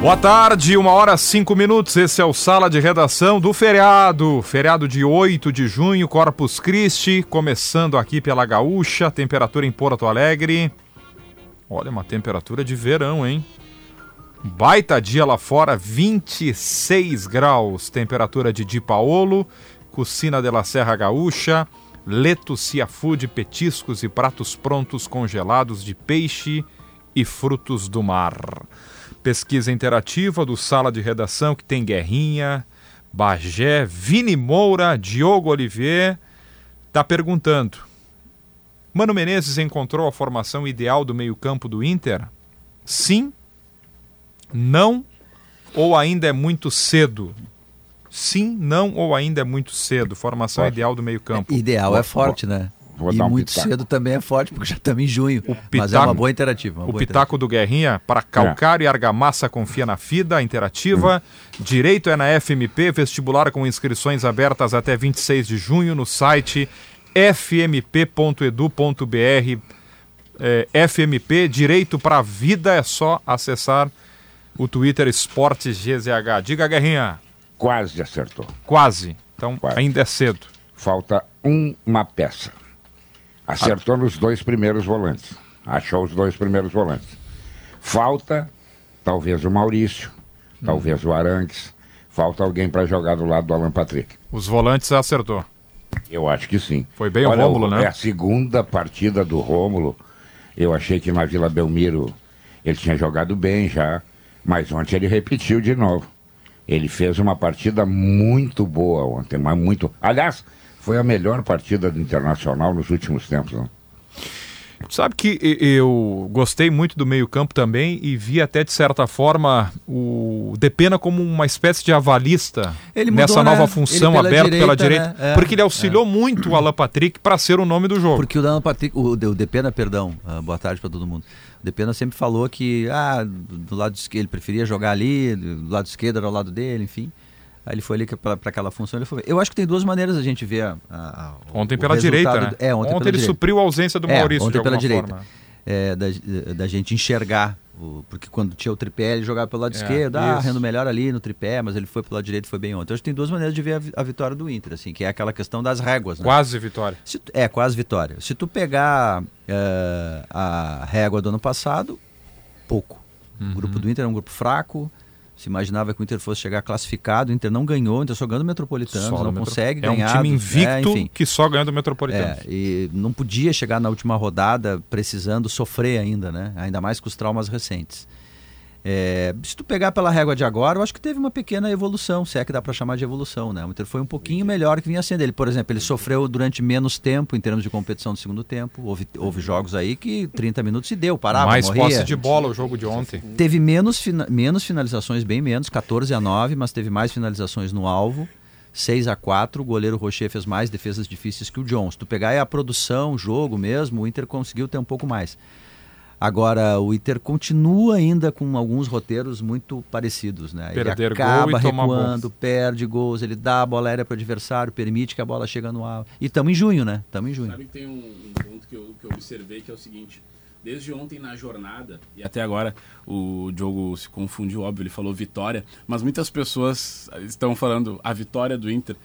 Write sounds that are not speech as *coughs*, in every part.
Boa tarde, uma hora cinco minutos. Esse é o Sala de Redação do feriado. Feriado de 8 de junho, Corpus Christi, começando aqui pela Gaúcha, temperatura em Porto Alegre. Olha, uma temperatura de verão, hein? Baita dia lá fora, 26 graus. Temperatura de Di Paolo, Cucina de la Serra Gaúcha, Leto Food, petiscos e pratos prontos congelados de peixe e frutos do mar pesquisa interativa do Sala de Redação, que tem Guerrinha, Bagé, Vini Moura, Diogo Olivier, está perguntando: Mano Menezes encontrou a formação ideal do meio-campo do Inter? Sim? Não? Ou ainda é muito cedo? Sim, não ou ainda é muito cedo? Formação ideal do meio-campo. Ideal é forte, né? Vou e um muito pitaco. cedo também é forte, porque já estamos em junho. O pitaco, mas é uma boa interativa. Uma o boa pitaco interativa. do Guerrinha, para calcário é. e argamassa, confia na FIDA, interativa. Uhum. Direito é na FMP, vestibular com inscrições abertas até 26 de junho no site fmp.edu.br. É, FMP, Direito para a Vida, é só acessar o Twitter Esportes GZH. Diga, Guerrinha. Quase acertou. Quase. Então Quase. ainda é cedo. Falta uma peça. Acertou nos dois primeiros volantes. Achou os dois primeiros volantes. Falta, talvez, o Maurício, hum. talvez o Arangues. Falta alguém para jogar do lado do Alan Patrick. Os volantes acertou. Eu acho que sim. Foi bem Olha, o Rômulo, né? É a segunda partida do Rômulo. Eu achei que na Vila Belmiro ele tinha jogado bem já, mas ontem ele repetiu de novo. Ele fez uma partida muito boa ontem, mas muito. Aliás, foi a melhor partida do Internacional nos últimos tempos. Não? Sabe que eu gostei muito do meio-campo também e vi até de certa forma o Depena como uma espécie de avalista mudou, nessa nova né? função pela aberto direita, pela direita, né? é, porque ele auxiliou é. muito o Alan Patrick para ser o nome do jogo. Porque o Alan Patrick, o, o Depena, perdão, uh, boa tarde para todo mundo. O Depena sempre falou que ah, do lado esquerdo ele preferia jogar ali, do lado esquerdo era ao lado dele, enfim. Aí ele foi ali para aquela função. Ele foi... Eu acho que tem duas maneiras a gente ver. A, a, ontem pela direita, né? É, ontem, ontem ele direita. supriu a ausência do é, Maurício. Ontem pela direita. Forma. É, da, da gente enxergar. Porque quando tinha o tripé, ele jogava pelo lado é, esquerdo, ah, rendo melhor ali no tripé, mas ele foi pelo lado direito e foi bem ontem. Eu acho que tem duas maneiras de ver a, a, vitória do Inter, assim, que é aquela questão das réguas. Né? Quase vitória. É, quase vitória. Se tu pegar uh, a régua do ano passado, pouco. Uhum. O grupo do Inter é um grupo fraco, se imaginava que o Inter fosse chegar classificado, o Inter não ganhou, o Inter só ganhou do Metropolitano, não consegue é ganhar. É um time invicto é, que só ganhou do Metropolitano. É, e não podia chegar na última rodada precisando sofrer ainda, né? Ainda mais com os traumas recentes. É, se tu pegar pela régua de agora, eu acho que teve uma pequena evolução, se é que dá para chamar de evolução, né? O Inter foi um pouquinho melhor que vinha sendo ele. Por exemplo, ele sofreu durante menos tempo em termos de competição do segundo tempo. Houve, houve jogos aí que 30 minutos se deu, parava, Mais morria. posse de bola o jogo de ontem. Teve menos, fina, menos finalizações, bem menos, 14 a 9, mas teve mais finalizações no alvo. 6 a 4 o goleiro Rocher fez mais defesas difíceis que o John. Se tu pegar é a produção, o jogo mesmo, o Inter conseguiu ter um pouco mais. Agora, o Inter continua ainda com alguns roteiros muito parecidos, né? Perder ele acaba gol e recuando, perde gols, ele dá a bola aérea para o adversário, permite que a bola chegue no alto. E estamos em junho, né? Estamos em junho. Sabe que tem um, um ponto que eu, que eu observei que é o seguinte: desde ontem na jornada, e até agora o Diogo se confundiu, óbvio, ele falou vitória, mas muitas pessoas estão falando a vitória do Inter.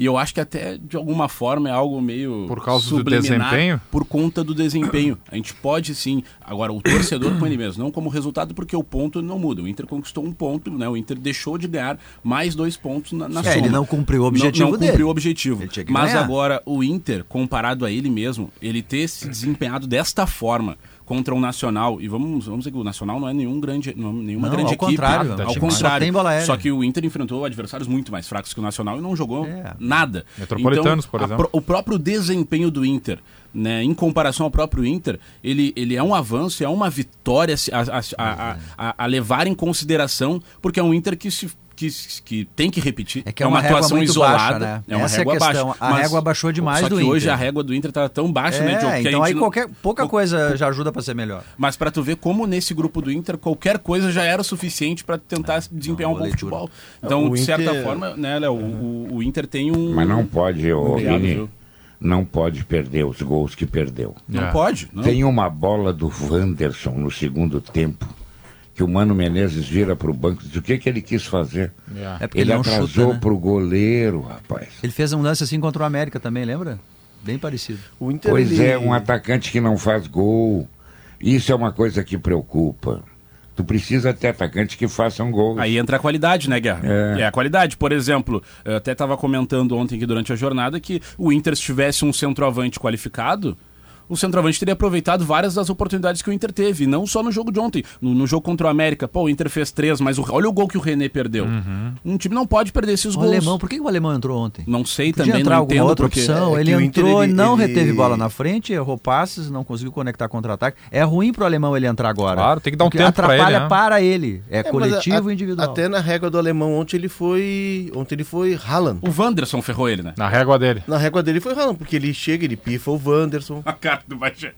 E eu acho que até de alguma forma é algo meio. Por causa do desempenho? Por conta do desempenho. A gente pode sim. Agora, o torcedor com ele mesmo, não como resultado, porque o ponto não muda. O Inter conquistou um ponto, né? O Inter deixou de ganhar mais dois pontos na, na é, soma. Ele não cumpriu o objetivo. Não, não dele. cumpriu o objetivo. Mas ganhar. agora, o Inter, comparado a ele mesmo, ele ter se desempenhado desta forma contra o Nacional. E vamos, vamos dizer que o Nacional não é nenhum grande, não, nenhuma não, grande ao equipe. Contrário, ao contrário. Só, só, que o Inter enfrentou adversários muito mais fracos que o Nacional e não jogou é. nada. Metropolitanos, então, por exemplo. A, o próprio desempenho do Inter, né, em comparação ao próprio Inter, ele, ele é um avanço, é uma vitória a, a, a, a levar em consideração, porque é um Inter que se que, que tem que repetir. É que é uma, régua atuação muito isolada. baixa, né? É uma Essa régua é a questão. baixa. A régua baixou demais Só que do hoje Inter. a régua do Inter tá tão baixa, né, É, Diogo? que a então aí não- qualquer, pouca coisa já ajuda pra ser melhor. Mas pra tu ver como nesse grupo do Inter qualquer coisa já era o suficiente pra tentar desempenhar um boa bom leitura. futebol. Então, O de certa Inter- forma, né, Léo, o, o Inter tem um. Mas não pode, ô, Obrigado, Vini, não pode perder os gols que perdeu. Não É. pode. Não. Tem uma bola do Wanderson no segundo tempo que o Mano Menezes vira pro banco e diz o que, que ele quis fazer. É porque Ele ele, não atrasou chuta, né? pro goleiro, rapaz. Ele fez um lance assim contra o América também, lembra? Bem parecido. O Inter, Pois ele- é, um atacante que não faz gol. Isso é uma coisa que preocupa. Tu precisa ter atacante que façam gol. Aí entra a qualidade, né, Guerra? É. É, a qualidade. Por exemplo, eu até estava comentando ontem aqui durante a jornada que o Inter, se tivesse um centroavante qualificado, o centroavante teria aproveitado várias das oportunidades que o Inter teve, e não só no jogo de ontem. No, no jogo contra o América, pô, o Inter fez três, mas o- olha o gol que o René perdeu. Um time não pode perder esses O gols. alemão, por que, o alemão entrou ontem? Não sei Podia também, não entendo outra porque... opção. é ele entrou, ele- não ele- reteve bola na frente, errou passes, não conseguiu conectar contra-ataque. É ruim pro alemão ele entrar agora. Claro, tem que dar um Porque tempo pra ele, atrapalha né? para ele. É, É, coletivo a- e individual. Até na régua do alemão ontem ele foi. Ontem ele foi Haaland. O Wanderson ferrou ele, né? Na régua dele. Na régua dele foi Haaland, porque ele chega, ele pifa o Wanderson. *laughs* A cara *laughs* do Bagé.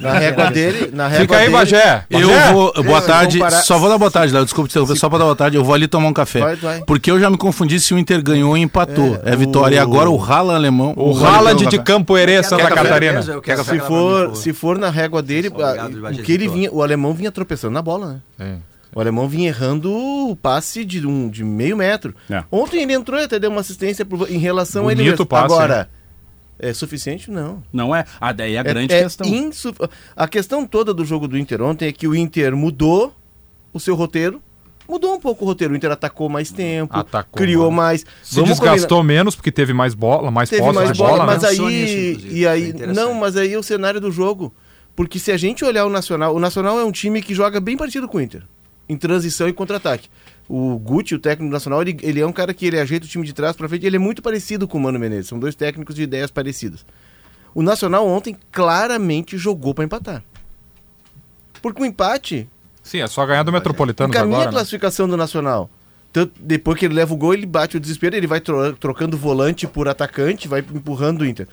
Na régua dele. Na régua Fica aí, dele, Bagé. Eu Bagé? vou. Boa É, tarde. comparar- Só vou dar boa tarde, Léo. Desculpa te interromper, só pra dar boa tarde. Eu vou ali tomar um café. Vai, vai. Porque eu já me confundi se o Inter ganhou ou empatou. É, É, vitória. E o- agora o Rala alemão. O Haaland um de café. Campo Herê, Santa Catarina. eu Se for, se for na régua dele, Obrigado, ah, o que ele vinha, o alemão vinha tropeçando na bola, né? É. O alemão vinha errando o passe de, um, de meio metro. É. Ontem ele entrou e até deu uma assistência pro- em relação a ele Bonito mesmo. o passe, Agora, é suficiente? Não. Não é? Ah, daí é a grande é, é questão. insu- A questão toda do jogo do Inter ontem é que o Inter mudou o seu roteiro. Mudou um pouco o roteiro. O Inter atacou mais tempo, Atacou criou mais. mais. Se desgastou menos porque teve mais bola, mais Teve posse mais de bola, bola, mas né? Pensou aí. e É aí interessante. não, mas aí é o cenário do jogo. Porque se a gente olhar o Nacional, o Nacional é um time que joga bem parecido com o Inter, em transição e contra-ataque. O Guti, o técnico Nacional, ele, ele é um cara que ele ajeita o time de trás para frente, ele é muito parecido com o Mano Menezes. São dois técnicos de ideias parecidas. O Nacional ontem claramente jogou para empatar. Porque o empate Sim, é só ganhar do Metropolitano agora. a né? classificação do Nacional. Tanto, depois que ele leva o gol, ele bate o desespero, ele vai tro- trocando volante por atacante, vai empurrando o Inter.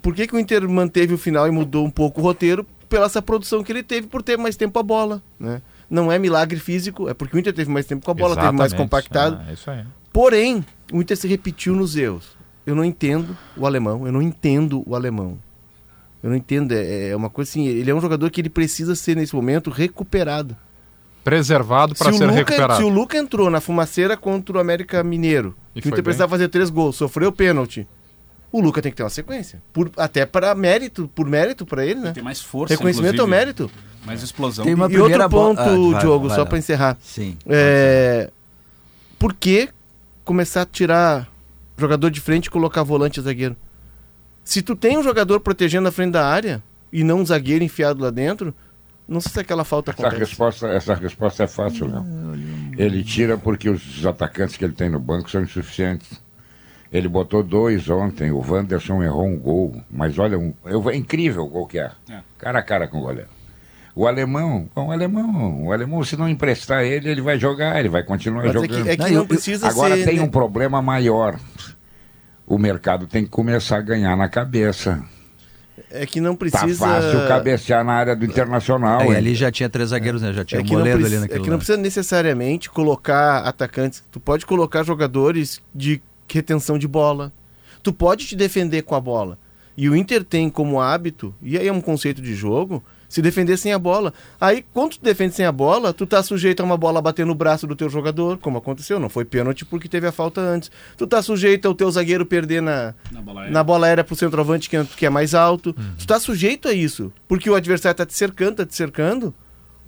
Por que, que o Inter manteve o final e mudou um pouco o roteiro? Pela essa produção que ele teve por ter mais tempo a bola. Né? Não é milagre físico, é porque o Inter teve mais tempo com a bola, teve mais Exatamente. compactado. É, isso aí. Porém, o Inter se repetiu nos erros. Eu não entendo o alemão, eu não entendo o alemão. Eu não entendo, é, é uma coisa assim, ele é um jogador que ele precisa ser nesse momento recuperado. Preservado para Se ser Luca, recuperado. se o Luca entrou na fumaceira contra o América Mineiro, E que o Inter precisava fazer três gols, sofreu pênalti. O Luca tem que ter uma sequência. Por, até para mérito, por mérito para ele, né? Tem mais força, Reconhecimento ao inclusive. mérito. Mais explosão. Tem uma e outro ponto, Ah, vai, Diogo, vai só para encerrar. Sim. É... Por que começar a tirar jogador de frente e colocar volante e zagueiro? Se tu tem um jogador protegendo a frente da área e não um zagueiro enfiado lá dentro, não sei se aquela falta Essa acontece. resposta, essa resposta é fácil, não. Ele tira porque os atacantes que ele tem no banco são insuficientes. Ele botou dois ontem, o Wanderson errou um gol, mas olha, um, eu- é incrível o gol que é. É. Cara a cara com o goleiro. O alemão, bom, o alemão, o alemão, se não emprestar ele, ele vai jogar, ele vai continuar Mas é jogando. que, é que Não, não, precisa Agora ser... tem né? um problema maior. O mercado tem que começar a ganhar na cabeça. É que não Tá precisa... fácil cabecear na área do internacional. É, ali já tinha três zagueiros, né? Já tinha É o que, não Moledo preci- ali é naquele que não precisa necessariamente colocar atacantes. Tu pode colocar jogadores de retenção de bola. Tu pode te defender com a bola. E o Inter tem como hábito, e aí é um conceito de jogo, se defender sem a bola. Aí, quando tu defende sem a bola, tu tá sujeito a uma bola bater no braço do teu jogador, como aconteceu. Não foi pênalti porque teve a falta antes. Tu tá sujeito ao teu zagueiro perder na, Na bola aérea. na bola aérea pro centroavante que é, que é mais alto. Tu tá sujeito a isso. Porque o adversário tá te cercando, tá te cercando,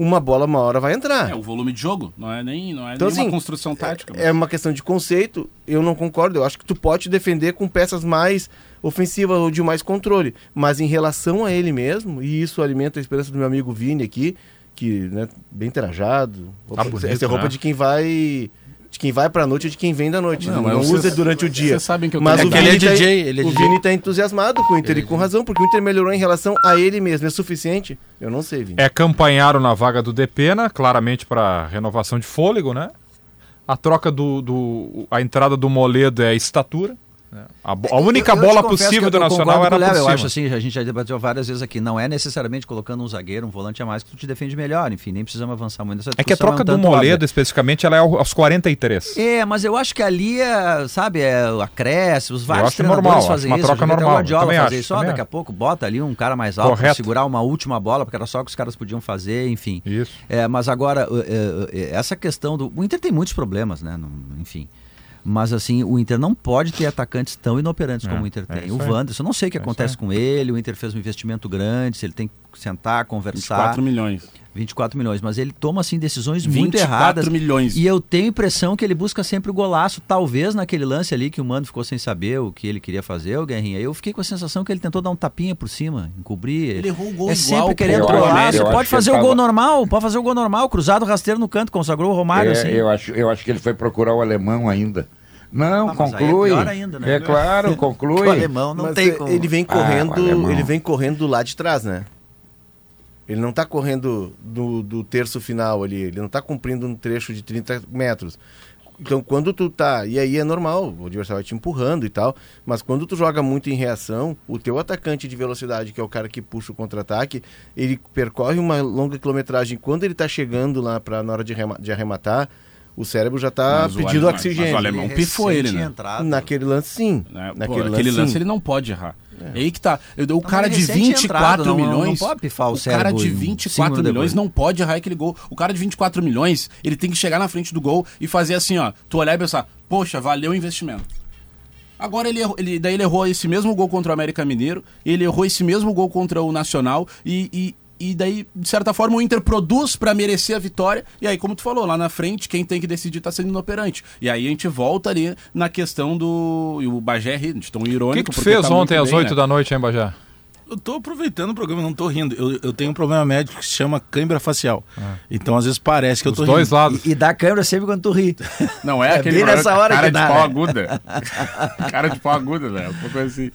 uma bola uma hora vai entrar. É o volume de jogo, não é nem, não é Então, nem uma assim, construção tática. É uma questão de conceito, eu não concordo. Eu acho que tu pode defender com peças mais ofensivas ou de mais controle. Mas em relação a ele mesmo, e isso alimenta a esperança do meu amigo Vini aqui, que, né, bem trajado. Roupa- Tá bonito, essa é roupa né? de quem vai. Quem vai pra noite e de quem vem da noite. Não, Não, usa durante o dia. vocês sabem que eu Mas tenho- o É que ele Vini é tá- DJ, ele é o DJ. Vini tá entusiasmado com o Inter e com razão, porque o Inter melhorou em relação a ele mesmo. É suficiente? Eu não sei, Vini. É campanharam na vaga do Depena, claramente para renovação de fôlego, né? A troca do, do- a entrada do Moledo é estatura. Né? A, a única Eu- eu bola possível do Nacional era Léo. Eu acho assim, a gente já debateu várias vezes aqui, não é necessariamente colocando um zagueiro, um volante a mais que tu te defende melhor, enfim, nem precisamos avançar muito nessa É que a discussão, troca um do Moledo, óbvia. especificamente, ela é ao- aos 43. É, mas eu acho que ali é, sabe, é acresce, os vários treinadores normal, fazem uma isso. troca normal, O Guardiola fazer acho, isso, ó, também daqui a pouco bota ali um cara mais alto Correto. segurar uma última bola, porque era só o que os caras podiam fazer, enfim. Isso. É, mas agora, é, é, essa questão do. O Inter tem muitos problemas, né? enfim. Mas assim, o Inter não pode ter atacantes tão inoperantes É, como o Inter é tem. isso o. Wanderson, eu não sei o que É acontece com ele. O Inter fez um investimento grande, se ele tem que sentar, conversar. 24 milhões. 24 milhões. Mas ele toma, assim, decisões muito 24 erradas. milhões. E eu tenho a impressão que ele busca sempre o golaço. Talvez naquele lance ali que o Mano ficou sem saber o que ele queria fazer, o Guerrinha. Eu fiquei com a sensação que ele tentou dar um tapinha por cima, encobrir. Ele errou o gol É igual sempre querendo golaço. Pode fazer o gol tava- normal, pode fazer o gol normal. Cruzado, rasteiro no canto, consagrou o Romário, É, assim. eu, acho, eu acho que ele foi procurar o alemão ainda. Não, Ah, é conclui. pior ainda, né? É claro, *laughs* conclui. O alemão não Mas tem é, como. ele vem Ah, correndo, alemão. ele vem correndo lá de trás, né? Ele não tá correndo do, do terço final ali, ele não tá cumprindo um trecho de 30 metros. Então, quando tu tá, e aí é normal, o adversário vai te empurrando e tal, mas quando tu joga muito em reação, o teu atacante de velocidade, que é o cara que puxa o contra-ataque, ele percorre uma longa quilometragem. Quando ele tá chegando lá para na hora de arrematar, o cérebro já tá o pedindo ale- oxigênio. mas o alemão pifou ele, né? entrado. Naquele lance, sim. Pô, Naquele aquele lance, lance sim. ele não pode errar. É aí que tá. O Não, cara de recente 24 entrado, não- milhões. não pode pifar o o cara cérebro de em cinco 24 minutos milhões não pode errar aquele gol. O cara de 24 milhões, ele tem que chegar na frente do gol e fazer assim, ó. Tu olhar e pensar, poxa, valeu o investimento. Agora ele, errou- ele daí ele errou esse mesmo gol contra o América Mineiro, ele errou esse mesmo gol contra o Nacional e, e, e daí, de certa forma, o Inter produz pra merecer a vitória. E aí, como tu falou, lá na frente, quem tem que decidir tá sendo inoperante. E aí a gente volta ali na questão do. E o Bagé ri, de tão O irônico. que, que tu porque fez tá ontem às bem, 8 né? da noite, hein, Bajá? Eu tô aproveitando o programa, não tô rindo. Eu, eu tenho um problema médico que se chama cãibra facial. Então, às vezes, parece que eu Os tô dois rindo. lados. E, e dá câmera sempre quando tu ri. *laughs* Não é, É aquele bem cara- nessa hora cara que de dá, pau né? aguda. *laughs* cara de pau aguda, velho. Uma coisa assim.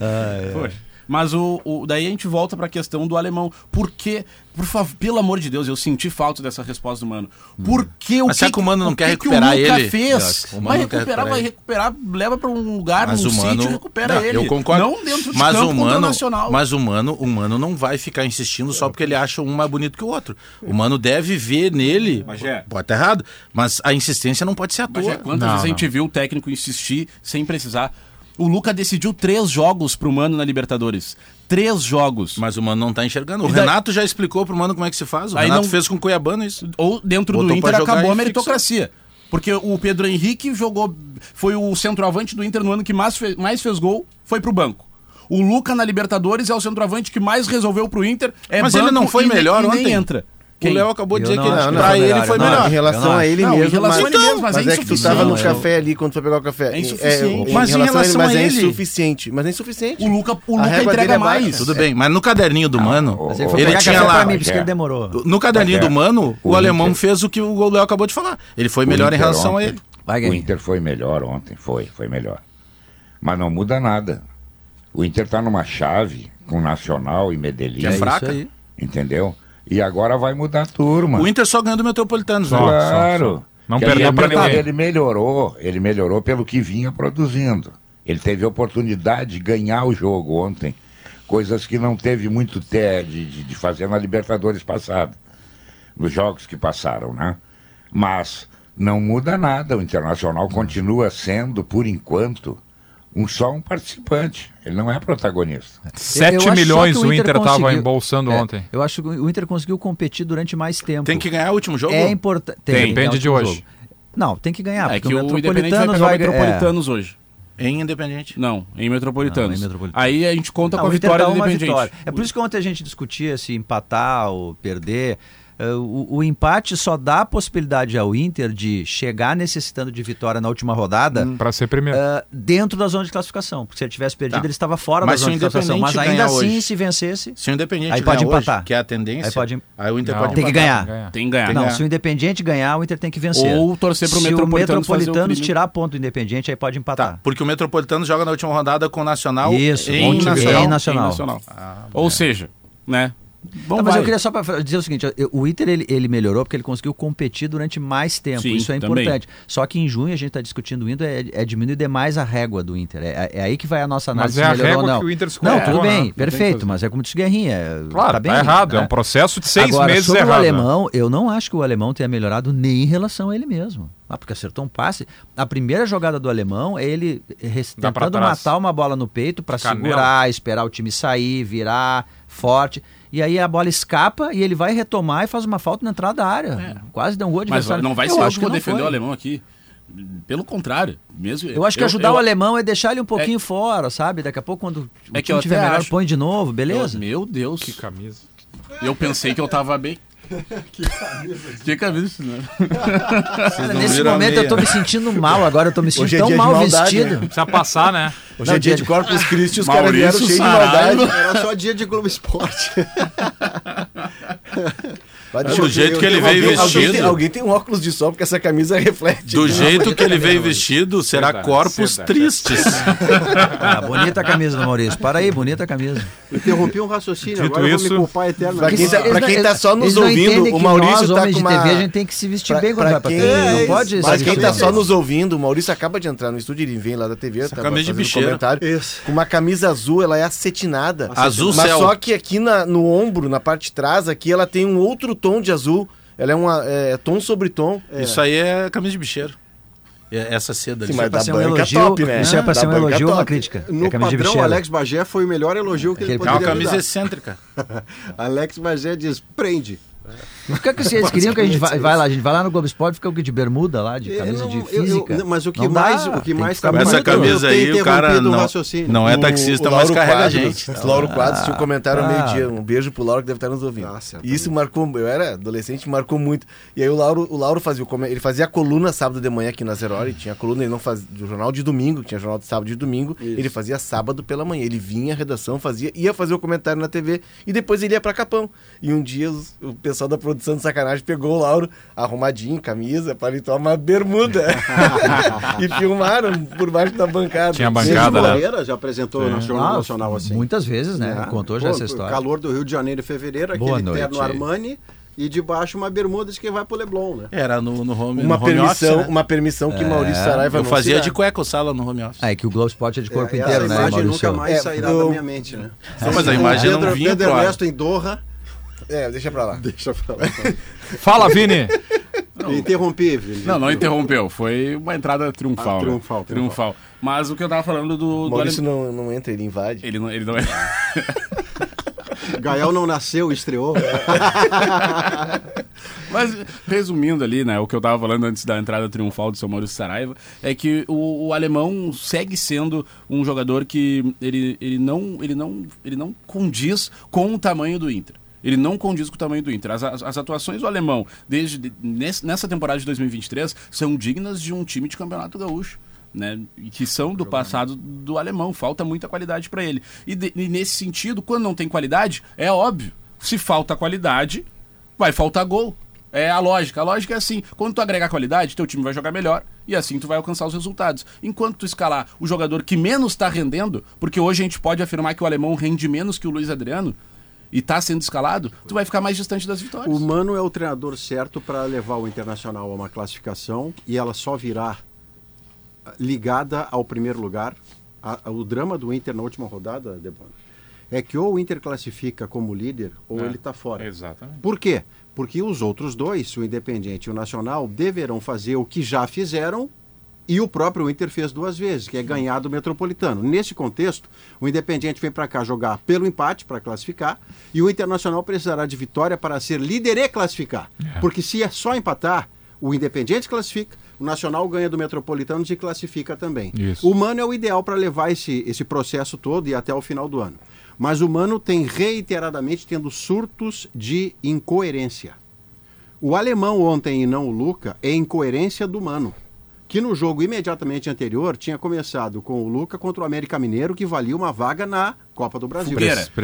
Poxa. Mas o, o- daí a gente volta pra questão do alemão. Por que, por favor, pelo amor de Deus, eu senti falta dessa resposta do Mano. Por que o Mas que, será que o Mano não quer que recuperar ele? fez? O Vai recuperar, vai recuperar, leva pra um lugar, Mas num o Mano, sítio, recupera Não, ele. Eu concordo. Não dentro de mas campo o contra o Mano, Nacional. mas o Mano, o Mano não vai ficar insistindo só porque ele acha um mais bonito que o outro. O Mano deve ver nele. Mas é. Pode estar errado, mas a insistência não pode ser à Mas toa. é, quantas Não, vezes a não. gente viu o técnico insistir sem precisar? O Luca decidiu três jogos pro Mano na Libertadores. Três jogos. Mas o Mano não tá enxergando. O daí- Renato já explicou pro Mano como é que se faz. O Aí Renato não- fez com o Cuiabano isso. ou dentro Botou do Inter acabou a meritocracia. Porque o Pedro Henrique jogou, foi o centroavante do Inter no ano que mais fez, mais fez gol, foi pro banco. O Luca na Libertadores é o centroavante que mais resolveu pro Inter. É Mas ele não foi e nem- melhor e nem ontem? Entra. O Quem? Léo acabou de dizer não que que pra foi ele melhor, foi não melhor. Em relação não a ele Não, em mesmo, relação mas, a ele mesmo, mas é é que tu insuficiente. tava no Eu- café ali quando tu foi pegar o café. É insuficiente. em Mas em relação a ele, mas é insuficiente. Mas é insuficiente. O Luca, o entrega é mais. Tudo bem, mas no caderninho do Mano, ele tinha lá. é. No caderninho é, do Mano, o, o alemão fez o que o Léo acabou de falar. Ele foi O melhor em relação a ele. Vai, O. Inter foi melhor ontem, foi, foi melhor. Mas não muda nada. O Inter tá numa chave com Nacional e Medellín. Que é isso fraca. aí. Entendeu? E agora vai mudar a turma. O Inter só ganhou do Metropolitanos, né? Só. Claro. Não perdeu melhorou- ninguém. Ele melhorou, ele melhorou pelo que vinha produzindo. Ele teve a oportunidade de ganhar o jogo ontem. Coisas que não teve muito té de, de, de fazer na Libertadores passada. Nos jogos que passaram, né? Mas não muda nada. O Internacional continua sendo, por enquanto, um, só um participante. Ele não é protagonista. Eu 7 acho só milhões o Inter estava embolsando É, ontem. Eu acho que o Inter conseguiu competir durante mais tempo. Tem que ganhar o último jogo? É importante. Depende de hoje. Não, tem que ganhar. É porque que o Independente vai pegar o vai- Metropolitanos hoje. Em Independente. Não, em Metropolitanos. Não, em Metropolitanos. Aí a gente conta Não, com a o vitória do Independente. vitória. É por isso que ontem a gente discutia se empatar ou perder. Eh, o, o empate só dá a possibilidade ao Inter de chegar necessitando de vitória na última rodada Pra ser primeiro. eh, dentro da zona de classificação. Porque se ele tivesse perdido, Tá. ele estava fora Mas da se zona de classificação. Mas Independente ainda assim, hoje- se vencesse. Se o Independente Aí pode ganhar empatar. hoje, que é a tendência, Aí pode- aí o Inter Não. pode Tem que empatar. ganhar. Tem que ganhar. Não, ganhar. se o Independiente ganhar, o Inter tem que vencer. Ou torcer pro se Metropolitanos o Metropolitanos fazer o crime. tirar ponto do Independiente, aí pode empatar. Tá, porque o Metropolitano joga na última rodada com o Nacional Isso, em. Nacional. Em Nacional. Em Nacional. Ou seja, né? Bom, Tá, mas vai. eu queria só para dizer o seguinte: o Inter ele, ele melhorou porque ele conseguiu competir durante mais tempo. Sim, Isso é também. importante. Só que em junho a gente está discutindo o Inter é, é diminuir demais a régua do Inter. É, é aí que vai a nossa Mas análise é se a melhorou ou régua não. que o Inter se Não, tudo né? bem, tem perfeito. Mas é como disse Guerrinha. é- Claro, tá, bem, errado. É né? um processo de seis Agora, meses sobre errado. o né? alemão, eu não acho que o alemão tenha melhorado nem em relação a ele mesmo. Ah, porque acertou um passe. A primeira jogada do alemão é ele tentando matar uma bola no peito para segurar, esperar o time sair, virar forte. E aí a bola escapa e ele vai retomar e faz uma falta na entrada da área. Quase deu um gol de Mas adversário. não vai eu ser eu acho que não defender foi. o alemão aqui. Pelo contrário. Mesmo, Eu acho que ajudar o alemão é deixar ele um pouquinho fora, sabe? Daqui a pouco, quando o É time eu tiver melhor, acho- põe de novo, eu- beleza? Meu Deus. Que camisa. Eu pensei que eu tava bem. *laughs* que camisa isso, né? Cara, não nesse momento eu tô me sentindo mal agora, eu tô me sentindo Hoje é tão de mal maldade, vestido. né? Precisa passar, né? Hoje é dia de Corpus Christi, os caras vieram cheios de maldade. Era só dia de Globo Esporte. *laughs* Vai, Do eu- jeito eu- que ele veio alguém- alguém vestido. tem- Alguém tem um óculos de sol, porque essa camisa *laughs* reflete. Do Não, jeito que ele veio não, vestido, será Verdade, corpos verdade. tristes. *laughs* Ah, bonita a camisa do Maurício. Para aí, bonita a camisa. Interrompi um raciocínio, Dito agora eu vou isso- me culpar eternamente. Pra quem tá- não- quem tá eles- só nos não ouvindo, o Maurício nós, tá com de uma- TV, a gente tem que se vestir Pra, bem quando pra vai pra quem, TV. Não É, pode isso. pra se quem tá bem. só nos ouvindo, o Maurício acaba de entrar no estúdio, ele vem lá da TV, tá camisa de bicheiro. comentário, Isso. com uma camisa azul, ela é acetinada. Azul Mas céu. só que aqui na- no ombro, na parte de trás, aqui ela tem um outro tom de azul. Ela é uma é, tom sobre tom. Isso aí é camisa de bicheiro. É Essa seda ali. Sim, mas Pra da ser um elogio, top, né? Isso é pra Da ser um elogio ou uma crítica? No é camisa de padrão, bicheiro. Alex Bagé foi o melhor elogio que ele Aquele É uma poderia camisa dar. excêntrica. *laughs* Alex Bagé diz, prende. Por que, que vocês queriam que a gente vai, vai lá? A gente vai lá no Globo Esporte, fica o que de bermuda lá, de Eu camisa não- de eu- eu- física. não, mas o que Não dá, mais, o tem que mais Com essa camisa aí, o cara o não, não é O- taxista, o mas Lauro carrega a Quadros, gente. O Lauro Quadros tinha um comentário ah. meio-dia. Um beijo pro Lauro que deve estar nos ouvindo. Ah, certamente. Isso marcou, eu era adolescente, marcou muito. E aí o Lauro, o Lauro fazia, o ele fazia a coluna sábado de manhã aqui na Zero Hora, e tinha a coluna, ele não fazia, do jornal de domingo, tinha jornal de sábado e de domingo, ele fazia sábado pela manhã. Ele vinha à redação, fazia, ia fazer o comentário na TV e depois ele ia pra Capão. E um dia o pessoal da produção de sacanagem pegou o Lauro arrumadinho, camisa, paletó, uma bermuda. *laughs* e filmaram por baixo da bancada. Tinha bancada, né? Moreira já apresentou no Jornal Ah, Nacional assim. Muitas vezes, né? né? Contou já Pô, essa história. Calor do Rio de Janeiro e fevereiro, Boa aquele noite. terno Armani e debaixo uma bermuda de quem vai pro Leblon, né? Era no, no home, Uma no home permissão, office, né? uma permissão que Maurício Saraiva Eu não fazia de cueca o sala no home office. Ah, é que o Globo Esporte é de corpo É, inteiro, essa né, imagem Maurício? nunca mais É, sairá eu- da minha mente, né? Não, mas a imagem Pedro, não vinha Pedro. Ernesto em Doha, É, deixa pra lá. *laughs* deixa pra lá. *laughs* Fala, Vini! Interrompi, Vini. Não, não interrompeu. Foi uma entrada triunfal. Ah, né? triunfal, triunfal. Mas o que eu tava falando do. O do Maurício alem- não, não entra, ele invade. Ele não, ele não é. *laughs* Gael não nasceu, estreou. Mas, resumindo ali, né, o que eu tava falando antes da entrada triunfal do seu Maurício Saraiva, é que o, o alemão segue sendo um jogador que ele, ele, não, ele, não, ele não condiz com o tamanho do Inter. Ele não condiz com o tamanho do Inter. As, as, as atuações do alemão desde de- nesse- nessa temporada de 2023 são dignas de um time de campeonato gaúcho. Né, que são do passado do alemão, falta muita qualidade para ele. E, de- e nesse sentido, quando não tem qualidade, é óbvio, se falta qualidade, vai faltar gol. É a lógica. A lógica é assim: quando tu agregar qualidade, teu time vai jogar melhor e assim tu vai alcançar os resultados. Enquanto tu escalar o jogador que menos está rendendo, porque hoje a gente pode afirmar que o alemão rende menos que o Luiz Adriano e tá sendo escalado, tu vai ficar mais distante das vitórias. O Mano é o treinador certo para levar o Internacional a uma classificação e ela só virá ligada ao primeiro lugar. A- a- o drama do Inter na última rodada, Debona, é que ou o Inter classifica como líder ou É. ele está fora. Exatamente. Por quê? Porque os outros dois, o Independiente e o Nacional, deverão fazer o que já fizeram e o próprio Inter fez duas vezes, que é ganhar do Metropolitano. Nesse contexto, o Independiente vem para cá jogar pelo empate para classificar e o Internacional precisará de vitória para ser líder e classificar. Porque se é só empatar, o Independiente classifica, o Nacional ganha do Metropolitano e classifica também. Isso. O Mano é o ideal para levar esse, esse processo todo e até o final do ano. Mas o Mano tem reiteradamente tendo surtos de incoerência. O alemão ontem e não o Luca é incoerência do Mano. Que no jogo imediatamente anterior tinha começado com o Luca contra o América Mineiro, que valia uma vaga na Copa do Brasil.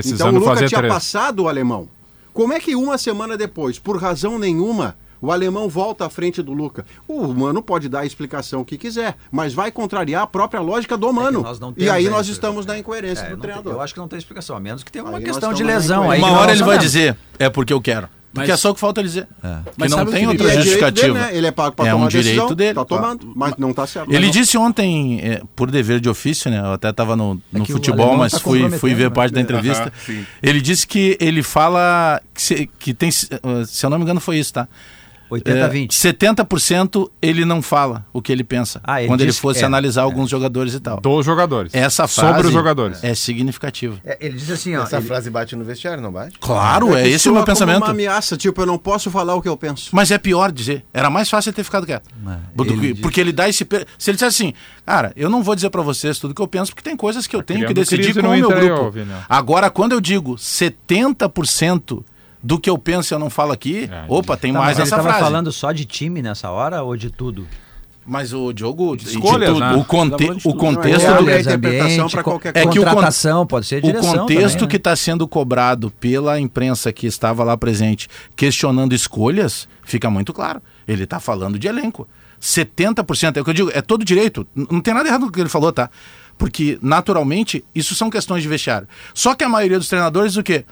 Então o Luca fazer tinha três. passado o alemão. Como é que uma semana depois, por razão nenhuma, O alemão volta à frente do Luca. O Mano pode dar a explicação que quiser, mas vai contrariar a própria lógica do Mano. não e aí nós estamos na incoerência É, do não tem- treinador. eu acho que não tem explicação, a menos que tenha uma Aí questão de lesão. Aí Uma hora ele vai sabemos. dizer, é porque eu quero. Porque Mas- é só o que falta ele dizer. Que Mas não tem que outra ele- E é direito justificativa. dele, né? Ele é pago para É tomar um a decisão, direito dele. Tá tomando, mas não tá certo. Ele Não. disse ontem, é, por dever de ofício, né? Eu até estava no, no É que o futebol, mas tá fui, fui ver né? parte da entrevista. ele disse que ele fala que, se- que tem, se eu não me engano, foi isso, tá? 80 É, a 20. 70% ele não fala o que ele pensa. Ah, ele quando ele fosse é, analisar é. alguns jogadores e tal. Dos jogadores. Essa frase Sobre os jogadores. é significativa. É, ele diz assim, ó. Essa ele- frase bate no vestiário, não bate? Claro, é, esse o meu pensamento. uma ameaça, tipo, eu não posso falar o que eu penso. Mas é pior dizer. Era mais fácil ele ter ficado quieto. Que- ele porque ele dá esse. Se ele dissesse assim, cara, eu não vou dizer pra vocês tudo que eu penso, porque tem coisas que eu tenho que decidir com no o meu grupo. Vinel. Agora, quando eu digo 70% do que eu penso e eu não falo aqui, É, opa, tem Tá, mais essa frase. falando só de time nessa hora ou de tudo? Mas o Diogo, tudo, né? o, conte- o tudo. contexto do, é a interpretação pra co- qualquer coisa. É que o con- contratação, pode ser o direção contexto também, que né? está sendo cobrado pela imprensa que estava lá presente, questionando escolhas, fica muito claro. Ele está falando de elenco. 70%, é o que eu digo, é todo direito. Não tem nada errado no que ele falou, tá? Porque, naturalmente, isso são questões de vestiário. Só que a maioria dos treinadores, o quê?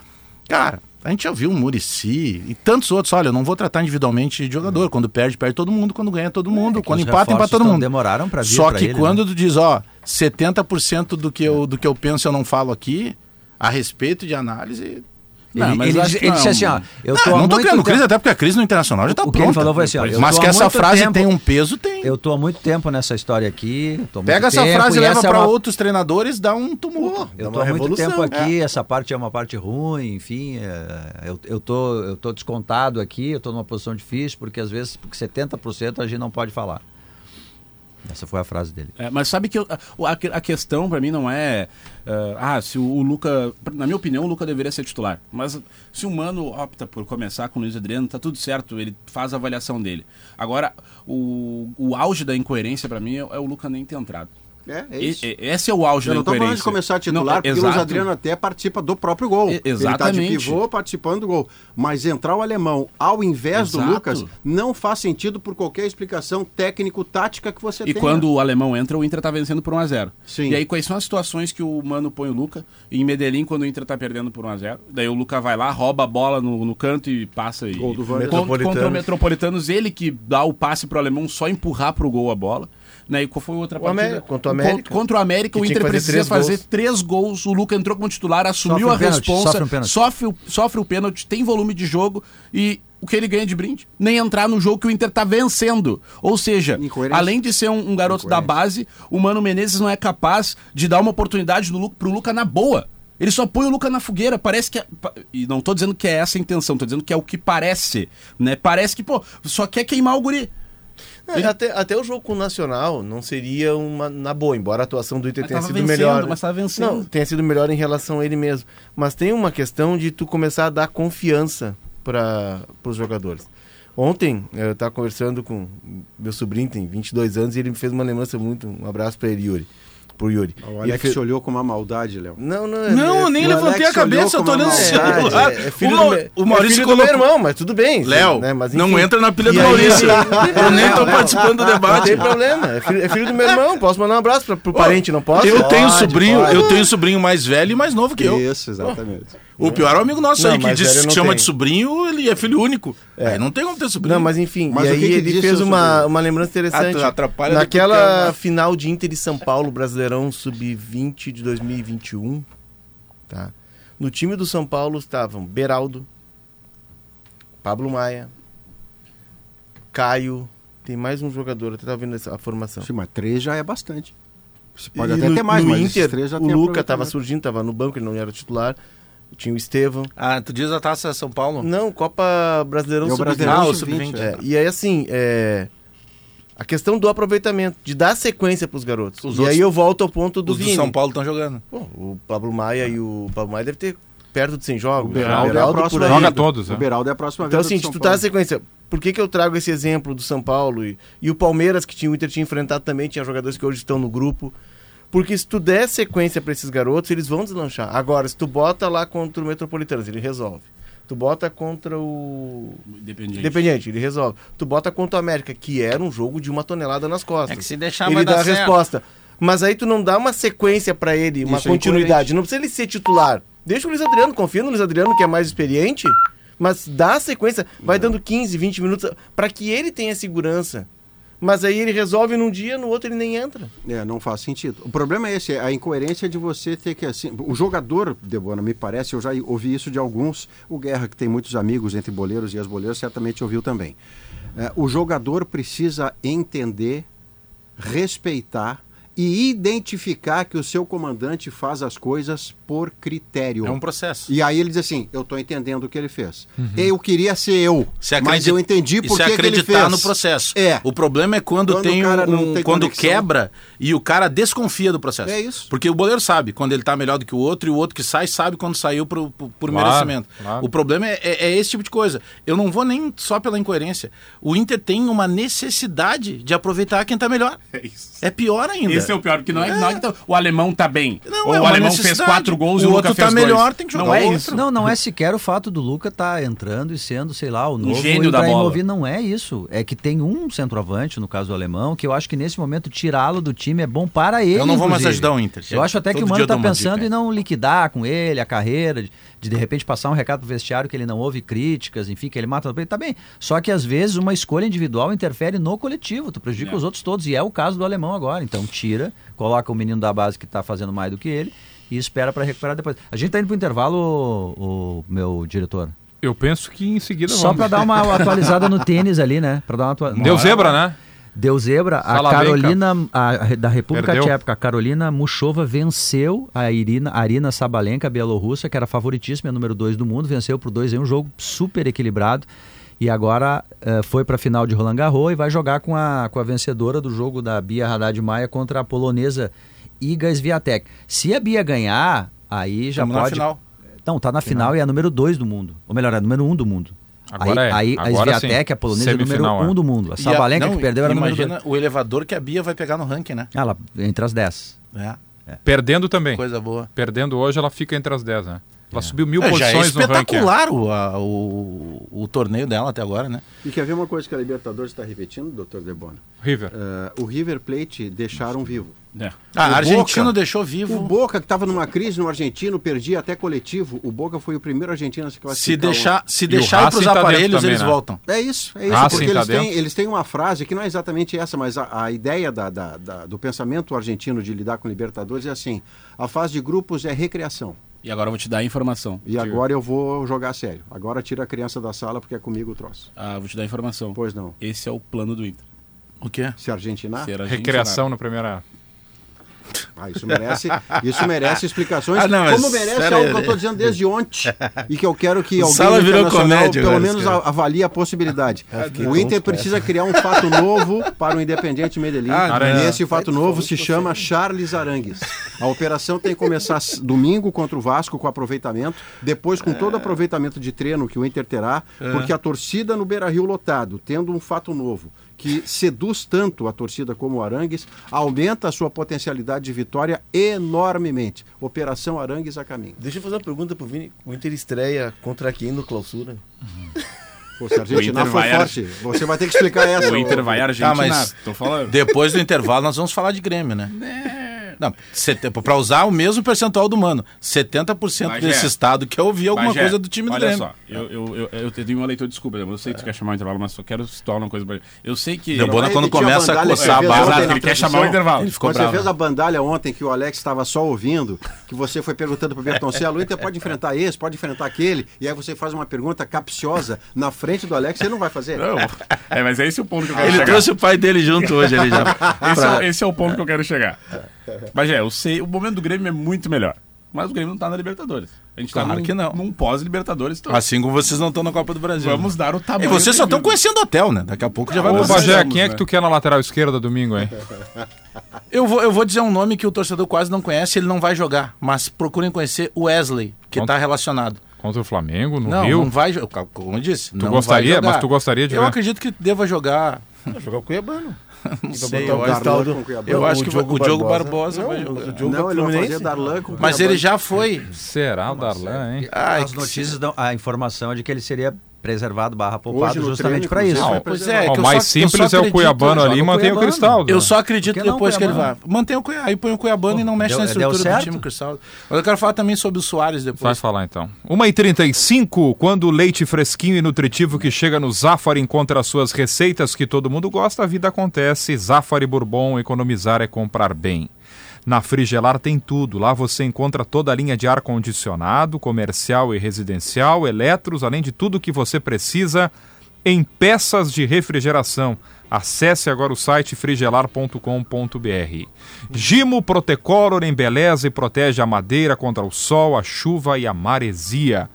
Cara, a gente já viu o Murici e tantos outros. Olha, eu não vou tratar individualmente de jogador. Quando perde, perde todo mundo. Quando ganha, todo mundo. É quando empata, empata todo mundo. demoraram pra vir Só que ele, quando né? tu diz, ó, 70% do que, eu, do que eu penso eu não falo aqui, a respeito de análise. Não, ele mas ele, diz- ele disse assim, ó, eu Não, tô não tô criando crise, tempo- até porque a crise no internacional já tá O que pronta. ele falou foi assim, ó, Mas que essa frase tempo- tem um peso, tem. Eu tô há muito tempo nessa história aqui. Pega essa tempo, frase e leva essa é para uma- outros treinadores, dá um tumulto. Eu tô há muito tempo aqui, essa parte é uma parte ruim, enfim, é, eu, eu, tô, eu tô descontado aqui, eu tô numa posição difícil, porque às vezes, porque 70% a gente não pode falar. Essa foi a frase dele. É, mas sabe que eu- a, a questão pra mim não é. eh, ah, se o, o Luca. Na minha opinião, o Luca deveria ser titular. Mas se o Mano opta por começar com o Luiz Adriano, tá tudo certo, ele faz a avaliação dele. Agora, o, o auge da incoerência pra mim é, é o Luca nem ter entrado. É, é E- isso. e- esse é o auge Eu da não tô incoerência. falando de começar a titular, Não, porque o exato. Luiz Adriano até participa do próprio gol. E- Ele tá de exatamente. pivô participando do gol. Mas entrar o alemão ao invés do Exato. Lucas não faz sentido por qualquer explicação técnico-tática que você E tenha. quando o alemão entra, o Inter tá vencendo por 1x0. Sim. E aí, quais são as situações que o Mano põe o Luca? Em Medellín, quando o Inter tá perdendo por 1x0. Daí o Luca vai lá, rouba a bola no, no canto e passa. E, Gol do contra, contra o Metropolitanos. Ele que dá o passe pro alemão só empurrar pro gol a bola. Né? E qual foi outra O partida? América, contra o América. Contra, contra o América, o Inter fazer precisa três fazer gols. três gols. O Luca entrou como titular, assumiu Sofre um a pênalti, responsa, sofre um sofre, o- sofre o pênalti, tem volume de jogo e o que ele ganha de brinde? Nem entrar no jogo que o Inter tá vencendo. Ou seja, além de ser um, um garoto da base, o Mano Menezes não é capaz de dar uma oportunidade no, pro Luca na boa. Ele só põe o Luca na fogueira, parece que. é- e não tô dizendo que é essa a intenção, tô dizendo que é o que parece. né? Parece que, pô, só quer queimar o guri. É, até, até o jogo com o Nacional não seria uma na boa, embora a atuação do Inter Mas tenha sido vencendo, melhor. mas tava vencendo. Não, tenha sido melhor em relação a ele mesmo. Mas tem uma questão de tu começar a dar confiança para os jogadores. Ontem eu estava conversando com meu sobrinho, tem 22 anos, e ele me fez uma lembrança muito. Um abraço para ele, Yuri. Pro Yuri. O Alex olhou com uma maldade, Léo. Não, não. Não, é, nem levantei Alex a cabeça, eu tô olhando o é, celular. é, é filho o, do, Mau- me- o Maurício é filho colocou. do meu irmão, mas tudo bem. Léo, né, mas, não entra na pilha do E aí Maurício. Eu nem tô participando do Não debate. tem problema, é filho, é filho do meu irmão. Posso mandar um abraço pra, pro parente, não posso? Eu tenho Pode, sobrinho, pode. eu tenho sobrinho mais velho e mais novo que eu. Isso, exatamente. O pior é o amigo nosso Não, aí que diz que não chama tem. de sobrinho, ele é filho único. Aí não tem como ter sobrinho. Não, mas enfim, Mas e o aí que que ele fez uma, uma lembrança interessante. Atra- atrapalha Naquela do que final de Inter e São Paulo, Brasileirão Sub-20 de 2021, tá? No time do São Paulo estavam Beraldo, Pablo Maia, Caio, tem mais um jogador, até tava vendo essa- a formação. Sim, mas três já é bastante. Você pode E até no, ter mais, no mas Inter, três já o tem Luca estava surgindo, estava no banco, ele não era titular. Tinha o Estevão. Ah, tu diz a taça São Paulo? Não, Copa Brasileirão É o Sub-20. Brasileirão Ah, o Sub-20. Sub-20. É, e aí, assim, é, a questão do aproveitamento, de dar sequência pros garotos. Os e outros- aí eu volto ao ponto do Os do Vini. São Paulo estão jogando. Pô, o Pablo Maia e o Pablo Maia deve ter perto de 100 jogos. O Beraldo, é a Beraldo próxima por aí. Joga todos, O é. Beraldo é a próxima Então, assim, do tu tá na Paulo. sequência, por que, que eu trago esse exemplo do São Paulo e, e o Palmeiras, que tinha o Inter tinha enfrentado também, tinha jogadores que hoje estão no grupo? Porque se tu der sequência pra esses garotos, eles vão deslanchar. Agora, se tu bota lá contra o Metropolitanos, ele resolve. Tu bota contra o. Independiente. Independiente, ele resolve. Tu bota contra o América, que era um jogo de uma tonelada nas costas. É que se deixar ele vai dá dar a certo. resposta. Mas aí tu não dá uma sequência pra ele, uma Isso é continuidade. não precisa ele ser titular. Deixa o Luiz Adriano, confia no Luiz Adriano, que é mais experiente, mas dá a sequência, vai dando 15, 20 minutos pra que ele tenha segurança. Mas aí ele resolve num dia, no outro ele nem entra. É, não faz sentido. O problema é esse, é a incoerência de você ter que assim. O jogador, Debona, me parece, eu já ouvi isso de alguns. O Guerra, que tem muitos amigos entre boleiros e ex-boleiros, certamente ouviu também. É, o jogador precisa entender, respeitar e identificar que o seu comandante faz as coisas por critério. É um processo. E aí ele diz assim: Eu estou entendendo o que ele fez. Eu queria ser eu, Se mas eu entendi e por se que, ele acreditar fez. no processo. É. O problema é quando, Quando tem o cara não um, tem quando conexão. quebra e o cara desconfia do processo. É isso. Porque o goleiro sabe quando ele tá melhor do que o outro e o outro que sai sabe quando saiu pro- por Claro, merecimento. claro. O problema é, é- é esse tipo de coisa. Eu não vou nem só pela incoerência. O Inter tem uma necessidade de aproveitar quem tá melhor. *laughs* É isso. É pior ainda. Esse é o pior, porque não é, não é que tá- o alemão tá bem. Não, Ou é o alemão fez quatro gols e O o Luca outro fez tá dois. melhor, tem que jogar Não é outro. isso. Não, não é sequer o fato do Luca estar entrando e sendo, sei lá, o novo gênio da bola. Não é isso. É que tem um centroavante, no caso do alemão, que eu acho que nesse momento tirá-lo do time é bom para ele. Eu não vou mais inclusive. ajudar o Inter. Eu acho até que Todo o dia Mano tá pensando dica. em não liquidar com ele a carreira, de, de de repente passar um recado pro vestiário que ele não ouve críticas, enfim, que ele mata no peito. Tá bem. Só que às vezes uma escolha individual interfere no coletivo, tu prejudica É. os outros todos. E é o caso do alemão agora. Então tira, coloca o menino da base que tá fazendo mais do que ele e espera para recuperar depois. A gente tá indo pro intervalo, o, o meu diretor. Eu penso que em seguida Só para dar uma *laughs* atualizada no tênis ali, né? Para dar uma atua... Deu zebra, né? Deu zebra. A Carolina, a, da República. Tcheca, a Carolina Muchova venceu a Irina, Arina Sabalenka, a bielorrussa, que era favoritíssima, é número 2 do mundo, venceu por 2 em um jogo super equilibrado. E agora eh, foi para a final de Roland Garros e vai jogar com a, com a vencedora do jogo da Bia Haddad Maia contra a polonesa Iga Swiatek. Se a Bia ganhar, aí já Estamos na pode. final. Não, tá na final, e é a número 2 do mundo. Ou melhor, é a número 1 um do mundo. Agora aí, é. aí Agora a Swiatek, sim. a polonesa, é a número Semifinal, 1 um é. do mundo. A Sabalenka, não, que perdeu, era a número 2. Imagina o elevador que a Bia vai pegar no ranking, né? Ela entre as 10. É. Perdendo também. Coisa boa. Perdendo hoje, ela fica entre as 10, né? Ela subiu mil É, já é posições no ranking. é. espetacular o, a- o, o torneio dela até agora, né? E quer ver uma coisa que a Libertadores está repetindo, doutor Debona? River. Eh, o River Plate deixaram vivo. É. Ah, O a Argentina Boca- deixou O vivo. Boca, que estava numa crise no argentino, perdia até coletivo. O Boca foi o primeiro argentino a se Se classificar. deixar, se o deixar ir Racing pros tá aparelhos, também, eles né? voltam. É isso, é isso. Racing porque tá eles, têm, eles têm uma frase que não é exatamente essa, mas a, a ideia da- da- da- do pensamento argentino de lidar com Libertadores é assim: a fase de grupos é recreação. E agora eu vou te dar a informação. E agora eu vou jogar sério. Agora tira a criança da sala porque é comigo o troço. Ah, vou te dar a informação. Pois não. Esse é o plano do Inter. O quê? Se argentinar, Ser Recreação na primeira. Ah, isso merece, isso merece explicações. Ah, não, como merece algo aí. que eu estou dizendo desde ontem e que eu quero que *laughs* O alguém Sala virou comédia, pelo menos cara. avalie a possibilidade. fiquei O Inter precisa criar um fato novo para o Independiente Medellín. Ah, e esse fato novo se chama Charles Arangues. A operação tem que começar domingo contra o Vasco com aproveitamento, depois com todo aproveitamento de treino que o Inter terá, porque a torcida no Beira-Rio lotado, tendo um fato novo que seduz tanto a torcida como o Arangues, aumenta a sua potencialidade de vitória enormemente. Operação Arangues a caminho. Deixa eu fazer uma pergunta pro Vini. O Inter estreia contra quem no clausura? Pô, se a Argentina for vai- forte, você vai ter que explicar *laughs* essa. O Inter vai argentinar, mas- tô falando. Depois do intervalo, nós vamos falar de Grêmio, né? Não, para usar o mesmo percentual do Mano. 70% Mas desse é. estado quer ouvir alguma Bagé, coisa do time do olha Grêmio. só, eu, eu, eu, eu tenho uma leitura, desculpa, eu sei que tu quer chamar o intervalo, mas só quero situar uma coisa pra ele. Eu sei que... Vai quando começa a que coçar a na ele quer chamar o intervalo. Ele ficou Quando bravo. você fez a bandalha ontem que o Alex estava só ouvindo, que você foi perguntando pro Bertoncello, o Inter pode enfrentar esse, pode enfrentar aquele, e aí você faz uma pergunta capciosa na frente do Alex, você não vai fazer. Não, é, mas é esse o ponto que eu quero Ele chegar. trouxe o pai dele junto hoje ali já. Esse, é, o- esse é o ponto que eu quero chegar. Mas é, eu sei, o momento do Grêmio é muito melhor. Mas o Grêmio não tá na Libertadores. A gente tá Claro num, que não. num pós-Libertadores. Então Assim como vocês não estão na Copa do Brasil. vamos dar o E tamanho. vocês do só estão conhecendo o hotel, né? Daqui a pouco já vai Ô, Bagé, quem é né? que tu quer na lateral esquerda domingo, hein? *laughs* Eu vou, eu vou dizer um nome que o torcedor quase não conhece, ele não vai jogar. Mas procurem conhecer o Wesley, que Conta. está relacionado. Contra o Flamengo, no não, Rio? não vai jogar. Como eu disse, não gostaria? vai jogar. Mas tu gostaria de Eu ver? acredito que deva jogar jogar o Cuiabano. *laughs* Não E sei, botar eu o acho, o eu acho que vai- o Diogo Barbosa Não, vai mas jogar. o Diogo Não, ele vai Fluminense. fazer Darlan com o Mas ele já foi. Será o Darlan, hein? Ai, As notícias dão a informação é de que ele seria preservado barra poupado no justamente para isso. Não, pois é, Ó, que o eu mais só- simples é o acredito- Cuiabano ali e mantém o Cuiabano. Cristaldo. Eu só acredito que não, depois que ele vai. Mantém o Cuiabá, aí põe o Cuiabano e não mexe deu- na estrutura do time Cristal. Mas eu quero falar também sobre o Soares Vai depois. falar então. 1h35, quando o leite fresquinho e nutritivo que chega no Zafari encontra as suas receitas que todo mundo gosta, a vida acontece. Zafari Bourbon, economizar é comprar bem. Na Frigelar tem tudo. Lá você encontra toda a linha de ar-condicionado, comercial e residencial, eletros, além de tudo que você precisa em peças de refrigeração. Acesse agora o site frigelar.com.br. Gimo Protecolor embeleza e protege a madeira contra o sol, a chuva e a maresia.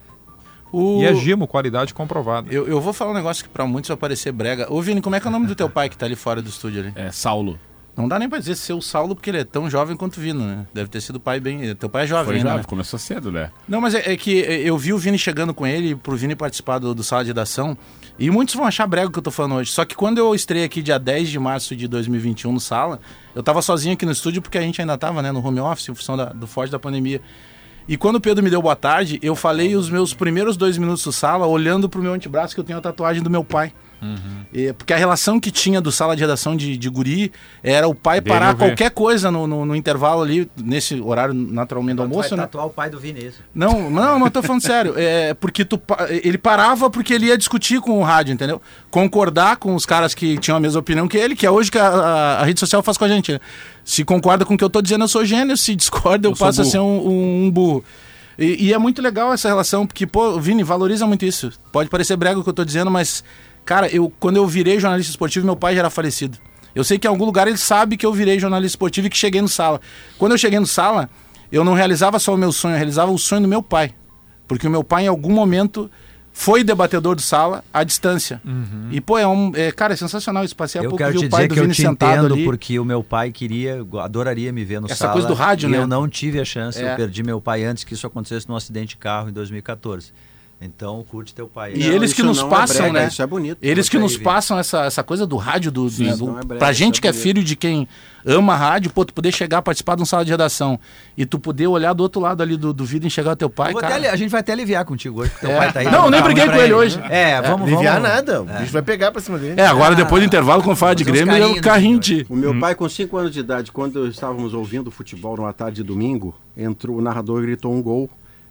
O- E é Gimo, qualidade comprovada. Eu, eu vou falar um negócio que pra muitos vai parecer brega. Ô, Vini, como é que é o nome do teu pai que tá ali fora do estúdio ali? É, Saulo. Não dá nem pra dizer seu Saulo, porque ele é tão jovem quanto o Vino, né? Deve ter sido pai bem. Teu pai é jovem, Foi jovem, né? começou cedo, né? Não, mas é, é que eu vi o Vini chegando com ele, pro Vini participar do, do Sala de Redação, e muitos vão achar brega o que eu tô falando hoje. Só que quando eu estrei aqui dia 10 de março de 2021 no Sala, eu tava sozinho aqui no estúdio porque a gente ainda tava, né, no home office, em função da- do forte da pandemia. E quando o Pedro me deu boa tarde, eu falei os meus primeiros dois minutos do Sala olhando pro meu antebraço que eu tenho a tatuagem do meu pai. E- porque a relação que tinha do sala de redação de, de guri era o pai Dele parar qualquer coisa no, no- no intervalo ali, nesse horário naturalmente do almoço, vai né? tatuar o pai do Vinícius. Não, não, mas tô falando sério. É porque tu, ele parava porque ele ia discutir com o rádio, entendeu? Concordar com os caras que tinham a mesma opinião que ele, que é hoje que a, a- a rede social faz com a gente. né? Se concorda com o que eu tô dizendo, eu sou gênio. Se discorda, eu, Eu passo a ser um, um- um burro. E, e é muito legal essa relação, porque, pô, Vini, valoriza muito isso. Pode parecer brega o que eu tô dizendo, mas, cara, eu, quando eu virei jornalista esportivo, meu pai já era falecido. Eu sei que em algum lugar ele sabe que eu virei jornalista esportivo e que cheguei no sala. Quando eu cheguei no sala, eu não realizava só o meu sonho, eu realizava o sonho do meu pai. Porque o meu pai, em algum momento, foi debatedor do sala à distância. E, pô, é um. É, cara, é sensacional isso. Passei há Eu pouco quero te o pai dizer do que eu Vini te sentado entendo ali. porque o meu pai queria, adoraria me ver no Essa sala. coisa do rádio, e né? eu não tive a chance. É. Eu perdi meu pai antes que isso acontecesse num acidente de carro em 2014. Então, curte teu pai. E Não, eles que nos é passam, brega, né? Isso é bonito. Eles que nos passam essa, essa coisa do rádio, do, né, isso do- é brega, pra gente é que é filho de quem ama rádio, pô, tu poder chegar, participar de um sala de redação e tu poder olhar do outro lado ali do, do vídeo e enxergar o teu pai, cara. até a gente vai até aliviar contigo hoje, porque teu É. pai tá aí. Não, nem briguei com ele hoje. É, vamos, Aliviar vamos. nada. O bicho vai pegar pra cima dele. É, agora Ah, depois do intervalo, quando fala de Grêmio, é o carrinho né, de... O meu pai, com 5 anos de idade, quando estávamos ouvindo futebol numa tarde de domingo, entrou o narrador gritou um gol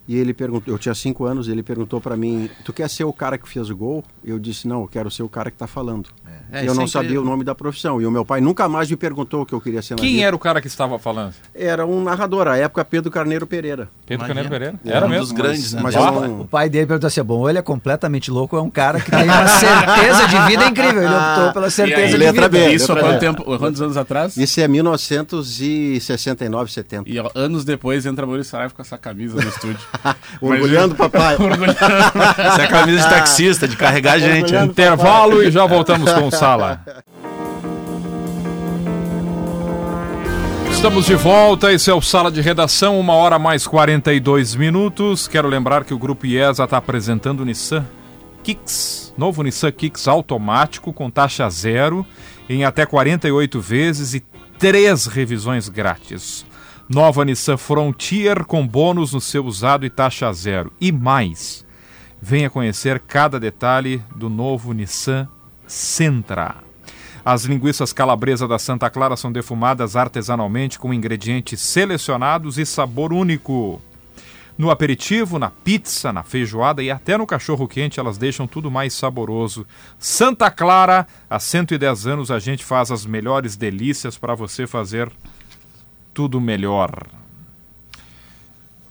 e ele perguntou, eu tinha 5 anos, ele perguntou para mim, tu quer ser o cara que fez o gol? Eu disse, não, eu quero ser o cara que está falando. É, eu não é sabia o nome da profissão e o meu pai nunca mais me perguntou o que eu queria ser na Quem vida. era o cara que estava falando? Era um narrador, à época Pedro Carneiro Pereira. Pedro Imagina. Caneiro Pereira? É, Era um mesmo? dos grandes, né? Mas Ah, eu O não... pai dele perguntou assim: bom, ele é completamente louco, ou é um cara que tem *laughs* uma certeza de vida incrível. Ele optou pela certeza de letra vida. B. Isso há quanto tempo? Quantos anos atrás? Isso é 1969, 70. E ó, anos depois entra Maurício Saraiva com essa camisa no estúdio. *laughs* Orgulhando o papai. *laughs* Essa é a camisa de taxista, de carregar a gente. Intervalo e já voltamos com o Sala. *laughs* Estamos de volta, esse é o Sala de Redação, uma hora mais 42 minutos. Quero lembrar que o Grupo IESA está apresentando o Nissan Kicks, novo Nissan Kicks automático com taxa zero em até 48 vezes e três revisões grátis. Nova Nissan Frontier com bônus no seu usado e taxa zero. E mais, venha conhecer cada detalhe do novo Nissan Sentra. As linguiças calabresa da Santa Clara são defumadas artesanalmente com ingredientes selecionados e sabor único. No aperitivo, na pizza, na feijoada e até no cachorro quente, elas deixam tudo mais saboroso. Santa Clara, há 110 anos a gente faz as melhores delícias para você fazer tudo melhor.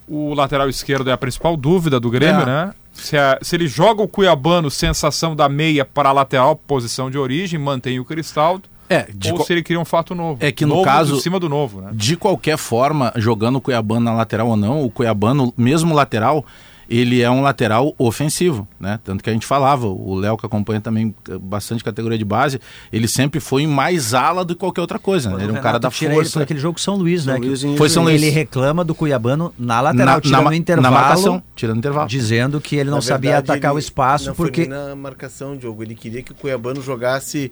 O lateral esquerdo é a principal dúvida do Grêmio, É. né? Se, a- se ele joga o Cuiabano, sensação da meia para a lateral, posição de origem, mantém o Cristaldo. É, ou se ele cria um fato novo. É que no novo caso- cima do novo, né? de qualquer forma, jogando o Cuiabano na lateral ou não, o Cuiabano, mesmo lateral, ele é um lateral ofensivo, né? Tanto que a gente falava, o Léo que acompanha também eh, bastante categoria de base, ele sempre foi mais ala do que qualquer outra coisa, né? Ele é um cara da força. aquele jogo São Luís, né? São Luís Foi São. Luís. Ele reclama do Cuiabano na lateral, tira ma- no intervalo, na marcação, tirando intervalo. dizendo que ele não Na sabia verdade, atacar ele o espaço não foi porque nem na marcação, Diogo. Ele queria que o Cuiabano jogasse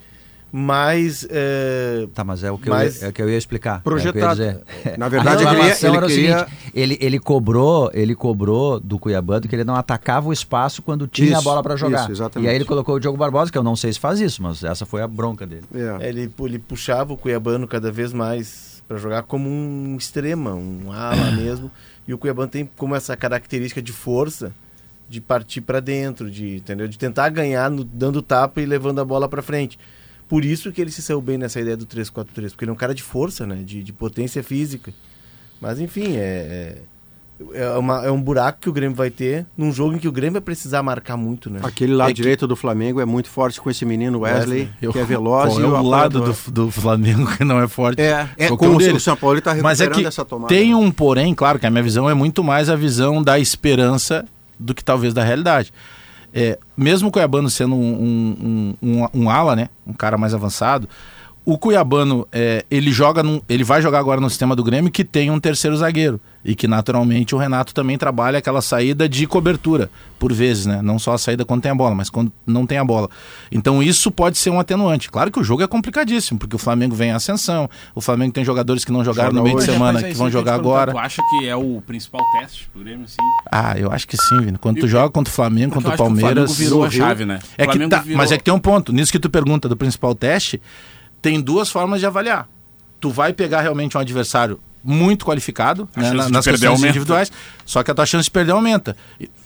mais. é, Tá, mas é o que, eu, ia- é o que eu ia explicar. Projetado. É o que eu ia dizer. *laughs* Na verdade, a ele, ele era o queria... seguinte, ele, ele cobrou, ele cobrou do Cuiabano que ele não atacava o espaço quando tinha Isso, a bola para jogar. isso, exatamente. e aí ele colocou o Diogo Barbosa, que eu não sei se faz isso, mas essa foi a bronca dele. É. ele, ele puxava o Cuiabano cada vez mais para jogar como um extrema, um ala *coughs* mesmo. E o Cuiabano tem como essa característica de força de partir para dentro, de, entendeu? de tentar ganhar no- dando tapa e levando a bola para frente. Por isso que ele se saiu bem nessa ideia do 3-4-3, porque ele é um cara de força, né? de, de potência física. Mas enfim, é, é, é, uma- é um buraco que o Grêmio vai ter num jogo em que o Grêmio vai precisar marcar muito, né? Aquele lado É que- direito do Flamengo é muito forte com esse menino Wesley, Eu- que é *laughs* veloz Qual e é o apoiador. lado do, do Flamengo que não é forte. É, é como um o São Paulo está recuperando Mas é que essa tomada. tem um porém, claro que a minha visão é muito mais a visão da esperança do que talvez da realidade. É, mesmo o Cuiabano sendo um, um, um, um ala, né, um cara mais avançado, o Cuiabano é, ele joga num- ele vai jogar agora no sistema do Grêmio que tem um terceiro zagueiro e que naturalmente o Renato também trabalha aquela saída de cobertura por vezes, né? Não só a saída quando tem a bola, mas quando não tem a bola. Então isso pode ser um atenuante. Claro que o jogo é complicadíssimo porque o Flamengo vem em ascensão, o Flamengo tem jogadores que não jogaram Joga no meio de hoje. semana Mas é que vão jogar agora. Tu acha que é o principal teste pro Grêmio, sim? Ah, eu acho que sim, Vini. Quando tu E- joga contra o Flamengo, Porque contra o que Palmeiras. O Flamengo virou a chave, né? É que tá, virou- Mas é que tem um ponto. Nisso que tu pergunta do principal teste, tem duas formas de avaliar. Tu vai pegar realmente um adversário muito qualificado né, nas questões aumenta. individuais, só que a tua chance de perder aumenta.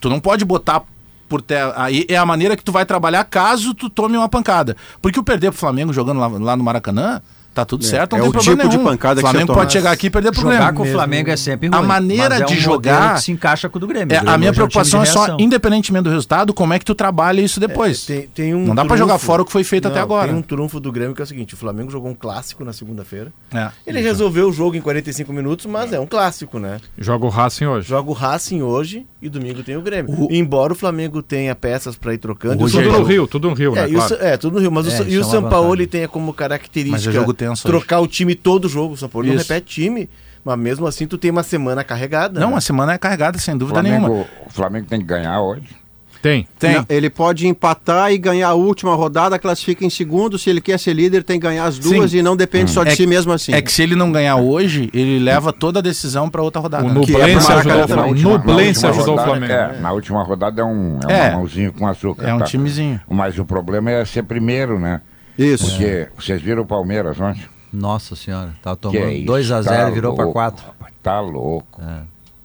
Tu não pode botar por terra. Aí é a maneira que tu vai trabalhar caso tu tome uma pancada. Porque o perder pro Flamengo jogando lá, lá no Maracanã, tá tudo certo, não é tem o problema tipo de nenhum. pancada o que você Flamengo pode chegar aqui e perder pro Jogar com o Flamengo é sempre ruim. A maneira mas é de um jogar- que se encaixa com o do Grêmio. É, Grêmio a minha é preocupação é de só, independentemente do resultado, como é que tu trabalha isso depois. Tem, tem um Não dá pra jogar fora o que foi feito até Não, agora. Tem um trunfo do Grêmio que é o seguinte: o Flamengo jogou um clássico na segunda-feira. É. Ele resolveu o jogo em 45 minutos, mas é um clássico, né? Joga o Racing hoje. Joga o Racing hoje e domingo tem o Grêmio. O- Embora o Flamengo tenha peças para ir trocando. Tudo no Rio, tudo no Rio, É, né? é, tudo no Rio. Mas o É, e isso o é São Paulo tem como característica É tenso hoje. trocar o time todo o jogo. O São Paulo não repete time, mas mesmo assim tu tem uma semana carregada. Não, né? a semana é carregada, sem dúvida nenhuma. Flamengo, o Flamengo tem que ganhar hoje. Tem. Tem. Não, ele pode empatar e ganhar a última rodada, classifica em segundo. Se ele quer ser líder, tem que ganhar as duas Sim. e não depende só de É si que- mesmo assim. É que se ele não ganhar hoje, ele leva toda a decisão pra outra rodada. O é Nublense pro ajudou, o Nublense última ajudou o rodada- Flamengo. É, na última rodada é um, é um É. mamãozinho com açúcar. É um tá? timezinho. Mas o problema é ser primeiro, né? Isso. Porque vocês viram o Palmeiras ontem? Nossa senhora, tava Que é tomando isso, 2x0 tá e virou pra louco, 4. rapaz, Tá louco.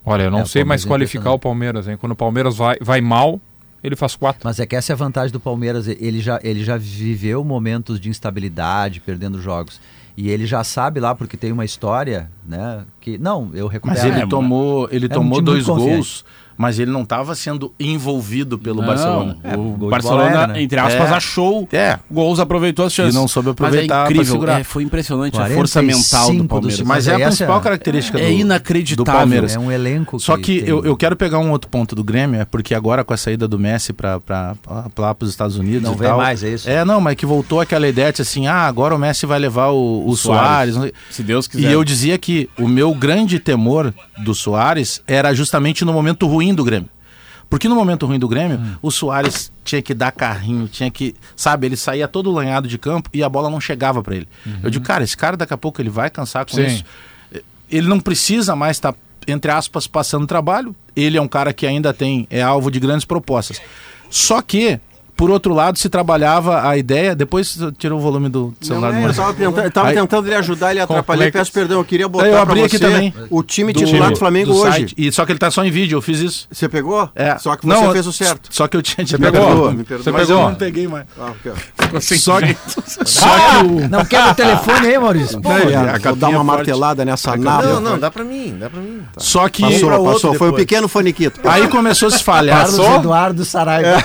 Olha, eu não É, sei mais é qualificar o Palmeiras, hein? Quando o Palmeiras vai, vai mal, ele faz quatro. Mas é que essa é a vantagem do Palmeiras. Ele já, ele já viveu momentos de instabilidade, perdendo jogos. E ele já sabe lá, porque tem uma história, né? Que. Não, eu recupero. Mas ele É, tomou, ele é tomou dois gols, mas ele não estava sendo envolvido pelo Não, Barcelona. O de bola Barcelona, né? entre aspas, É. achou É. gols, aproveitou as chances. E não soube Mas aproveitar é pra incrível, é, foi impressionante a 45 força mental do do Palmeiras. segundo. Mas Mas é a principal é- característica é do, inacreditável. do Palmeiras. É um elenco Só que tem- eu, eu quero pegar um outro ponto do Grêmio, é porque agora com a saída do Messi para lá para os Estados Unidos Não e vem tal, mais, é isso? É, não, mas que voltou aquela ideia de assim, ah, agora o Messi vai levar o, o Soares. Sei- Se Deus quiser. E eu dizia que o meu grande temor do Soares era justamente no momento ruim do Grêmio. Porque no momento ruim do Grêmio, Hum. o Soares tinha que dar carrinho, tinha que. Sabe, ele saía todo lanhado de campo e a bola não chegava para ele. Eu digo, cara, esse cara daqui a pouco ele vai cansar com Sim. isso. Ele não precisa mais estar, entre aspas, passando trabalho. Ele é um cara que ainda tem, é alvo de grandes propostas. Só que, por outro lado, se trabalhava a ideia. Depois tirou o volume do Não, celular do é, eu Marcelo. tava tentando, eu tava Aí- tentando ele ajudar, ele atrapalhei, Complexo. peço perdão. Eu queria botar Eu pra abri você aqui também. o time titular do Flamengo do hoje. site. E, só que ele tá só em vídeo, eu fiz isso. Você pegou? É. Só que você Não, fez o certo. Só que eu tinha Você pegou? perdoa, me Você perdoa. Mas pegou? eu não peguei mais. Ah. Só que, só *laughs* que o. Não quebra o telefone aí, Maurício. Não, ele- É, Vou dar uma forte. martelada nessa nave. Não, não, dá pra mim, dá pra mim. Só que. Passou, passou. Foi o pequeno faniquito. Aí começou a se falhar. Carlos Eduardo Saraiva.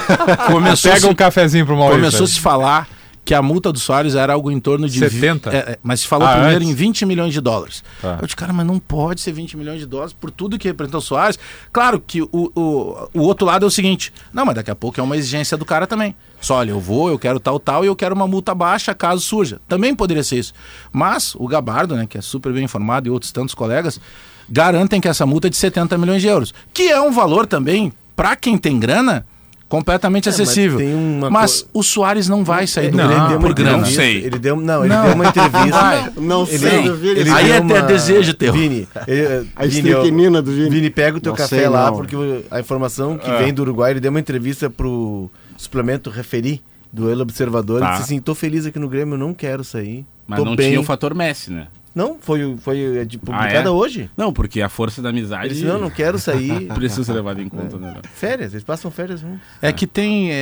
Começou, a Pega se, um cafezinho pro Maurício. começou a se falar que a multa do Soares era algo em torno de. vi- 70? É, é, mas se falou Ah, primeiro antes? em 20 milhões de dólares. Tá. Eu disse, cara, mas não pode ser 20 milhões de dólares por tudo que representou o Soares. Claro que o, o, o outro lado é o seguinte: não, mas daqui a pouco é uma exigência do cara também. Só, olha, eu vou, eu quero tal, tal, e eu quero uma multa baixa caso surja. Também poderia ser isso. Mas o Gabardo, né, que é super bem informado, e outros tantos colegas, garantem que essa multa é de 70 milhões de euros. Que é um valor também, para quem tem grana, completamente É, mas acessível. uma Mas co- o Soares não vai sair do Não, Grêmio por uma grana. entrevista- sei. Ele deu, não, ele Não. deu uma *laughs* entrevista. Não Ele, sei do Vini. ele Aí deu é ter desejo teu. Vini, ele- A Vini, eu- do Vini. Vini, pega o teu Não café sei, lá, não. porque o- a informação que Ah. vem do Uruguai, ele deu uma entrevista pro suplemento Referi, do El Observador, Tá. ele disse assim, tô feliz aqui no Grêmio, eu não quero sair. Mas tô não bem. tinha o fator Messi, né? Não, foi, foi é, de- Ah, publicada é? hoje. Não, porque a força da amizade disse, não, não quero sair. *laughs* precisa ser levada em conta, né? Férias, eles passam férias juntos. É que tem. É,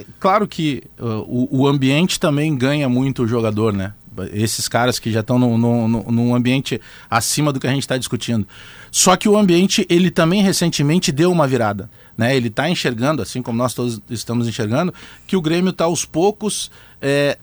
é claro que uh, o, o ambiente também ganha muito o jogador, né? Esses caras que já estão no, no, no- num ambiente acima do que a gente está discutindo. Só que o ambiente, ele também recentemente deu uma virada. Né? Ele está enxergando, assim como nós todos estamos enxergando, que o Grêmio está aos poucos é,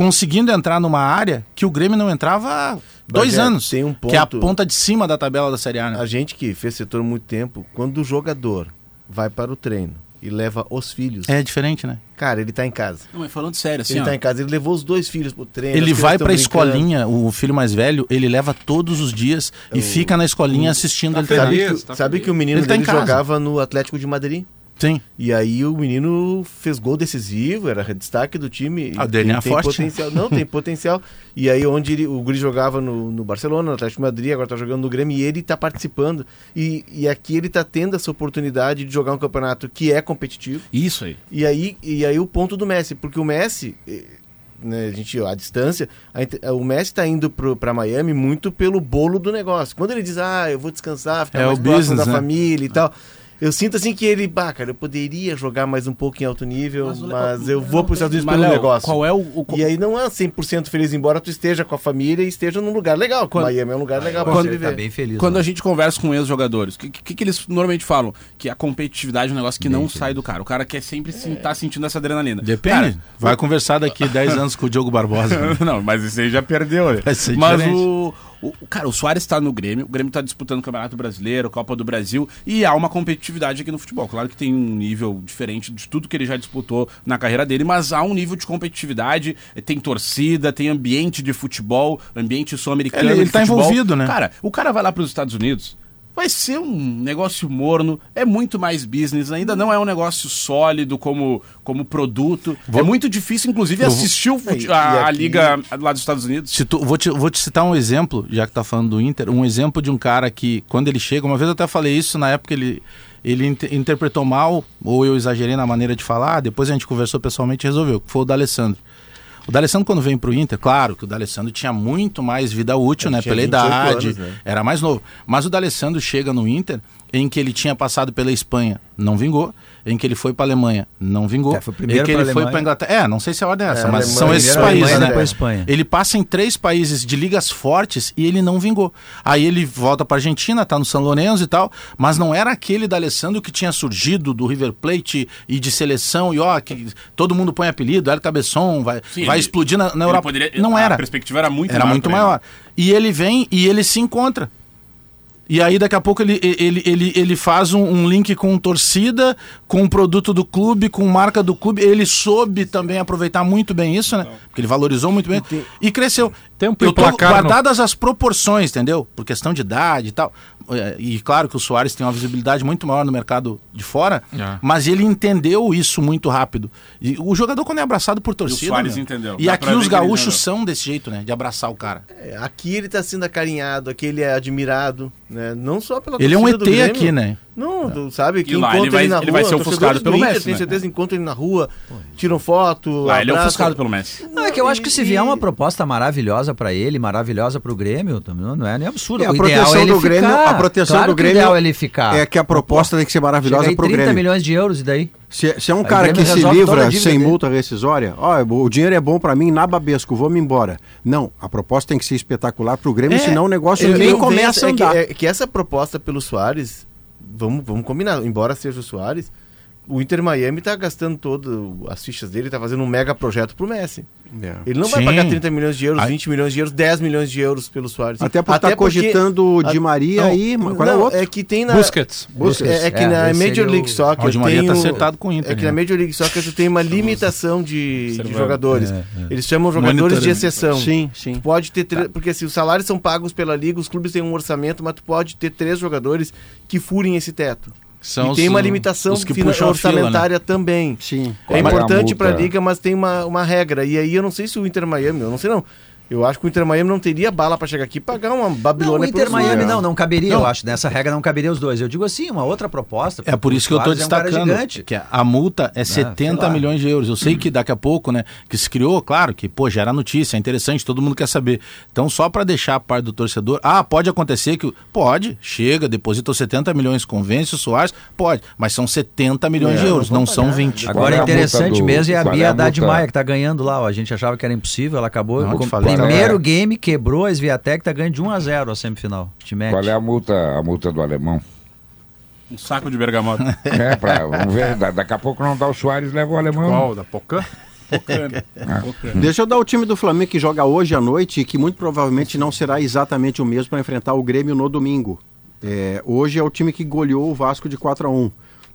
conseguindo entrar numa área que o Grêmio não entrava há dois Bagé, anos. tem um Que é a ponto- ponta de cima da tabela da Série A. Né? A gente que fez setor há muito tempo, quando o jogador vai para o treino e leva os filhos, É diferente, né? cara, ele tá em casa. Não, mas falando sério, assim, ele ó, tá em casa, ele levou os dois filhos pro treino. Ele vai pra escolinha, o filho mais velho, ele leva todos os dias e fica na escolinha assistindo ele treinar. Sabe, Feliz, que, tá sabe feliz. que o menino Ele tá em dele casa. jogava no Atlético de Madrid? Sim. E aí o menino fez gol decisivo, era destaque do time. DNA tem, tem forte. potencial. Não, tem *laughs* potencial. E aí onde ele- o Guri jogava no, no Barcelona, no Atlético de Madrid, agora tá jogando no Grêmio, e ele tá participando. E, e aqui ele tá tendo essa oportunidade de jogar um campeonato que é competitivo. isso aí. E aí, e aí o ponto do Messi, porque o Messi, eh, né, a gente, a distância, a inte- o Messi está indo para Miami muito pelo bolo do negócio. Quando ele diz, ah, eu vou descansar, ficar É mais o próximo business, da né? família e tal. Eu sinto assim que ele, bah, cara, eu poderia jogar mais um pouco em alto nível, mas, Mas eu vou para os Estados Unidos Mas, pelo Léo, negócio. Qual é o, o- E aí não é 100% feliz, embora tu esteja com a família e esteja num lugar legal. Quando- Miami é um lugar legal para viver. tá bem feliz. Quando né? a gente conversa com ex-jogadores, o que, que, que eles normalmente falam? Que a competitividade é um negócio que não sai do cara. O cara quer sempre estar sentindo essa adrenalina. Depende. Cara, Vai conversar daqui 10 anos com o Diogo Barbosa. né? *laughs* não, mas isso aí já perdeu, né? Vai ser Mas diferente. o, o. Cara, o Soares tá no Grêmio, o Grêmio tá disputando o Campeonato Brasileiro, Copa do Brasil, e há uma competitividade aqui no futebol. Claro que tem um nível diferente de tudo que ele já disputou na carreira dele, mas há um nível de competitividade, eh, tem torcida, tem ambiente de futebol, ambiente sul-americano. Ele- ele de tá futebol. envolvido, né? Cara, o cara vai lá para os Estados Unidos. Vai ser um negócio morno, é muito mais business, ainda não é um negócio sólido como, como produto. É muito difícil, inclusive, vou- assistir fute- e a, aqui- liga lá dos Estados Unidos. Tu- vou, te, vou te citar um exemplo, já que tá falando do Inter, um exemplo de um cara que, quando ele chega, uma vez eu até falei isso, na época ele, ele inter- interpretou mal, ou eu exagerei na maneira de falar, depois a gente conversou pessoalmente e resolveu, que foi o D'Alessandro. O D'Alessandro, quando vem pro Inter, claro que o D'Alessandro tinha muito mais vida útil, Ele né? Pela 28 idade, anos, né? era mais novo. Mas o D'Alessandro chega no Inter, em que ele tinha passado pela Espanha, não vingou. Em que ele foi para Alemanha, não vingou. É, foi primeiro em que ele foi Alemanha. para Inglaterra. É, não sei se a ordem é essa, É, mas Alemanha, são esses países, Alemanha, né? Ele passa em três países de ligas fortes e ele não vingou. Aí ele volta para Argentina, tá no São Lourenço e tal, mas não era aquele da Alessandro que tinha surgido do River Plate e de seleção e ó, que todo mundo põe apelido, El Cabeção, vai, Sim, vai ele- explodir na, na Europa. poderia- não a era. perspectiva era muito Era maior muito maior. E ele vem e ele se encontra. E aí daqui a pouco ele, ele, ele, ele faz um, um link com torcida, com o produto do clube, com marca do clube. Ele soube também aproveitar muito bem isso, né? Porque ele valorizou muito bem e cresceu. Tempo Eu e tô, placar no- guardadas as proporções, entendeu? Por questão de idade e tal. É, E claro que o Soares tem uma visibilidade muito maior no mercado de fora, É. mas ele entendeu isso muito rápido. E o jogador, quando é abraçado por torcida. Soares meu, entendeu. E Dá aqui os gaúchos são desse jeito, né? De abraçar o cara. É, Aqui ele está sendo acarinhado, aqui ele é admirado, né? Não só pela Ele é um ET Grêmio. aqui, né? Não, tu sabe que lá ele vai- na ele rua, vai ser ofuscado do pelo Inter, Messi, Tenho né? certeza encontram ele na rua, tiram foto, Lá ele é ofuscado pelo Messi. Não, é que eu acho que se vier uma proposta maravilhosa pra ele, maravilhosa pro Grêmio, também não- é nem absurdo. É, a O ideal proteção é ele do Grêmio- ficar. a proteção claro do que Grêmio O ideal é ele ficar. É que a proposta tem que ser maravilhosa pro 30 Grêmio. milhões de euros e daí? Se, se é um Aí cara o que se livra sem dele. multa rescisória, ó, o dinheiro é bom pra mim na Babesco, vou-me embora. Não, a proposta tem que ser espetacular pro Grêmio, É, senão o negócio Eu- nem eu começa a andar. É que, é que essa proposta pelo Soares, vamos, vamos combinar, embora seja o Soares, o Inter Miami tá gastando todo as fichas dele, tá fazendo um mega projeto pro Messi. É. Ele não vai Sim. pagar 30 milhões de euros, Aí- 20 milhões de euros, 10 milhões de euros pelo Soares. Até por estar cogitando o Di Maria não, aí, mas qual é o não, outro? É que tem na Busquets. É, é que É, na Major League Soccer o Di Maria tem tá acertado com o Inter, É que né? na Major League Soccer tu tem uma limitação de, de jogadores. É, é. Eles chamam jogadores de exceção. Sim, sim. Tu pode ter tre- porque assim, os salários são pagos pela liga, os clubes têm um orçamento, mas tu pode ter três jogadores que furem esse teto. São e os- tem uma limitação os que fina- puxam a fila, orçamentária também. Sim. É é importante para a multa? liga, mas tem uma, uma regra. E aí eu não sei se o Inter Miami, eu não sei não. Eu acho que o Inter Miami não teria bala para chegar aqui e pagar uma Não, Babilônia o Inter Miami não, não caberia, Não. eu acho. Nessa regra não caberia os dois. Eu digo assim, uma outra proposta. É por isso que eu estou Soares é um destacando que a multa é 70 sei lá. milhões de euros. Eu sei que daqui a pouco, né, que se criou, claro, que pô, já era notícia, é interessante, todo mundo quer saber. Então, só para deixar a parte do torcedor, ah, pode acontecer que pode, chega, deposita os 70 milhões, convence o Soares, pode, mas são 70 milhões É, de euros, não não são pagar. 20. Qual Agora é interessante do- mesmo é a é Bia a Haddad multa? Maia que tá ganhando lá. ó. A gente achava que era impossível, ela acabou. Não. Primeiro é? game quebrou a Sviatek, tá ganhando de 1 a 0 a semifinal. Te mete. Qual é a multa, a multa do alemão? Um saco de bergamota. É, pra, vamos ver, da- daqui a pouco não dá o Soares, leva o alemão. Qual? Da Pocan? Pocano. *laughs* Pocano. Deixa eu dar o time do Flamengo que joga hoje à noite e que muito provavelmente não será exatamente o mesmo para enfrentar o Grêmio no domingo. É, hoje é o time que goleou o Vasco de 4 a 1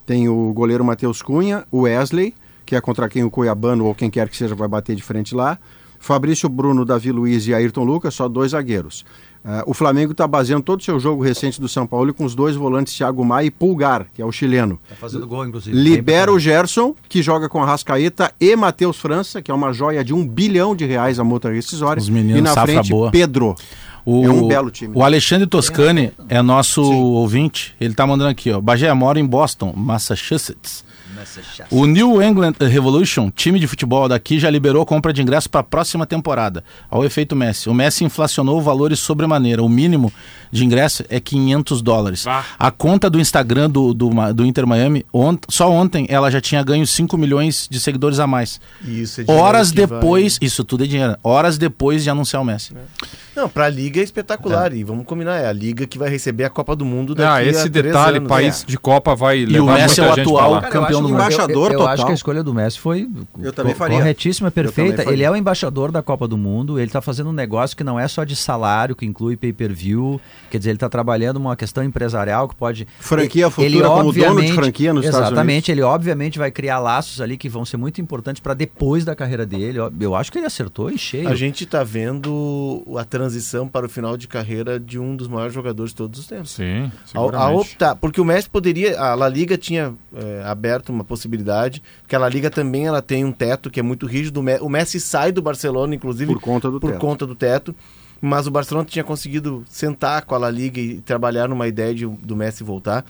Tem o goleiro Matheus Cunha, o Wesley, que é contra quem o Cuiabano ou quem quer que seja vai bater de frente lá. Fabrício Bruno, Davi Luiz e Ayrton Lucas, só dois zagueiros. Ah, o Flamengo está baseando todo o seu jogo recente do São Paulo com os dois volantes Thiago Maia e Pulgar, que é o chileno. Tá fazendo gol, inclusive. Libera o Gerson, que joga com a Rascaeta, e Matheus França, que é uma joia de um bilhão de reais a multa rescisória. Os meninos, e na safra frente, boa. Pedro. O, É um belo time. O Alexandre Toscani é nosso ouvinte. Ele tá mandando aqui, ó. Bagé mora em Boston, Massachusetts. Caramba. O New England Revolution, time de futebol daqui, já liberou compra de ingresso para a próxima temporada. Ao efeito Messi. O Messi inflacionou valores sobremaneira. O mínimo de ingresso é 500 dólares. Ah. A conta do Instagram do, do, do Inter Miami, ont, só ontem ela já tinha ganho 5 milhões de seguidores a mais. Isso é dinheiro Horas que vai- depois, isso tudo é dinheiro. Horas depois de anunciar o Messi. Não, pra Liga é espetacular. E vamos combinar, é a Liga que vai receber a Copa do Mundo daqui Ah, a esse três detalhe, anos. país É. de Copa vai E levar o Messi muita é o atual campeão do mundo. Embaixador eu, eu, eu acho total. que a escolha do Messi foi Eu também faria. corretíssima, também perfeita. faria. Ele é o embaixador da Copa do Mundo, ele está fazendo um negócio que não é só de salário, que inclui pay-per-view, quer dizer, ele está trabalhando uma questão empresarial que pode... Franquia futura Ele, como dono de franquia nos Estados Exatamente, ele obviamente vai criar laços ali que vão ser muito importantes para depois da carreira dele. Eu- acho que ele acertou em cheio. A gente tá vendo a transição para o final de carreira de um dos maiores jogadores de todos os tempos. Sim, seguramente. ao optar, porque o Messi poderia, a La Liga tinha é, aberto uma possibilidade, porque a La Liga também ela tem um teto que é muito rígido. O Me- O Messi sai do Barcelona, inclusive, Por conta do por teto. conta do teto. Mas o Barcelona tinha conseguido sentar com a La Liga e trabalhar numa ideia de, do Messi voltar.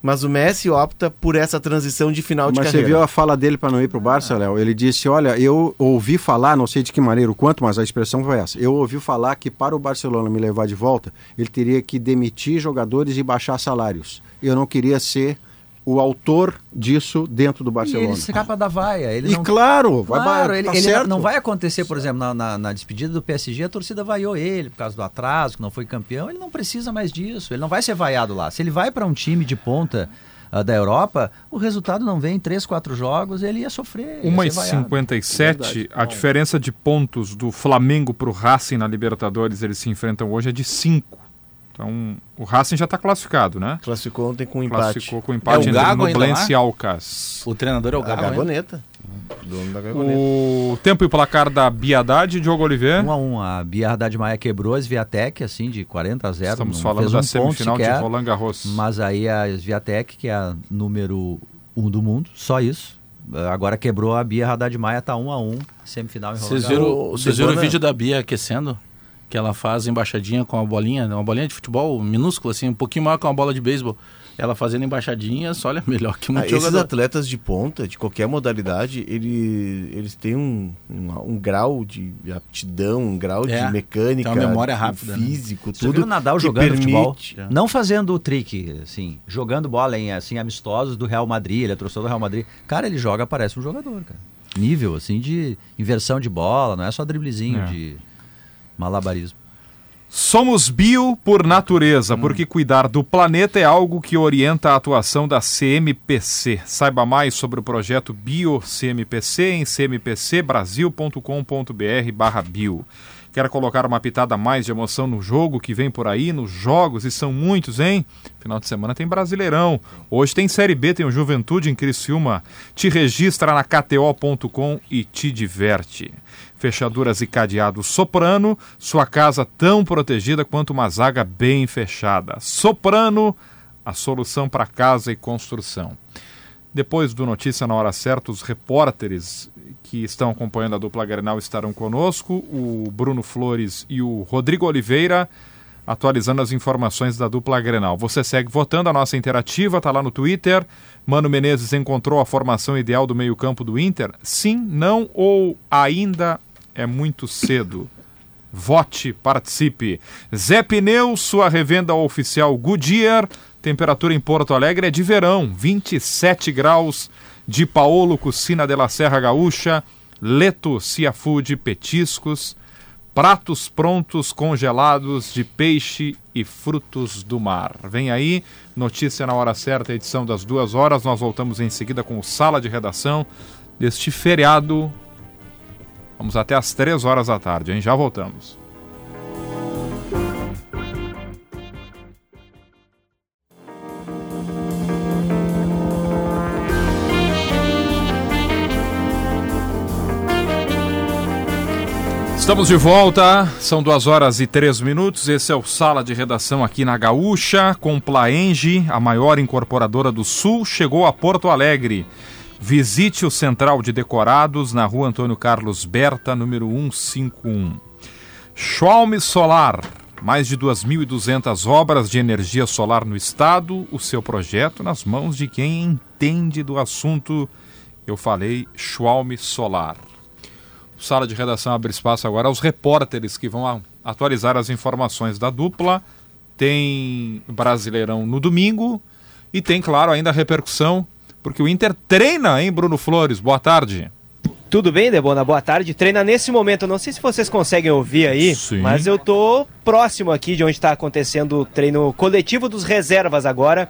Mas o Messi opta por essa transição de final de Mas você carreira. viu a fala dele para não ir pro Barça, Léo? Ele disse: Olha, eu ouvi falar, não sei de que maneira o quanto, mas a expressão foi essa. Eu ouvi falar que para o Barcelona me levar de volta, ele teria que demitir jogadores e baixar salários. Eu não queria ser o autor disso dentro do E Barcelona. ele escapa da vaia. Ele E não... claro, vai Claro, vai- ele, tá ele certo. não vai acontecer, por exemplo, na, na- na despedida do PSG, a torcida vaiou ele por causa do atraso, que não foi campeão. Ele não precisa mais disso, ele não vai ser vaiado lá. Se ele vai para um time de ponta ah, da Europa, o resultado não vem em 3, 4 jogos, ele ia sofrer. ia Uma e ser vaiado. 57, a diferença de pontos do Flamengo para o Racing na Libertadores, eles se enfrentam hoje, é de 5. Então, o Racing já está classificado, né? Classificou ontem com um empate. Classificou com empate É o entre Gago e lá? Alcas. O treinador é o A Gago, hein? Gagoneta. Dono da Gagoneta. O tempo e placar da Biadade, Diogo Oliveira. 1 a 1 A Bia Haddad Maia quebrou a Sviatek, assim, de 40 a 0. Estamos não falando da um semifinal de sequer, Roland Garros. Mas aí a Sviatek, que é a número 1 do mundo, só isso. Agora quebrou a Bia Haddad Maia, tá 1 a 1 semifinal em Roland Vocês Garros. viram, O vocês viram o vídeo da Bia aquecendo? Que ela faz embaixadinha com a bolinha, uma bolinha de futebol minúscula, assim, um pouquinho maior que uma bola de beisebol. Ela fazendo embaixadinhas, olha, *laughs* melhor que Ah, muito esses jogador. atletas de ponta, de qualquer modalidade, ele, eles têm um, um, um grau de aptidão, um grau É, de mecânica, tem uma memória rápida, né? físico, Você viu tudo. o Nadal jogando futebol? permite- Não fazendo o trick, assim, jogando bola em assim, amistosos do Real Madrid, ele é torcedor do Real Madrid. Cara, ele joga, parece um jogador, cara. Nível, assim, de inversão de bola, não é só driblezinho É. de malabarismo. Somos bio por natureza, porque cuidar do planeta é algo que orienta a atuação da CMPC. Saiba mais sobre o projeto Bio CMPC em cmpcbrasil.com.br barra bio. Quer colocar uma pitada mais de emoção no jogo que vem por aí, nos jogos, e são muitos, hein? Final de semana tem Brasileirão. Hoje tem Série B, tem o Juventude em Criciúma. Te registra na KTO.com e te diverte. Fechaduras e cadeados Soprano, sua casa tão protegida quanto uma zaga bem fechada. Soprano, a solução para casa e construção. Depois do Notícia na Hora Certa, os repórteres que estão acompanhando a dupla Grenal estarão conosco, o Bruno Flores e o Rodrigo Oliveira, atualizando as informações da dupla Grenal. Você segue votando, a nossa interativa está lá no Twitter. Mano Menezes encontrou a formação ideal do meio-campo do Inter? Sim, não ou ainda é muito cedo? Vote, participe. Zé Pneu, sua revenda oficial Goodyear. Temperatura em Porto Alegre é de verão, 27 graus. De Paolo Cucina de la Serra Gaúcha, Leto Food Petiscos, pratos prontos congelados de peixe e frutos do mar. Vem aí, notícia na hora certa, edição das duas horas. Nós voltamos em seguida com o Sala de Redação deste feriado. Vamos até às três horas da tarde, hein? Já voltamos. Estamos de volta, são duas horas e três minutos. Esse é o Sala de Redação aqui na Gaúcha, com Plaenge, a maior incorporadora do Sul, chegou a Porto Alegre. Visite o Central de Decorados na rua Antônio Carlos Berta, número 151. Schwalm Solar, mais de 2.200 obras de energia solar no estado, o seu projeto nas mãos de quem entende do assunto. Eu falei Schwalm Solar. Sala de redação abre espaço agora aos repórteres que vão atualizar as informações da dupla. Tem Brasileirão no domingo e tem, claro, ainda a repercussão, porque o Inter treina, hein, Bruno Flores? Boa tarde. Tudo bem, Debona? Boa tarde. Treina nesse momento. não sei se vocês conseguem ouvir aí, Sim. mas eu tô próximo aqui de onde está acontecendo o treino coletivo dos reservas agora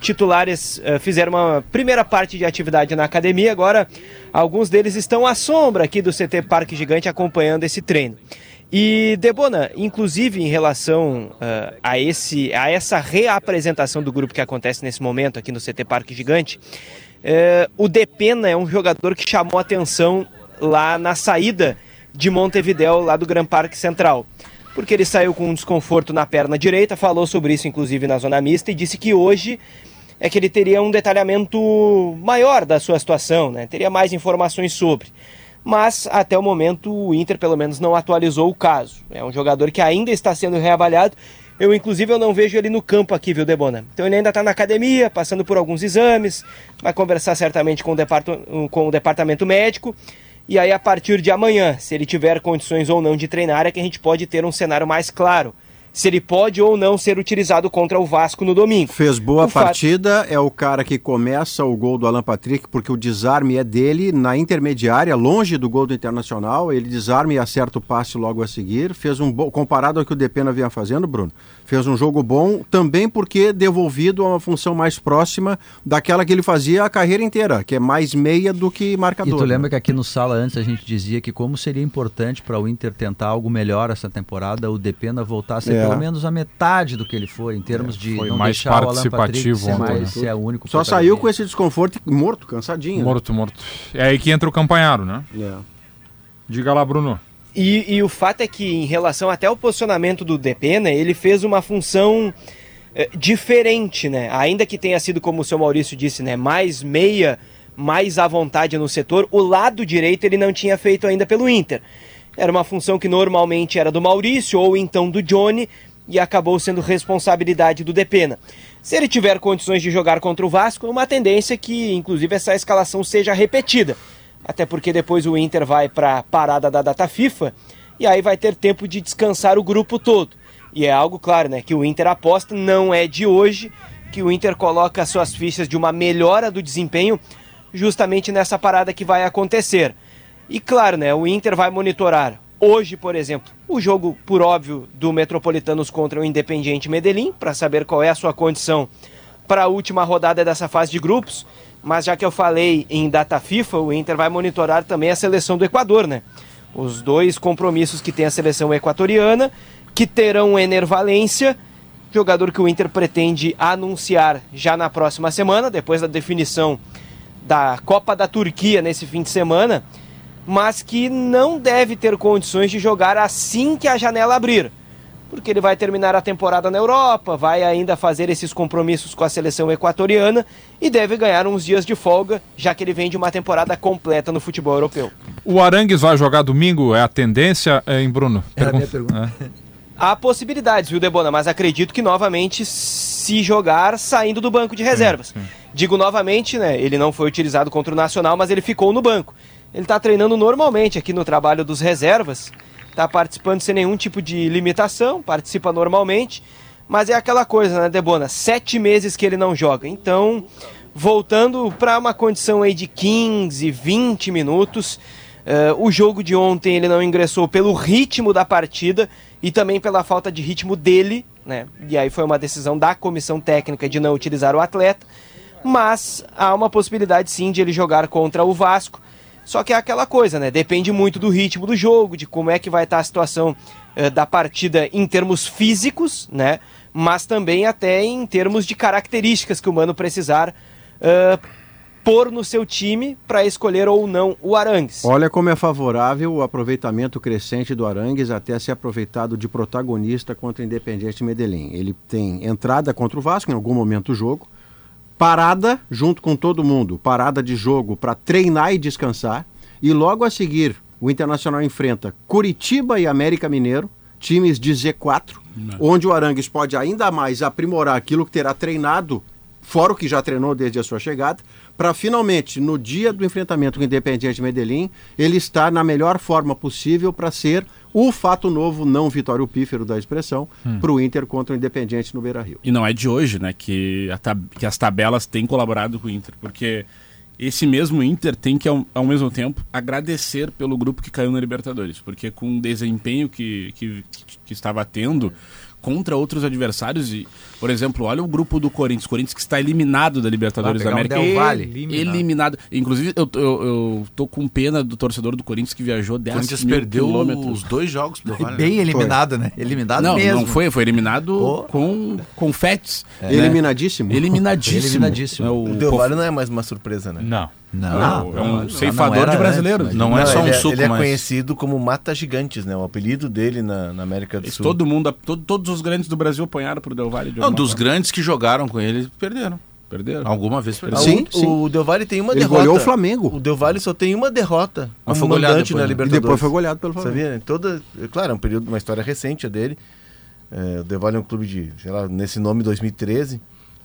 titulares uh, fizeram uma primeira parte de atividade na academia, agora alguns deles estão à sombra aqui do CT Parque Gigante acompanhando esse treino. E Debona, inclusive em relação uh, a, esse, a essa reapresentação do grupo que acontece nesse momento aqui no CT Parque Gigante, uh, o Depena é um jogador que chamou atenção lá na saída de Montevidéu, lá do Gran Parque Central. Porque ele saiu com um desconforto na perna direita, falou sobre isso inclusive na zona mista e disse que hoje é que ele teria um detalhamento maior da sua situação, né? teria mais informações sobre. Mas até o momento o Inter pelo menos não atualizou o caso. É um jogador que ainda está sendo reavaliado. Eu, inclusive, eu não vejo ele no campo aqui, viu, Debona? Então ele ainda está na academia, passando por alguns exames, vai conversar certamente com o, com o departamento médico. E aí, a partir de amanhã, se ele tiver condições ou não de treinar, é que a gente pode ter um cenário mais claro se ele pode ou não ser utilizado contra o Vasco no domingo. Fez boa o partida, fato... é o cara que começa o gol do Alan Patrick, porque o desarme é dele na intermediária, longe do gol do Internacional, ele desarme e acerta o passe logo a seguir. Fez um bom, comparado ao que o Depena vinha fazendo, Bruno, fez um jogo bom, também porque devolvido a uma função mais próxima daquela que ele fazia a carreira inteira, que é mais meia do que marcador. E tu lembra né? que aqui no Sala antes a gente dizia que como seria importante para o Inter tentar algo melhor essa temporada, o Depena voltar a ser é. pelo menos a metade do que ele foi, em termos de foi não mais deixar participativo o Alan Patrick ser, mais, ser o único Só saiu com esse desconforto morto, cansadinho. Morto, né? morto. É aí que entra o campanharo, né? É. Diga lá, Bruno. E, e, o fato é que, em relação até ao posicionamento do Depena, né, ele fez uma função é, diferente, né? Ainda que tenha sido, como o seu Maurício disse, né, mais meia, mais à vontade no setor, o lado direito ele não tinha feito ainda pelo Inter. Era uma função que normalmente era do Maurício ou então do Johnny, e acabou sendo responsabilidade do Depena. Se ele tiver condições de jogar contra o Vasco, uma tendência é que, inclusive, essa escalação seja repetida. Até porque depois o Inter vai para a parada da data FIFA e aí vai ter tempo de descansar o grupo todo. E é algo claro, né, que o Inter aposta, não é de hoje, que o Inter coloca suas fichas de uma melhora do desempenho justamente nessa parada que vai acontecer. E claro, né, o Inter vai monitorar Hoje, por exemplo, o jogo, por óbvio, do Metropolitanos contra o Independiente Medellín, para saber qual é a sua condição para a última rodada dessa fase de grupos. Mas já que eu falei em data FIFA, o Inter vai monitorar também a seleção do Equador, né? Os dois compromissos que tem a seleção equatoriana, que terão o Ener Valência, jogador que o Inter pretende anunciar já na próxima semana, depois da definição da Copa da Turquia nesse fim de semana mas que não deve ter condições de jogar assim que a janela abrir. Porque ele vai terminar a temporada na Europa, vai ainda fazer esses compromissos com a seleção equatoriana e deve ganhar uns dias de folga, já que ele vem de uma temporada completa no futebol europeu. O Arangues vai jogar domingo? É a tendência, hein, Bruno? Era a minha pergunta. É. Há possibilidades, viu, Debona? Mas acredito que novamente se jogar saindo do banco de reservas. Digo novamente, né? Ele não foi utilizado contra o Nacional, mas ele ficou no banco. Ele está treinando normalmente aqui no trabalho dos reservas, está participando sem nenhum tipo de limitação, participa normalmente, mas é aquela coisa, né, Debona? Sete meses que ele não joga. Então, voltando para uma condição aí de 15, 20 minutos. eh, o jogo de ontem ele não ingressou pelo ritmo da partida e também pela falta de ritmo dele, né? E aí foi uma decisão da comissão técnica de não utilizar o atleta. Mas há uma possibilidade sim de ele jogar contra o Vasco. Só que é aquela coisa, né? Depende muito do ritmo do jogo, de como é que vai estar a situação eh, da partida em termos físicos, né? Mas também até em termos de características que o Mano precisar eh, pôr no seu time para escolher ou não o Arangues. Olha como é favorável o aproveitamento crescente do Arangues até ser aproveitado de protagonista contra o Independiente Medellín. Ele tem entrada contra o Vasco em algum momento do jogo, parada junto com todo mundo, parada de jogo para treinar e descansar, e logo a seguir o Internacional enfrenta Curitiba e América Mineiro, times de Z4, onde o Arangues pode ainda mais aprimorar aquilo que terá treinado, fora o que já treinou desde a sua chegada, para finalmente, no dia do enfrentamento com o Independiente Medellín, ele estar na melhor forma possível para ser o fato novo, não Vitório Pífero da expressão, para o Inter contra o Independiente no Beira-Rio. E não é de hoje, né, que, tab- que as tabelas têm colaborado com o Inter, porque esse mesmo Inter tem que, ao, ao mesmo tempo, agradecer pelo grupo que caiu na Libertadores, porque com o desempenho que, que, que estava tendo contra outros adversários, e, por exemplo, olha o grupo do Corinthians, o Corinthians que está eliminado da Libertadores da Vai pegar América. um Del Valle. eliminado. eliminado. Inclusive, eu, eu, eu tô com pena do torcedor do Corinthians que viajou O 10 Corinthians mil perdeu quilômetros. os dois jogos pro Vale. Bem eliminado, né? Eliminado Não, mesmo. não foi, foi eliminado Pô. com confetes. né? Eliminadíssimo. Eliminadíssimo. Eliminadíssimo. É O o Del Valle não é mais uma surpresa, né? Não. Não, é um não ceifador de brasileiros. antes, Não é só um ele suco, Ele é mas- conhecido como Mata Gigantes, né? O apelido dele na, na América do Esse Sul. Todo mundo, todo- todos os grandes do Brasil apanharam pro Del Valle. de Não, dos forma. grandes que jogaram com ele, perderam. Perderam. Alguma vez perderam. Sim, o, sim. o Del Valle tem uma Ele derrota. goleou o Flamengo. O Del Valle só tem uma derrota Mas como foi goleado depois, na né? E Libertadores. depois foi goleado pelo Flamengo. Sabia? Toda, claro, é um período, uma história recente a dele. É, o Del Valle é um clube de, sei lá, nesse nome 2013.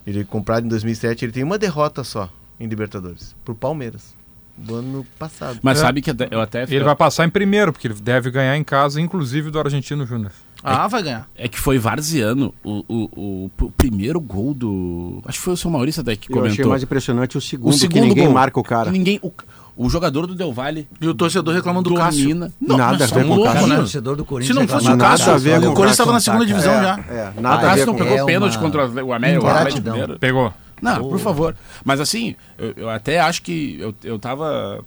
Ele comprado em 2007, ele tem uma derrota só em Libertadores, pro Palmeiras, do ano passado. Mas É. sabe que eu até Ele vai passar em primeiro, porque ele deve ganhar em casa, inclusive do Argentino Júnior. Ah, vai ganhar. É que foi varziano o, o, o, o primeiro gol do. Acho que foi o seu Maurício até que Eu achei comentou. mais impressionante o segundo, o que segundo ninguém gol. marca o cara. Ninguém, o, o jogador do Del Valle E o torcedor reclamando do Cássio. domina. Nada a ver são com o Cássio. O né? torcedor do Corinthians Se não fosse o Cássio, ver com o o Corinthians estava na segunda divisão É, já. é, O nada ver Cássio não pegou É pênalti uma contra o América. o. Pegou. Não, por favor. Mas assim, eu, eu até acho que eu, eu tava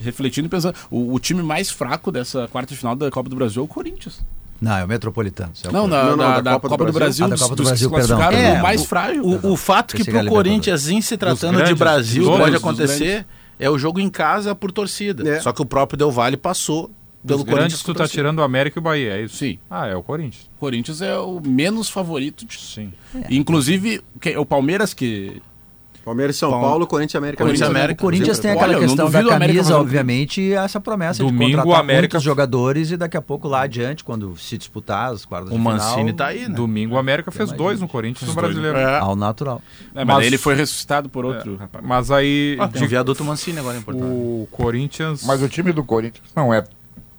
refletindo e pensando, o, o time mais fraco dessa quarta de final da Copa do Brasil é o Corinthians. Não, é o Metropolitano. é o Não, Não, não, da, da da Copa Copa, do do Brasil, Ah, da Copa do Brasil, perdão. o É, mais o- frágil. O, o fato que Pensei que pro Corinthians, em se tratando de grandes, Brasil, dos pode grandes, dos acontecer, é o jogo em casa por torcida. É. Só que o próprio Del Valle passou pelo Dos Corinthians. grandes, tu tá torcida. tirando o América e o Bahia, é isso? Sim. Ah, é o Corinthians. O Corinthians é o menos favorito. De... Sim. Inclusive, que- o Palmeiras que... Palmeiras e São Bom. Paulo, Corinthians e América. Corinthians e. América. O Corinthians tem Olha, aquela não questão da o camisa, um- obviamente, e essa promessa Domingo, de o contratar América- muitos jogadores e daqui a pouco lá adiante, quando se disputar as quartas O de final, Mancini tá aí, né? Domingo o América fez dois gente. no Corinthians no dois, Brasileiro. É. ao natural. É, mas, Mas- ele foi ressuscitado por outro. rapaz. Mas aí Ah, tem o de- viaduto Mancini agora em Porto Alegre. o Corinthians. Mas o time do Corinthians não é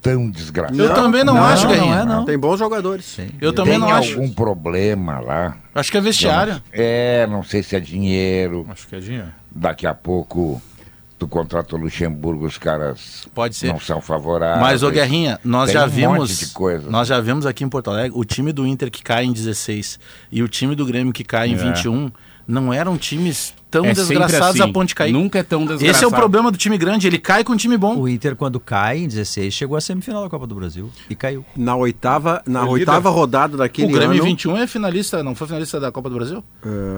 tão desgraçado. Eu também não, Não, acho, não Guerrinha. é, não. Tem bons jogadores. Sim. Eu também Tem não acho. algum problema lá. Acho que é vestiário. É, não sei se é dinheiro. Acho que é dinheiro. Daqui a pouco tu contrata o Luxemburgo, os caras Pode ser. não são favoráveis. Mas, ô Guerrinha, nós Tem já um vimos. monte de coisa. Nós já vimos aqui em Porto Alegre o time do Inter que cai em 16 e o time do Grêmio que cai em É. 21 Não eram times tão É desgraçados assim. a ponto de cair. Nunca é tão desgraçado. Esse é o problema do time grande, ele cai com um time bom. O Inter, quando cai em 16, chegou à semifinal da Copa do Brasil e caiu. Na oitava, na É líder. oitava rodada O daquele Grêmio ano, 21 é finalista, não foi finalista da Copa do Brasil?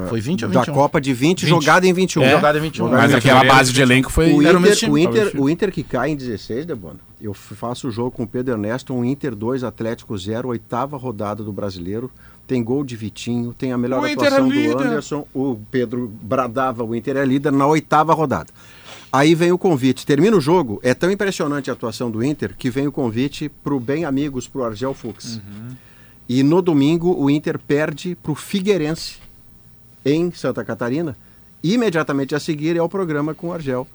foi 20 ou da 21? Copa de 20, 20. jogada em 21. É. Jogada em 21. Jogada Mas em aquela 21. base de elenco foi. O o Inter, o, Inter, o Inter que cai em 16, Debona, eu faço o jogo com o Pedro Ernesto, um Inter 2, Atlético 0, oitava rodada do Brasileiro. Tem gol de Vitinho, tem a melhor O atuação é do. Anderson. O Pedro bradava, o Inter é líder na oitava rodada. Aí vem o convite. Termina o jogo, é tão impressionante a atuação do Inter que vem o convite para o Bem Amigos, para o Argel Fux. E no domingo o Inter perde para o Figueirense, em Santa Catarina. Imediatamente a seguir é o programa com o Argel.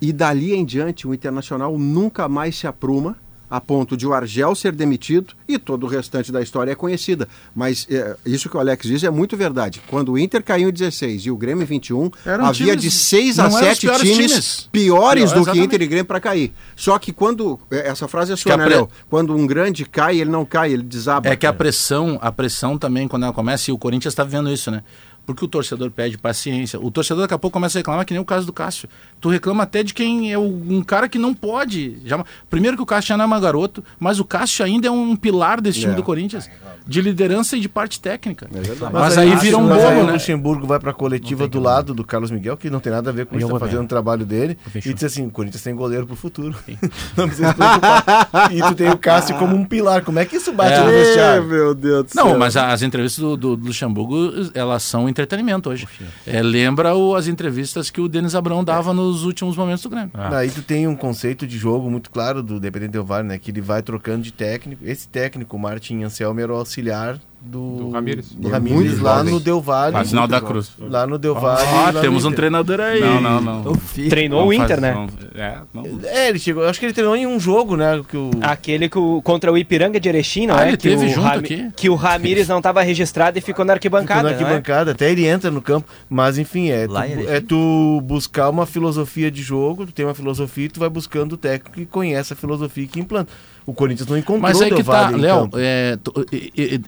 E dali em diante o Internacional nunca mais se apruma a ponto de o Argel ser demitido e todo o restante da história é conhecida. Mas é, isso que o Alex diz é muito verdade. Quando o Inter caiu em 16 e o Grêmio em 21, Eram havia times- de 6 a não eram os 7 piores times, times. piores Pior, do que. Inter e Grêmio para cair. Só que quando é, essa frase é sua, né, pre- Léo? Quando um grande cai, ele não cai, ele desaba. É que a pressão, a pressão também, quando ela começa, e o Corinthians está vivendo isso, né? Porque o torcedor pede paciência. O torcedor daqui a pouco começa a reclamar, que nem o caso do Cássio. Tu reclama até de quem é o- um cara que não pode. Já, primeiro que o Cássio já não é mais garoto, mas o Cássio ainda é um pilar desse time É. do Corinthians. De liderança e de parte técnica. É verdade. Mas, aí vira um mas aí bolo, o né? Luxemburgo vai pra coletiva do lado do Carlos Miguel, que não tem nada a ver com isso, tá fazendo o trabalho dele, Fechou. e diz assim, o Corinthians tem goleiro pro futuro. *laughs* não precisa se preocupar. e tu tem o Cássio como um pilar. Como é que isso bate É. no vestiário? meu Deus do Não, mas as entrevistas do, do, do Luxemburgo, elas são entretenimento hoje. É, lembra o- as entrevistas que o Denis Abrão dava nos últimos momentos do Grêmio. Aí tu tem um conceito de jogo muito claro do Dependente Del Valle, né? Que ele vai trocando de técnico. Esse técnico, o Martin Anselmo, era o auxiliar do, Do Ramires. do É Ramires lá jovem. no Del Valle. Ah, sinal da cruz. Lá no Del Valle. Ah, temos um treinador aí. Não, não, não. Treinou o Não Inter, faz- né? não- é, não. É, ele chegou. Acho que ele treinou em um jogo, né? Que o... Aquele que o- contra o Ipiranga de Erechim, não Ah, é? ele que teve o junto Rami- aqui. Que o Ramires não estava registrado e ficou na Ficou arquibancada, na não é? arquibancada, até ele entra no campo. Mas enfim, é tu, é tu buscar uma filosofia de jogo, tu tem uma filosofia e tu vai buscando o técnico que conhece a filosofia e que implanta. O Corinthians não encontrou Mas Del que tá, Léo, é,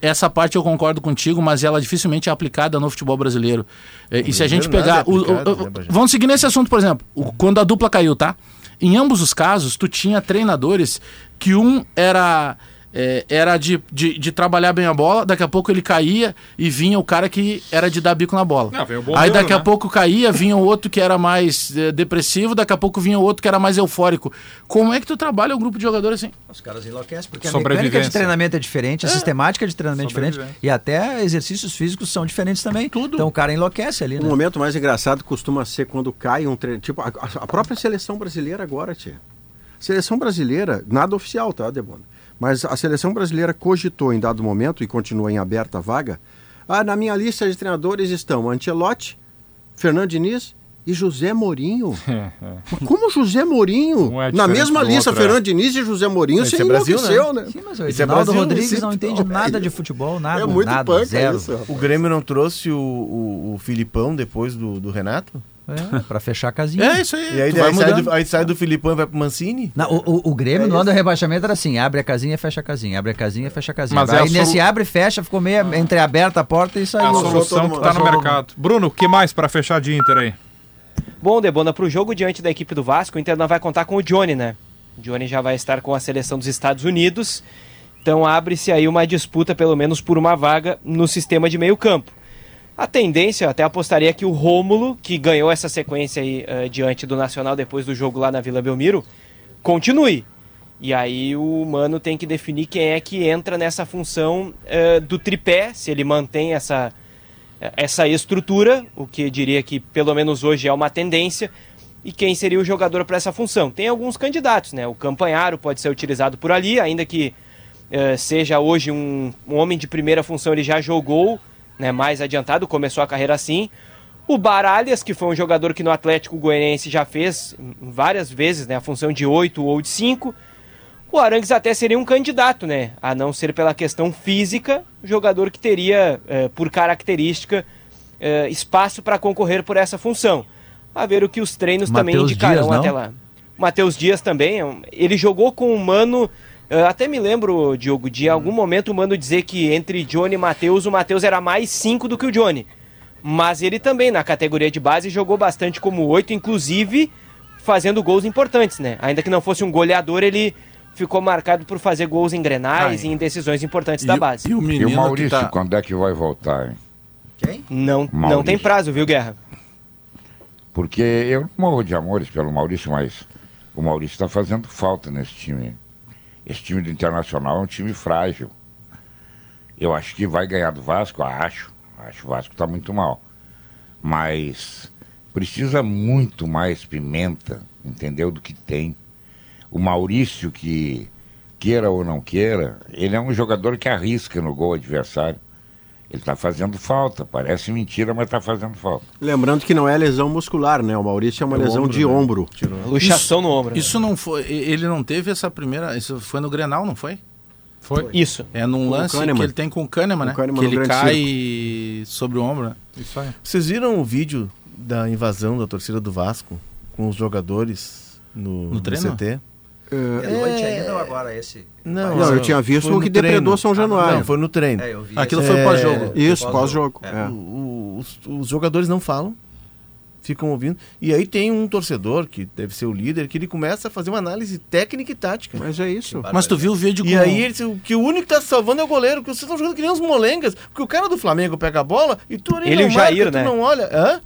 essa parte eu concordo contigo, mas ela dificilmente é aplicada no futebol brasileiro. É, e se a gente pegar. é o- o- o- né, vamos seguir nesse assunto, por exemplo, quando a dupla caiu, tá? Em ambos os casos, tu tinha treinadores que um era. É, era de, de, de trabalhar bem a bola, daqui a pouco ele caía e vinha o cara que era de dar bico na bola. Ah, veio o Aí bombeiro, daqui a né? pouco caía, vinha o outro que era mais eh, depressivo, daqui a pouco vinha o outro que era mais eufórico. Como é que tu trabalha um grupo de jogadores assim? Os caras enlouquecem, porque a mecânica de treinamento é diferente, a sistemática de treinamento é diferente, e até exercícios físicos são diferentes também. Tudo. Então o cara enlouquece ali, O né? momento mais engraçado costuma ser quando cai um treino. Tipo, a, a própria seleção brasileira agora, tia. Seleção brasileira, nada oficial, tá, Debona? Mas a seleção brasileira cogitou em dado momento, e continua em aberta a vaga, ah, na minha lista de treinadores estão Ancelotti, Fernando Diniz e José Mourinho. *laughs* Mas como José Mourinho? É na mesma lista, outro, é. Fernando Diniz e José Mourinho, você é Brasil, enlouqueceu, né? Sim, mas o Esse é Edinaldo Brasil, Rodrigues não entende nada de futebol, nada, É muito nada, punk zero. isso. rapaz. O Grêmio não trouxe o, o, o Filipão depois do, do Renato? É, pra fechar a casinha. É isso aí. E aí, aí, sai do, aí sai do Filipão e vai pro Mancini? Não, o, o, o Grêmio no ano do rebaixamento era assim: abre a casinha, fecha a casinha, abre a casinha, fecha a casinha. Mas é Aí solu- nesse abre e fecha, ficou meio entreaberta a porta e É a saiu. solução que tá no mercado. Bruno, o que mais pra fechar de Inter aí? Bom, Debona, para o jogo diante da equipe do Vasco, o Inter não vai contar com o Johnny, né? O Johnny já vai estar com a seleção dos Estados Unidos. Então abre-se aí uma disputa, pelo menos por uma vaga, no sistema de meio campo. A tendência, eu até apostaria que o Rômulo, que ganhou essa sequência aí eh, diante do Nacional depois do jogo lá na Vila Belmiro, continue. E aí o Mano tem que definir quem é que entra nessa função eh, do tripé, se ele mantém essa, essa estrutura, o que diria que pelo menos hoje é uma tendência, e quem seria o jogador para essa função. Tem alguns candidatos, né? O Campanharo pode ser utilizado por ali, ainda que eh, seja hoje um, um homem de primeira função, ele já jogou né, mais adiantado, começou a carreira assim. O Baralhas, que foi um jogador que no Atlético Goianiense já fez várias vezes né, a função de 8 ou de 5. O Arangues até seria um candidato, né? A não ser pela questão física, jogador que teria, eh, por característica, eh, espaço para concorrer por essa função. A ver o que os treinos também Matheus indicarão Dias, até lá. Matheus Dias também, é ele jogou com o Mano. Eh, até me lembro, Diogo, de em algum momento o Mano dizer que entre Johnny e Matheus, o Matheus era mais 5 do que o Johnny. Mas ele também, na categoria de base, jogou bastante como oito, inclusive fazendo gols importantes, né? Ainda que não fosse um goleador, ele ficou marcado por fazer gols em grenais Ah, e em decisões importantes E, da base. e o E menino o Maurício, tá... quando é que vai voltar, hein? Quem? Não, não tem prazo, viu, Guerra? Porque eu não morro de amores pelo Maurício, mas o Maurício está fazendo falta nesse time. Esse time do Internacional é um time frágil. Eu acho que vai ganhar do Vasco, acho. Acho que o Vasco está muito mal. Mas precisa muito mais pimenta, entendeu? Do que tem. O Maurício, que queira ou não queira, ele é um jogador que arrisca no gol adversário. Ele está fazendo falta. Parece mentira, mas está fazendo falta. Lembrando que não é lesão muscular, né? O Maurício é uma É lesão ombro, de né? ombro. Luxação no ombro. né? Isso não foi... Ele não teve essa primeira... Isso foi no Grenal, não foi? Foi? Isso. É num Com lance que ele tem com o Kahneman, né? O Kahneman que no ele cai sobre o ombro, né? Isso aí. Vocês viram o vídeo da invasão da torcida do Vasco com os jogadores no, No treino? CT? É noite ainda ou agora esse? Não, Não, eu tinha visto o que depredou. São Januário. Não, foi no treino. É, eu vi. Aquilo esse. foi É, pós-jogo. Isso, Pós-jogo. É. É. Os, os jogadores não falam, ficam ouvindo. E aí tem um torcedor, que deve ser o líder, que ele começa a fazer uma análise técnica e tática. Mas é isso. Mas tu viu o vídeo com... E aí ele o que o único que tá salvando é o goleiro, que vocês estão jogando que nem uns molengas, porque o cara do Flamengo pega a bola e tu ali Ele e não o Jair, marca, tu né? não olha. Hã?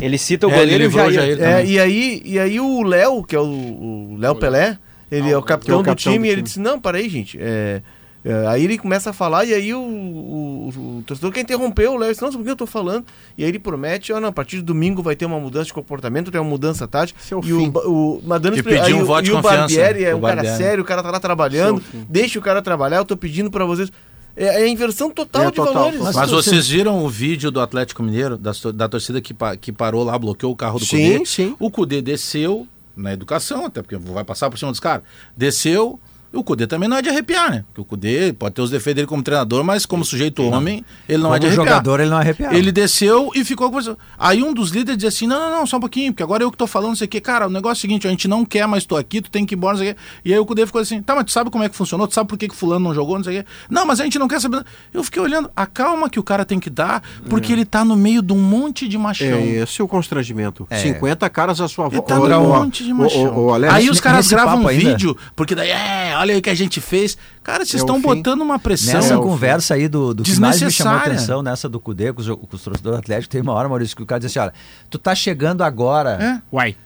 Ele cita o É, goleiro ele e o livrou o Jair. Jair. É, e aí, e aí o Léo, que é o, o Léo Pelé, ele é o capitão, é o do capitão time, do e ele time. disse, não, para aí, gente. é, é, aí ele começa a falar, e aí o, o, o torcedor quer interromper o Léo, disse, não, por que eu tô falando? E aí ele promete, ó, não, a partir de domingo vai ter uma mudança de comportamento, tem uma mudança tática. Esse é o e o, fim. o, mas dando E pediu um o- voto de e o confiança, Barbieri é o um cara sério, o cara tá lá trabalhando, é o deixa o cara trabalhar, eu tô pedindo para vocês. É, é a inversão total É, de total, valores. total. Mas vocês viram o vídeo do Atlético Mineiro, da, da torcida que, pa- que parou lá, bloqueou o carro do Sim, Cudê? sim. O Cudê desceu na educação, até porque vai passar por cima dos caras. Desceu. O Cudê também não é de arrepiar, né? Porque o Cudê pode ter os defeitos dele como treinador, mas como sujeito homem, ele não Como é de arrepiar. jogador, ele não arrepiava. Ele desceu e ficou conversando. Aí um dos líderes disse assim: não, não, não, só um pouquinho, porque agora eu que tô falando, não sei o quê. Cara, o negócio é o seguinte: a gente não quer mais tu aqui, tu tem que ir embora, não sei o quê. E aí o Cudê ficou assim: tá, mas tu sabe como é que funcionou? Tu sabe por que, que fulano não jogou, não sei o quê? Não, mas a gente não quer saber. Eu fiquei olhando, a calma que o cara tem que dar, porque ele tá no meio de um monte de machão. É esse o constrangimento. É. 50 caras à sua Ele volta. tá Ô, no ô, monte de machão. ô, ô, Alex, aí os caras gravam um ainda- vídeo, porque daí, é, olha aí o que a gente fez. Cara, vocês É estão fim. botando uma pressão. Nessa É conversa aí do, do que mais me chamou a Desnecessária. atenção, nessa do Cudê com os, com os torcedores do Atlético, tem uma hora, Maurício, que o cara disse assim, olha, tu tá chegando agora, É. Uai.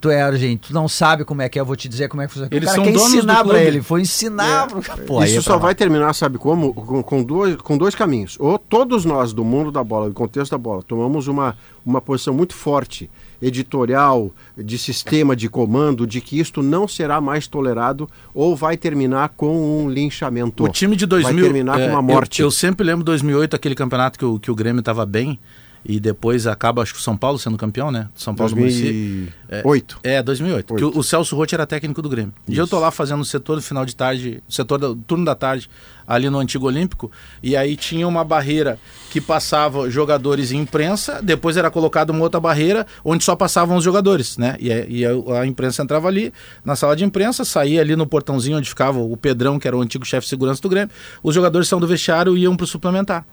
tu é argentino, tu não sabe como é que é, eu vou te dizer como é que funciona. Eles o cara são quer donos do ensinar pra ele, foi ensinar pro... Pô, Isso é só vai lá. terminar, sabe como? Com, com dois, com dois caminhos. Ou todos nós do mundo da bola, do contexto da bola, tomamos uma, uma posição muito forte, editorial, de sistema de comando, de que isto não será mais tolerado, ou vai terminar com um linchamento. O time de 2000. Vai terminar é, com uma morte. Eu, eu sempre lembro 2008, aquele campeonato que o, que o Grêmio estava bem. E depois acaba, acho que o São Paulo sendo campeão, né? São Paulo do Município. 2008. É, 2008. Oito. Que o, o Celso Rotti era técnico do Grêmio. E eu tô lá fazendo o setor do final de tarde, setor do turno da tarde, ali no Antigo Olímpico. E aí tinha uma barreira que passava jogadores e imprensa, depois era colocada uma outra barreira onde só passavam os jogadores, né? E, e a, a imprensa entrava ali na sala de imprensa, saía ali no portãozinho onde ficava o Pedrão, que era o antigo chefe de segurança do Grêmio. Os jogadores são do vestiário e iam pro suplementar.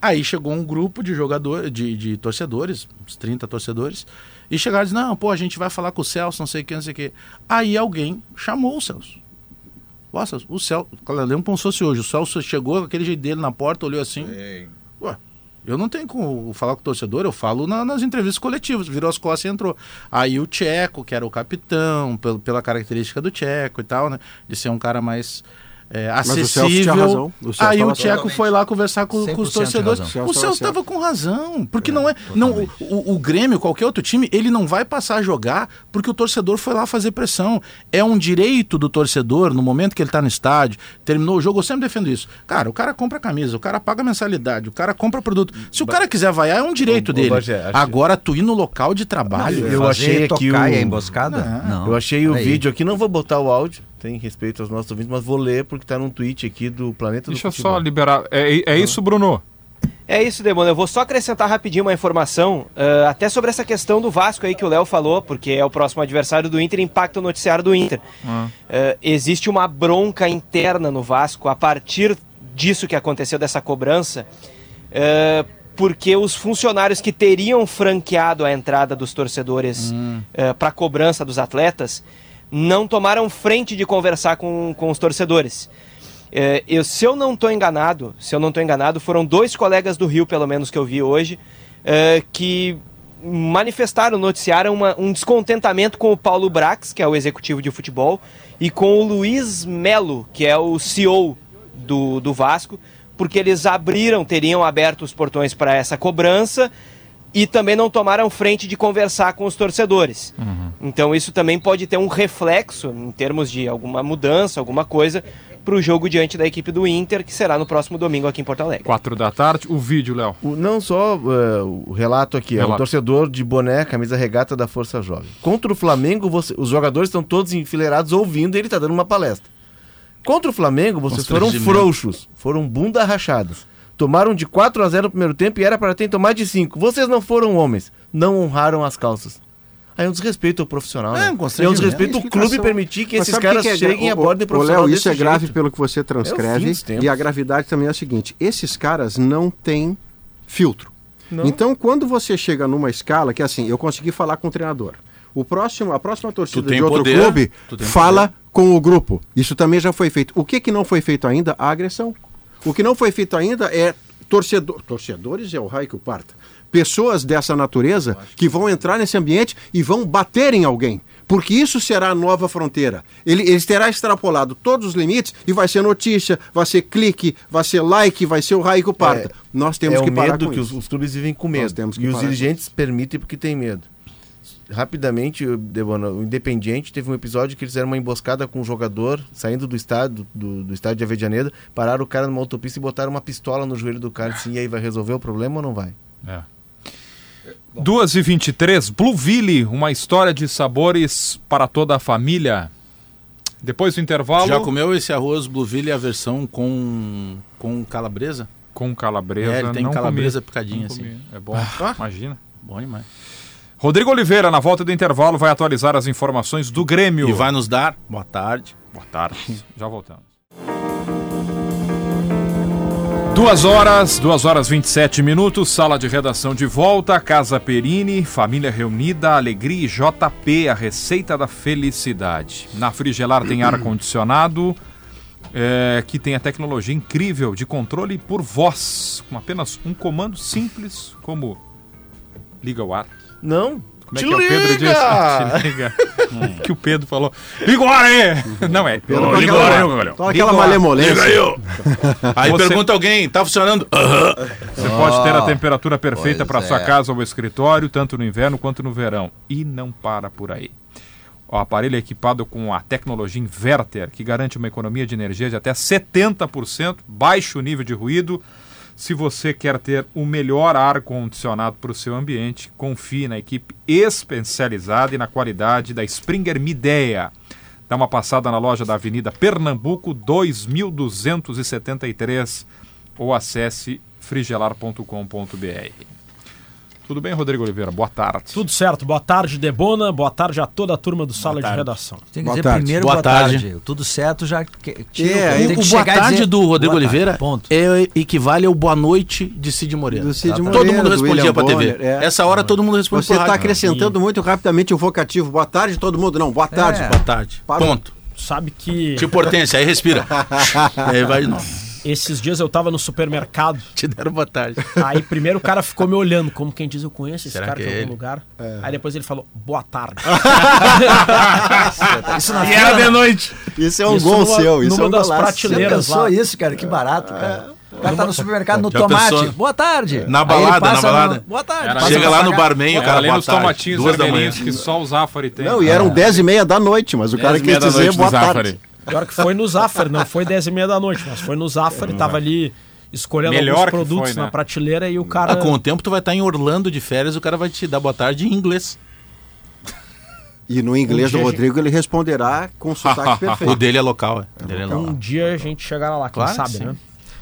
Aí chegou um grupo de jogadores, de, de torcedores, uns 30 torcedores, e chegaram e disseram, não, pô, a gente vai falar com o Celso, não sei o que, não sei o que. Aí alguém chamou o Celso. Nossa, o Celso, lembro como se fosse hoje, o Celso chegou com aquele jeito dele na porta, olhou assim, ué, eu não tenho como falar com o torcedor, eu falo na- nas entrevistas coletivas, virou as costas e entrou. Aí o Tcheco, que era o capitão, pel- pela característica do Tcheco e tal, né, de ser um cara mais é, o Celso tinha acessível. razão. O Celso Aí o Tcheco foi lá conversar com, com os 100% torcedores. O tava Celso estava com razão, porque não é, não o, o- o Grêmio, qualquer outro time, ele não vai passar a jogar porque o torcedor foi lá fazer pressão. É um direito do torcedor no momento que ele está no estádio, terminou o jogo, eu sempre defendo isso. Cara, o cara compra camisa, o cara paga mensalidade, o cara compra produto. Se o cara quiser vaiar, é um direito ô, dele. Bagé, acho que- Agora tu ir no local de trabalho, Eu Fazer achei aqui o- a emboscada? Não. Eu achei o vídeo aqui, não vou botar o áudio, tem respeito aos nossos ouvintes, mas vou ler porque tá num tweet aqui do Planeta Deixa eu do Futebol. só liberar. É, é isso, Bruno? É isso, Demônio. Eu vou só acrescentar rapidinho uma informação, ah, até sobre essa questão do Vasco aí que o Léo falou, porque é o próximo adversário do Inter e impacta o noticiário do Inter. Ah, existe uma bronca interna no Vasco a partir disso que aconteceu, dessa cobrança, ah, porque os funcionários que teriam franqueado a entrada dos torcedores para a cobrança dos atletas não tomaram frente de conversar com, com os torcedores. É, eu, se eu não estou enganado, se eu não estou enganado, foram dois colegas do Rio, pelo menos que eu vi hoje, é, que manifestaram, noticiaram uma- um descontentamento com o Paulo Brax, que é o executivo de futebol, e com o Luiz Melo, que é o CEO do, do Vasco, porque eles abriram, teriam aberto os portões para essa cobrança e também não tomaram frente de conversar com os torcedores. Então isso também pode ter um reflexo em termos de alguma mudança, alguma coisa para o jogo diante da equipe do Inter, que será no próximo domingo aqui em Porto Alegre. Quatro da tarde, o vídeo, Léo. Não só eh, o relato aqui, é um Relato. torcedor de boné, camisa regata da Força Jovem. Contra o Flamengo, você- os jogadores estão todos enfileirados ouvindo e ele está dando uma palestra. Contra o Flamengo, vocês foram frouxos, foram bunda rachadas. Tomaram de 4 a 0 no primeiro tempo e era para ter tomado de 5. Vocês não foram homens, não honraram as calças. Aí é um desrespeito ao profissional. É, né? um é um desrespeito ao clube permitir que Mas esses o caras que que é cheguem e abordem Ô, profissional. Léo, isso é desse grave jeito. pelo que você É o transcreve. tempos. e a gravidade também é a seguinte: esses caras não têm filtro. Não. Então, quando você chega numa escala que assim, eu consegui falar com o treinador. O próximo, a próxima torcida de outro poder, clube fala com o grupo. Isso também já foi feito. O que, que não foi feito ainda? A agressão. O que não foi feito ainda é torcedor, torcedores é o raio que o parta. Pessoas dessa natureza que vão entrar nesse ambiente e vão bater em alguém. Porque isso será a nova fronteira. Ele, ele terá extrapolado todos os limites e vai ser notícia, vai ser clique, vai ser like, vai ser o raio que o parta. Nós temos é que o parar medo com que isso. os, os clubes vivem com medo. temos que e os dirigentes permitem porque tem medo. Rapidamente, o- Debona, o Independiente teve um episódio que eles fizeram uma emboscada com um jogador saindo do estádio, do, do estádio de Avedianeda, pararam o cara numa autopista e botaram uma pistola no joelho do cara. Assim, e aí vai resolver o problema ou não vai? É. 2 e 23 Blueville, uma história de sabores para toda a família. Depois do intervalo, Já comeu esse arroz Blueville a versão com, com calabresa? com calabresa. É, ele tem não calabresa comi. picadinha Não assim. comi. É bom, imagina. Bom demais. Rodrigo Oliveira, na volta do intervalo, vai atualizar as informações do Grêmio. E vai nos dar boa tarde. Boa tarde. Já voltamos. Duas horas, duas horas 27 minutos, sala de redação de volta, Casa Perini, família reunida, alegria e JP, a receita da felicidade. Na Frigelar tem ar-condicionado, é, que tem a tecnologia incrível de controle por voz, com apenas um comando simples, como liga o ar. Não. Como é que é o Pedro liga! disse? Te liga. *laughs* que o Pedro falou. Liga ar aí! Não é. Pelo- Liga o ar aí, Liga aquela o ar. malemolência. Aí Você- pergunta alguém, tá funcionando? Você pode ter a temperatura perfeita para sua é. casa ou escritório, tanto no inverno quanto no verão. E não para por aí. O aparelho é equipado com a tecnologia Inverter, que garante uma economia de energia de até 70%, baixo nível de ruído. Se você quer ter o melhor ar-condicionado para o seu ambiente, confie na equipe especializada e na qualidade da Springer Midea. Dá uma passada na loja da Avenida Pernambuco 2273 ou acesse frigelar.com.br. Tudo bem, Rodrigo Oliveira? Boa tarde. Tudo certo. Boa tarde, Debona. Boa tarde a toda a turma do Sala de. Redação. Tem que Boa dizer tarde. primeiro Boa boa, tarde. tarde. Tudo certo já que, tira É, tem e que o boa tarde dizer do Rodrigo boa tarde, Oliveira Ponto. é, equivale ao boa noite de Cid Moreira. Do Cid Tá. Moreira, Todo mundo do respondia William pra TV. É. Essa hora todo mundo responde Você está acrescentando muito rapidamente o vocativo. Boa tarde, todo mundo. Não, boa tarde. É. Boa tarde. Parou. Ponto. Sabe que Tipo Hortência, aí respira. *laughs* aí vai de novo. Esses dias eu tava no supermercado. *laughs* Te deram boa tarde. Aí primeiro o cara ficou me olhando, como quem diz, eu conheço esse Será cara de é algum ele? lugar. Aí depois ele falou, boa tarde. *laughs* Isso na e era de noite. Isso é um Isso gol numa- seu. Isso numa é um das golaço. Você prateleiras pensou lá. isso, cara? Que barato, cara. O cara tá no supermercado no Já tomate. pensou? Boa tarde. Na balada, na balada. Boa tarde. Era Chega lá no barman, o cara, boa nos tarde. tomatinhos Duas da manhã. que só o Zafari tem. Não, e eram 10 e meia da noite, mas o cara quis dizer boa tarde. Pior que foi no Zafari, não foi 10 e meia da noite, mas foi no Zafari, tava ali escolhendo Melhor alguns produtos foi, né? na prateleira e o cara... Ah, com o tempo tu vai estar em Orlando de férias, o cara vai te dar boa tarde em inglês. E no inglês Um do Rodrigo ele responderá com sotaque *laughs* O perfeito. dele é local, é. O dele é Um local. dia a gente chegará lá, quem Claro que sabe, sim. né?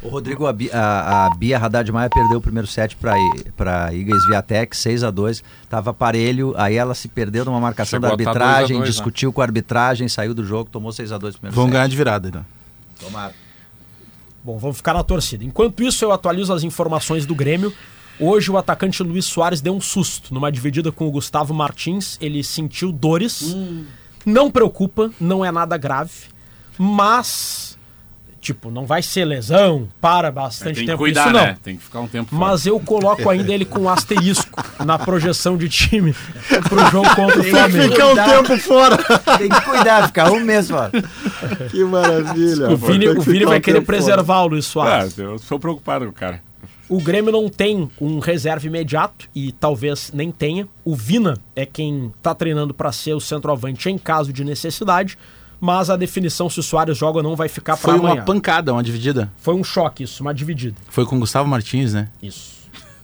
O Rodrigo, a, Bi- a, a Bia Haddad Maia perdeu o primeiro set para para Iga Swiatek, 6 a 2 Tava parelho, aí ela se perdeu numa marcação Chegou da tá arbitragem, 2 a 2, discutiu com a arbitragem, saiu do jogo, tomou 6 a 2 primeiro Vão set. ganhar de virada, então. Tomara. Bom, vamos ficar na torcida. Enquanto isso, eu atualizo as informações do Grêmio. Hoje o atacante Luiz Soares deu um susto numa dividida com o Gustavo Martins. Ele sentiu dores. Não preocupa, não é nada grave. Mas, tipo, não vai ser lesão, para bastante Tem que tempo. cuidar, Isso não. né? Tem que ficar um tempo fora. Mas eu coloco ainda ele com asterisco *laughs* na projeção de time pro jogo contra o Tem que Flamengo. ficar um tempo fora. Tem que cuidar, ficar um mês fora. Que maravilha. O Vini, o Vini vai querer preservar o Luiz Ah, Soares. eu sou preocupado com o cara. O Grêmio não tem um reserva imediato e talvez nem tenha. O Vina é quem tá treinando para ser o centroavante em caso de necessidade, mas a definição se o Soares joga ou não vai ficar para Foi amanhã. uma pancada, uma dividida. Foi um choque isso, uma dividida. Foi com o Gustavo Martins, né? Isso.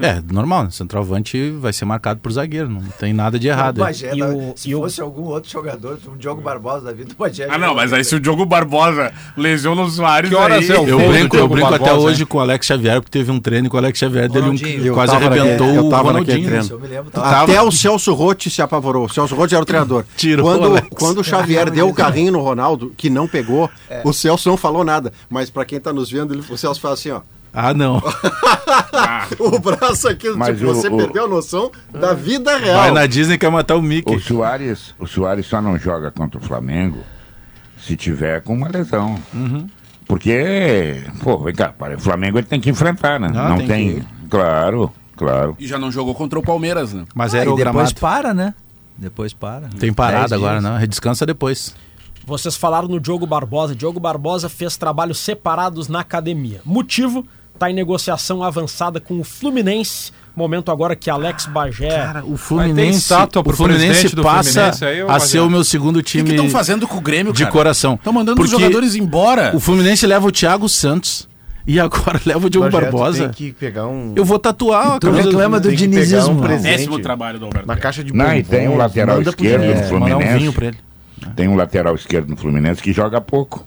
É, normal, né? Centroavante vai ser marcado por zagueiro, não tem nada de errado. Bagé, E tá? o- se e o- fosse algum outro jogador, um Diogo Barbosa da vida, o Bagé. Ah, não, mas aí se o Diogo Barbosa lesiona o Soares. Que horas aí... é o Eu brinco, eu brinco Barbosa, até hoje hein? com o Alex Xavier, porque teve um treino com o Alex Xavier dele, um, quase arrebentou naquele- eu o tava naquele Ronaldinho. treino. Eu me lembro. Até o Celso Rotti se apavorou. O Celso Rotti era o treinador. *laughs* Tirou o quando, Alex. quando o Xavier deu o carrinho no Ronaldo, que não pegou, o Celso não falou nada. Mas pra quem tá nos vendo, ele, o Celso fala assim, ó. Ah, não. *laughs* O braço aqui, Mas tipo, o- você o- perdeu a noção da vida real. Vai na Disney quer matar o Mickey. O Soares, o Soares só não joga contra o Flamengo se tiver com uma lesão. Porque, pô, vem cá, para, o Flamengo ele tem que enfrentar, né? Ah, não tem tem. que- Claro, claro. E já não jogou contra o Palmeiras, né? Mas Ah, era e o depois gramado. para, né? Depois para. Tem parada agora, não. Descansa depois. Vocês falaram no Diogo Barbosa. Diogo Barbosa fez trabalhos separados na academia. Motivo? Tá em negociação avançada com o Fluminense. Momento agora que Alex Bagé. Cara, o Fluminense, estátua pro o Fluminense passa Fluminense aí, ô, a ser o meu segundo O que time estão fazendo com o Grêmio, de cara? coração. Estão mandando os Porque jogadores embora. O Fluminense leva o Thiago Santos e agora *laughs* leva o Diogo Barbosa. Tem que pegar um. Eu vou tatuar a camisa reclama do dinizismo. um presente. Péssimo trabalho do Alberto. Uma caixa de Não, e tem um lateral esquerdo mandar um Fluminense. vinho pra ele. Tem um lateral esquerdo no Fluminense que joga pouco.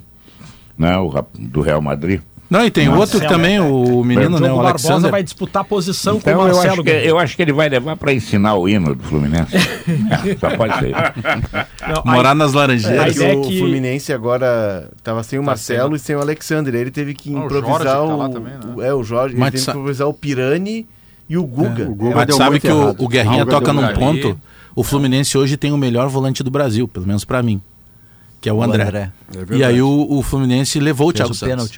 Né? O do Real Madrid. Não, e tem outro Marcelo, também, o menino, né, o Barbosa Alexander. vai disputar posição com Então o eu Marcelo. acho, que, eu acho que ele vai levar para ensinar o hino do Fluminense. *laughs* É, só pode ser. Não, Morar aí- nas É, laranjeiras. Mas que é o que- Fluminense agora tava sem o Marcelo sem- e sem o Alexander. Ele teve que Ah, o improvisar Jorge o. tá lá também, né? o- É, o Jorge. Ele Mas teve sa- que improvisar o Pirani e o Guga. o Guga Mas deu sabe muito que o, errado. o Guerrinha Algo toca num ponto. O Fluminense hoje tem o melhor volante do Brasil, pelo menos pra mim. Que é o, O André. André. E aí o, o Fluminense levou o Thiago o Santos.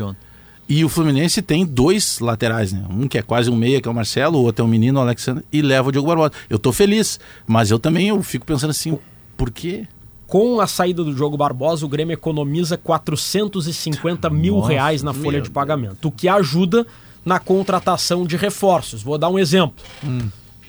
E o Fluminense tem dois laterais, né? Um que é quase um meia, que é o Marcelo, o outro é o menino, o Alexandre, e leva o Diogo Barbosa. Eu tô feliz, mas eu também eu fico pensando assim, por quê? Com a saída do Diogo Barbosa, o Grêmio economiza 450 mil Nossa, reais na folha de pagamento, o que ajuda na contratação de reforços. Vou dar um exemplo.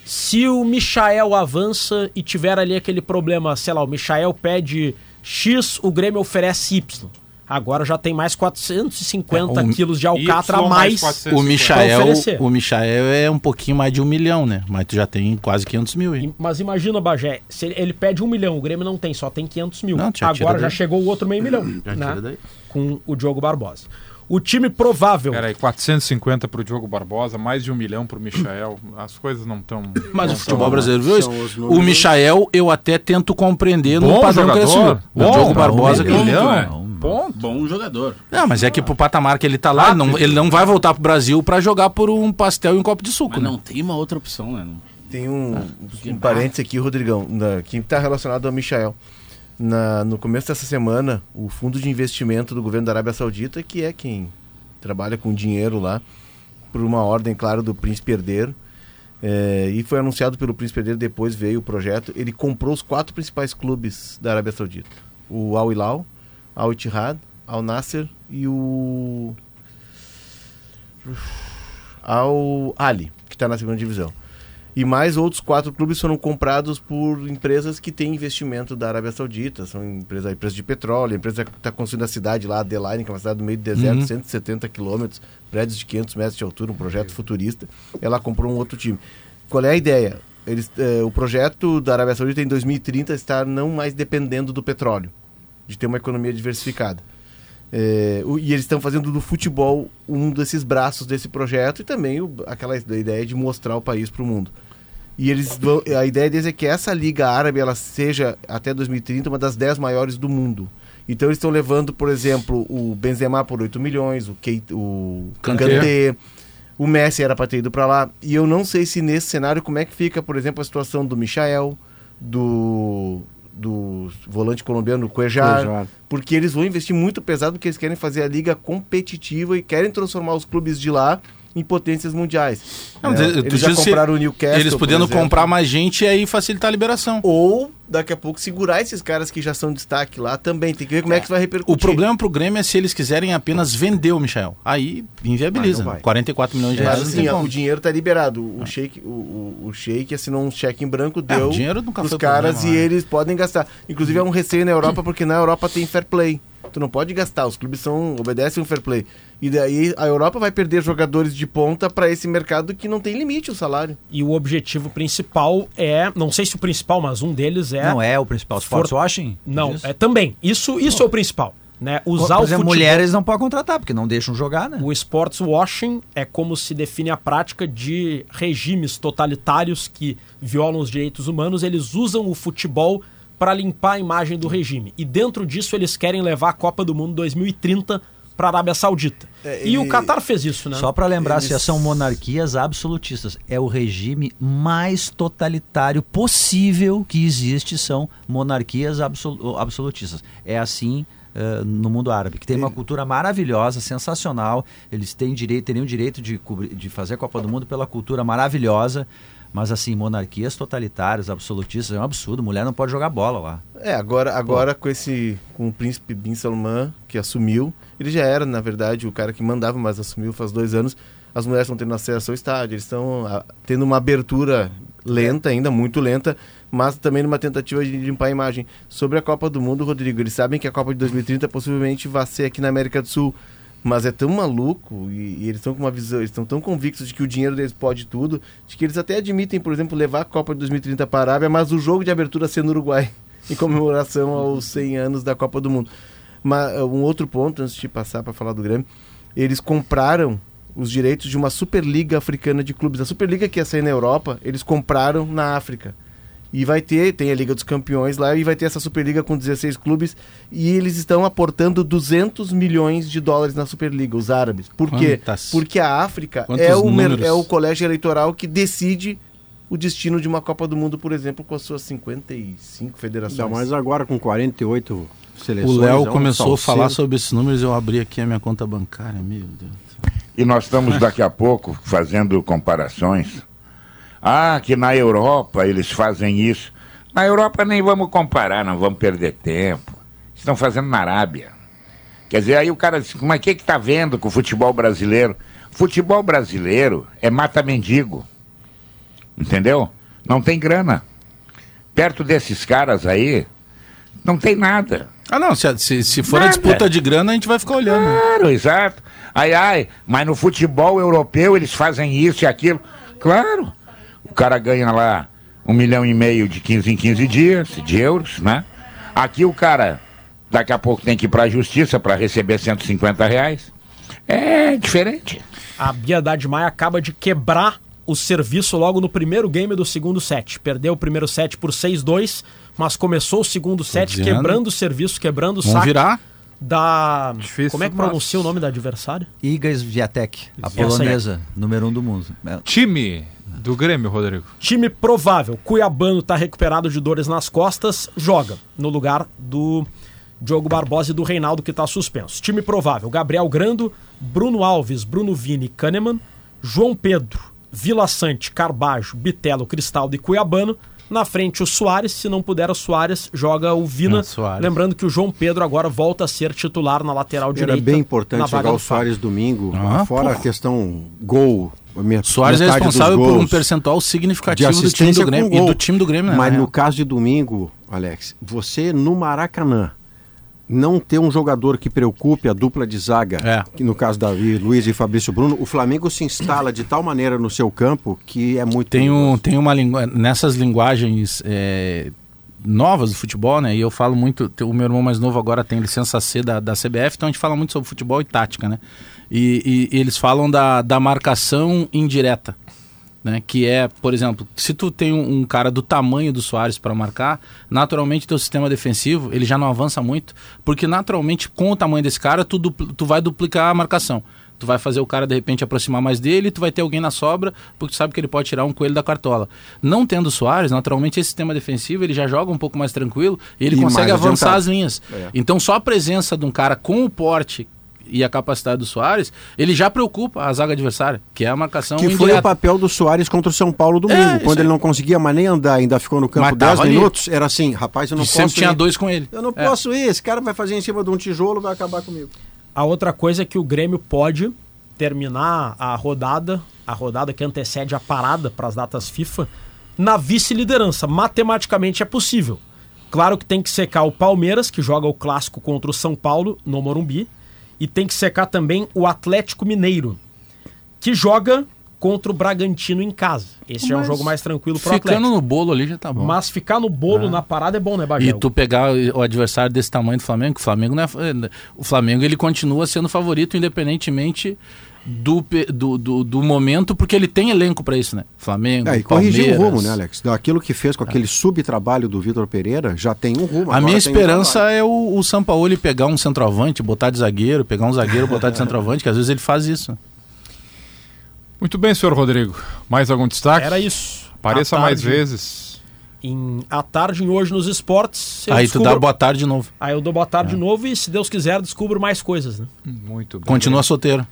Se o Michael avança e tiver ali aquele problema, sei lá, o Michael pede X, o Grêmio oferece Y. Agora já tem mais 450 É, um quilos de alcatra a mais mais. 450. O Michael, o Michael é um pouquinho mais de um milhão, né? Mas tu já tem quase 500 mil aí. Mas imagina, Bagé, se ele, ele pede um milhão, o Grêmio não tem, só tem 500 mil. Não, Agora já daí. chegou o outro meio milhão, Já né? tira daí. Com o Diogo Barbosa. O time provável. Peraí, 450 pro Diogo Barbosa, mais de um milhão pro Michael. As coisas não estão. Mas não o futebol tão- brasileiro viu isso? O Michael eu até tento compreender no Bom padrão que ele jogador. O Diogo Barbosa bom, que ele milhão, é. Ponto. Bom jogador. Não, mas é que pro patamar que ele tá lá, ele não, ele não vai voltar pro Brasil pra jogar por um pastel e um copo de suco, Mas né? não tem uma outra opção, né? Não- Tem um, um parênteses aqui, Rodrigão, que está relacionado ao Michael. Na- no começo dessa semana, o fundo de investimento do governo da Arábia Saudita, que é quem trabalha com dinheiro lá, por uma ordem, claro, do príncipe herdeiro, é, e foi anunciado pelo príncipe herdeiro, depois veio o projeto, ele comprou os quatro principais clubes da Arábia Saudita. O Al Hilal, Al Ittihad, Al Nasser e o Al Ali, que está na segunda divisão. E mais outros quatro clubes foram comprados por empresas que têm investimento da Arábia Saudita. São empresas, empresa de petróleo, empresa que está construindo a cidade lá, Adelaide, que é uma cidade no meio do deserto, Uhum. 170 quilômetros, prédios de 500 metros de altura, um projeto futurista. Ela comprou um outro time. Qual é a ideia? Eles, eh, o projeto da Arábia Saudita em 2030 está não mais dependendo do petróleo, de ter uma economia diversificada. É, o- e eles estão fazendo do futebol um desses braços desse projeto e também o- aquela ideia de mostrar o país para o mundo. E eles vão, a ideia deles é que essa liga árabe ela seja até 2030 uma das 10 maiores do mundo. Então eles estão levando, por exemplo, o Benzema por 8 milhões, o, Keita, o. Kanté, O Messi era para ter ido para lá. E eu não sei se nesse cenário como é que fica, por exemplo, a situação do Michael, do do volante colombiano Cuejar, Cuejar. porque eles vão investir muito pesado porque eles querem fazer a liga competitiva e querem transformar os clubes de lá em potências mundiais. Não, É, eles já compraram o Newcastle, Eles podendo comprar mais gente e aí facilitar a liberação. ou daqui a pouco segurar esses caras que já são destaque lá também. Tem que ver como é, que isso vai repercutir. O problema pro Grêmio é se eles quiserem apenas vender o Michel. Aí inviabiliza. Mas não vai. 44 milhões de reais. Mas não assim, ó, o dinheiro tá liberado. O Sheik, o, o, o Sheik assinou um cheque em branco, É, deu o dinheiro nunca foi caras problema, e né? eles podem gastar. Inclusive é um receio na Europa, porque na Europa tem fair play. Tu não pode gastar, os clubes são obedecem um fair play. E daí a Europa vai perder jogadores de ponta para esse mercado que não tem limite o salário. E o objetivo principal é, não sei se o principal, mas um deles é. Não é o principal. Sports For- washing? Não, Diz? é também. Isso, isso é o principal. Né? Usar Por o exemplo, futebol. mulheres não podem contratar, porque não deixam jogar, né? O sports washing é como se define a prática de regimes totalitários que violam os direitos humanos. Eles usam o futebol para limpar a imagem do regime. E dentro disso eles querem levar a Copa do Mundo 2030 para a Arábia Saudita. É, E o Qatar fez isso, né? Só para lembrar, Eles- se são monarquias absolutistas. É o regime mais totalitário possível que existe, são monarquias absol- absolutistas. É assim eh, no mundo árabe, que tem uma cultura maravilhosa, sensacional. Eles têm direito, teriam direito de, cobrir- de fazer a Copa do Mundo pela cultura maravilhosa. Mas assim, monarquias totalitárias, absolutistas, é um absurdo. Mulher não pode jogar bola lá. É, agora, agora com esse com o príncipe Bin Salman que assumiu, ele já era, na verdade, o cara que mandava, mas assumiu faz dois anos. As mulheres estão tendo acesso ao estádio, eles estão ah, tendo uma abertura lenta ainda, muito lenta, mas também numa tentativa de limpar a imagem. Sobre a Copa do Mundo, Rodrigo, eles sabem que a Copa de 2030 possivelmente vai ser aqui na América do Sul. Mas é tão maluco e, e eles estão com uma visão, estão tão convictos de que o dinheiro deles pode tudo, de que eles até admitem, por exemplo, levar a Copa de 2030 para a Arábia, mas o jogo de abertura ser no Uruguai, *laughs* em comemoração aos 100 anos da Copa do Mundo. Mas uh, um outro ponto, antes de passar para falar do Grêmio, eles compraram os direitos de uma Superliga Africana de Clubes. A Superliga que ia sair na Europa, eles compraram na África. E vai ter, tem a Liga dos Campeões lá, e vai ter essa Superliga com 16 clubes. E eles estão aportando 200 milhões de dólares na Superliga, os árabes. Por quê? Quantas- Porque a África Quantos é o, números? é o colégio eleitoral que decide o destino de uma Copa do Mundo, por exemplo, com as suas 55 federações. Ainda mais agora com 48 seleções. O Léo é um começou a falar sobre esses números eu abri aqui a minha conta bancária, meu Deus. E nós estamos daqui a pouco fazendo comparações. Ah, que na Europa eles fazem isso. Na Europa nem vamos comparar, não vamos perder tempo. Estão fazendo na Arábia. Quer dizer, aí o cara diz, mas o que está vendo com o futebol brasileiro? Futebol brasileiro é mata-mendigo. Entendeu? Não tem grana. Perto desses caras aí, não tem nada. Ah, não, se, se, se for a Nada. disputa de grana, a gente vai ficar olhando. Claro, exato. Ai, ai, mas no futebol europeu eles fazem isso e aquilo. Claro. O cara ganha lá um milhão e meio de 15 em 15 dias, de euros, né? Aqui o cara, daqui a pouco tem que ir pra justiça para receber 150 reais. É diferente. A Bia Haddad Maia acaba de quebrar o serviço logo no primeiro game do segundo set. Perdeu o primeiro set por 6-2, mas começou o segundo set dizendo. quebrando o serviço, quebrando o Vamos saque virar. Da... Difícil, Como é que mas- pronuncia o nome da adversária? Iga Swiatek, a Essa aí. polonesa, número um do mundo. É, Time do Grêmio, Rodrigo. Time provável. Cuiabano está recuperado de dores nas costas, joga no lugar do Diogo Barbosa e do Reinaldo, que está suspenso. Time provável: Gabriel Grando, Bruno Alves, Bruno Vini, Kahneman, João Pedro, Vila Sante, Carbajo, Bitelo, Cristaldo e Cuiabano. Na frente o Soares, se não puder o Soares, joga o Vina. É. Lembrando que o João Pedro agora volta a ser titular na lateral Era direita. bem na importante jogar o Soares domingo, Ah, fora a porra. questão gol. Soares é responsável por um percentual significativo do time do Grêmio e do time do Grêmio, né? Mas na no caso de domingo, Alex, você no Maracanã não ter um jogador que preocupe a dupla de zaga, É. que no caso Davi, Luiz e Fabrício Bruno, o Flamengo se instala de tal maneira no seu campo que é muito Tem, um, tem uma língua nessas linguagens é, novas do futebol, né? E eu falo muito. O meu irmão mais novo agora tem licença C da, da CBF, então a gente fala muito sobre futebol e tática, né? E, e- e eles falam da, da marcação indireta. Né, que é, por exemplo, se tu tem um, um cara do tamanho do Soares para marcar, naturalmente teu sistema defensivo ele já não avança muito, porque naturalmente com o tamanho desse cara tu, dupl- tu vai duplicar a marcação. tu vai fazer o cara de repente aproximar mais dele, tu vai ter alguém na sobra, porque tu sabe que ele pode tirar um coelho da cartola. Não tendo o Soares, naturalmente esse sistema defensivo ele já joga um pouco mais tranquilo e ele E consegue avançar as linhas. É. Então só a presença de um cara com o porte e a capacidade do Soares, ele já preocupa a zaga adversária, que é a marcação Que foi o indireta. papel do Soares contra o São Paulo domingo. É, quando ele não conseguia mais nem andar, ainda ficou no campo Mas tava 10 ali. minutos, era assim, rapaz, eu não E posso sempre tinha ir. dois com ele. Eu não É. posso ir, esse cara vai fazer em cima de um tijolo, vai acabar comigo. A outra coisa é que o Grêmio pode terminar a rodada, a rodada que antecede a parada para as datas FIFA, na vice-liderança. Matematicamente é possível. Claro que tem que secar o Palmeiras, que joga o clássico contra o São Paulo no Morumbi, e tem que secar também o Atlético Mineiro, que joga contra o Bragantino em casa. Esse é um jogo mais tranquilo pro Ficando Atlético. no bolo ali já tá bom. Mas ficar no bolo na parada é bom, né, E Bagel? tu pegar o adversário desse tamanho do Flamengo, o Flamengo não é, o Flamengo ele continua sendo favorito independentemente do, do, do, do momento, porque ele tem elenco para isso, né? Flamengo, É, e corrigiu o Palmeiras. rumo, né, Alex? Daquilo que fez com aquele subtrabalho do Vitor Pereira, já tem um rumo. A agora minha um esperança trabalho. é o, o Sampaoli pegar um centroavante, botar de zagueiro, pegar um zagueiro, botar de *laughs* centroavante, que às vezes ele faz isso. Muito bem, senhor Rodrigo. Mais algum destaque? Era isso. Apareça mais vezes. Em, à tarde, em hoje nos esportes. eu Aí tu dá descubro- boa tarde de novo. Aí eu dou boa tarde de novo e, se Deus quiser, descubro mais coisas, né? Muito bem. Continua solteiro.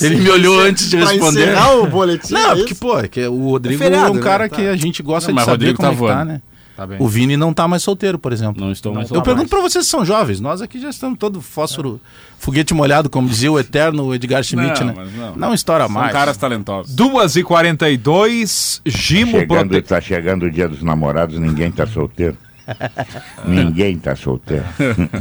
Ele me olhou antes de responder. o boletim, Não, é porque, pô, é que o Rodrigo É feriado, é um né? cara Tá. que a gente gosta Não, de mas saber Rodrigo como tá é que tá, voando. né? Tá bem. O Vini não tá mais solteiro, por exemplo. Não estou mais Eu pergunto pra vocês que são jovens. Nós aqui já estamos todo fósforo, foguete molhado, como dizia o eterno Edgar Schmidt, Não, né? não. Não estoura São mais. caras talentosos. 2h42, Gimo Chegando, Prote... tá chegando o dia dos namorados, ninguém tá solteiro. *laughs* ninguém tá solteiro.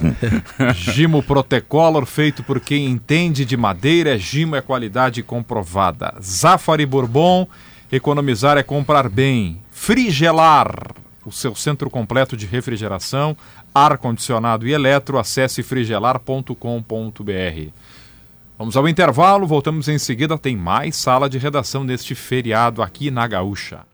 *laughs* Gimo Protecolor, feito por quem entende de madeira. Gimo é qualidade comprovada. Zafari Bourbon, economizar é comprar bem. Frigelar, o seu centro completo de refrigeração, ar-condicionado e eletro. Acesse frigelar.com.br. Vamos ao intervalo, voltamos em seguida. Tem mais sala de redação neste feriado aqui na Gaúcha.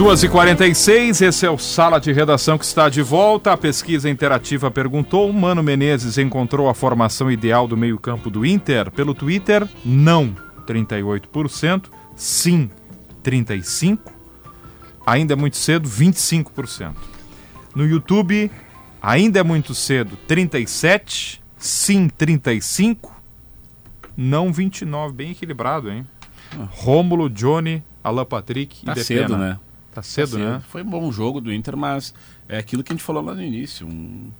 Duas e 46 esse é o Sala de Redação que está de volta. A pesquisa interativa perguntou: Mano Menezes encontrou a formação ideal do meio-campo do Inter? Pelo Twitter, não, 38%, sim, 35%, ainda é muito cedo, 25%. No YouTube, ainda é muito cedo, 37%, sim, 35%, não 29%, bem equilibrado, hein? Rômulo, Johnny, Alan Patrick Tá e cedo, Depena. né? Tá cedo, né? Foi um bom jogo do Inter, mas é aquilo que a gente falou lá no início. Um,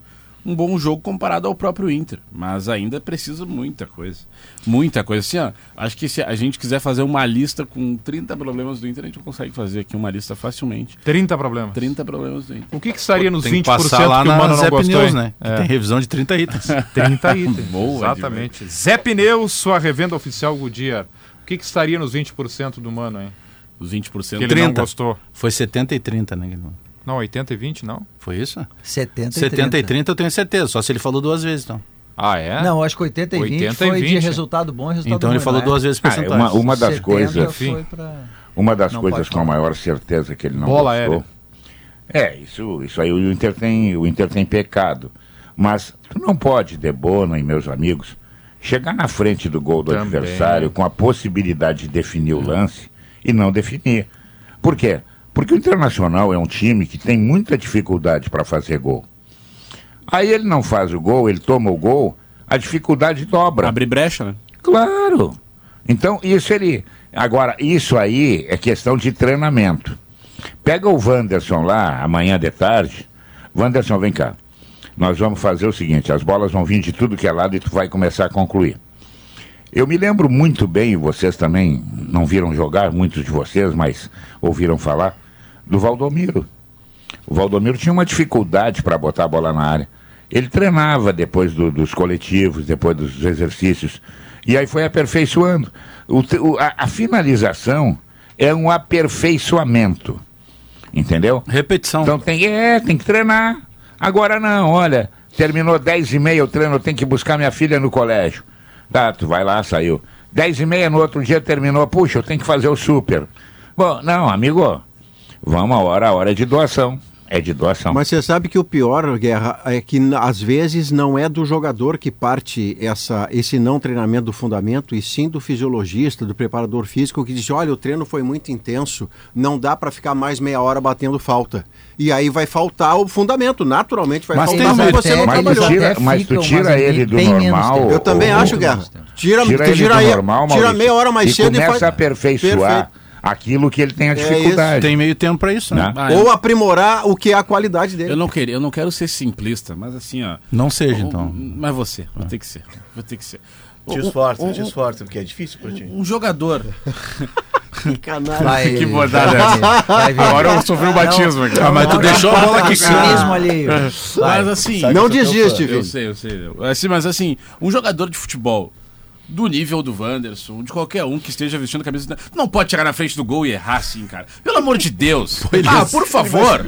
um bom jogo comparado ao próprio Inter. Mas ainda precisa muita coisa. Muita coisa. Assim, ó, acho que se a gente quiser fazer uma lista com 30 problemas do Inter, a gente consegue fazer aqui uma lista facilmente. 30 problemas. 30 problemas do Inter. O que, que estaria nos Tem que 20% passar lá que o na Mano não Zé gostou, Pneus, né? Que É. tem revisão de 30 itens. *laughs* 30 itens. *laughs* Boa, Exatamente. Zé Pneus, sua revenda oficial Goodyear. O que, que estaria nos 20% do Mano, hein? Os 20%. Que ele não 30. gostou. Foi 70 e 30, né? Guilherme? Não, 80 e 20, não? Foi isso? 70 e 70 e 30. 30 eu tenho certeza, só se ele falou duas vezes, então. Ah, é? Não, acho que 80 e 20 80 e foi de 20. resultado bom e resultado Então ruim, ele falou né? duas vezes Ah, é uma, uma das 70 coisas. foi pra- Uma das Não coisas com a maior certeza que ele não Bola gostou. É, isso, isso aí o Inter tem, o Inter tem pecado. Mas tu não pode, Debona e meus amigos, chegar na frente do gol do Também. adversário com a possibilidade de definir o lance e não definir. Por quê? Porque o Internacional é um time que tem muita dificuldade para fazer gol. Aí ele não faz o gol, ele toma o gol, a dificuldade dobra. Abre brecha, né? Claro. Então, isso ele. Agora, isso aí é questão de treinamento. Pega o Wanderson lá, amanhã de tarde. Wanderson, vem cá. Nós vamos fazer o seguinte: as bolas vão vir de tudo que é lado e tu vai começar a concluir. Eu me lembro muito bem, vocês também não viram jogar, muitos de vocês, mas ouviram falar, do Valdomiro. O Valdomiro tinha uma dificuldade para botar a bola na área. Ele treinava depois do- dos coletivos, depois dos exercícios, e aí foi aperfeiçoando. O o- a, a finalização é um aperfeiçoamento. Entendeu? Repetição. Então tem, é, tem que treinar. Agora não, olha, terminou 10 e meia o treino, eu tenho que buscar minha filha no colégio. Tá, tu vai lá, saiu. 10 e meia no outro dia terminou, puxa, eu tenho que fazer o super. Bom, não, amigo, vamos a hora, a hora de doação. É de doação. Mas você sabe que o pior, Guerra, é que às vezes não é do jogador que parte essa, esse não treinamento do fundamento, e sim do fisiologista, do preparador físico, que diz: olha, o treino foi muito intenso, não dá para ficar mais meia hora batendo falta. E aí vai faltar o fundamento, naturalmente vai Mas faltar tem porque uma- você não mas tu trabalhou. tira, até mas tu tira mas ele do normal. Eu também acho, Guerra. Tira, Tira tu ele tira, do aí, normal, tira Maurício, meia hora mais e cedo e começa faz. a aperfeiçoar Perfeito. Aquilo que ele tem a isso. dificuldade. Tem meio tempo pra isso, né? Né? Ah, eu- Ou aprimorar o que é a qualidade dele. Eu não, queria, eu não quero ser simplista, mas assim, ó. Não seja, então. Mas você, vou ter que ser. Vou ter que ser. Te esforça, um- te esforça, porque é difícil pra ti. Um jogador. Que vai *laughs* ver, vai ver. Agora eu sofri um batismo aqui. Ah, mas tu deixou a bola aqui. cinismo ali. Mas assim. Não que desiste, fã. Eu sei, eu sei. Assim, mas assim, um jogador de futebol do nível do Wanderson, de qualquer um que esteja vestindo a camisa. Não pode chegar na frente do gol e errar assim, cara. Pelo amor de Deus. *laughs* Ah, por favor.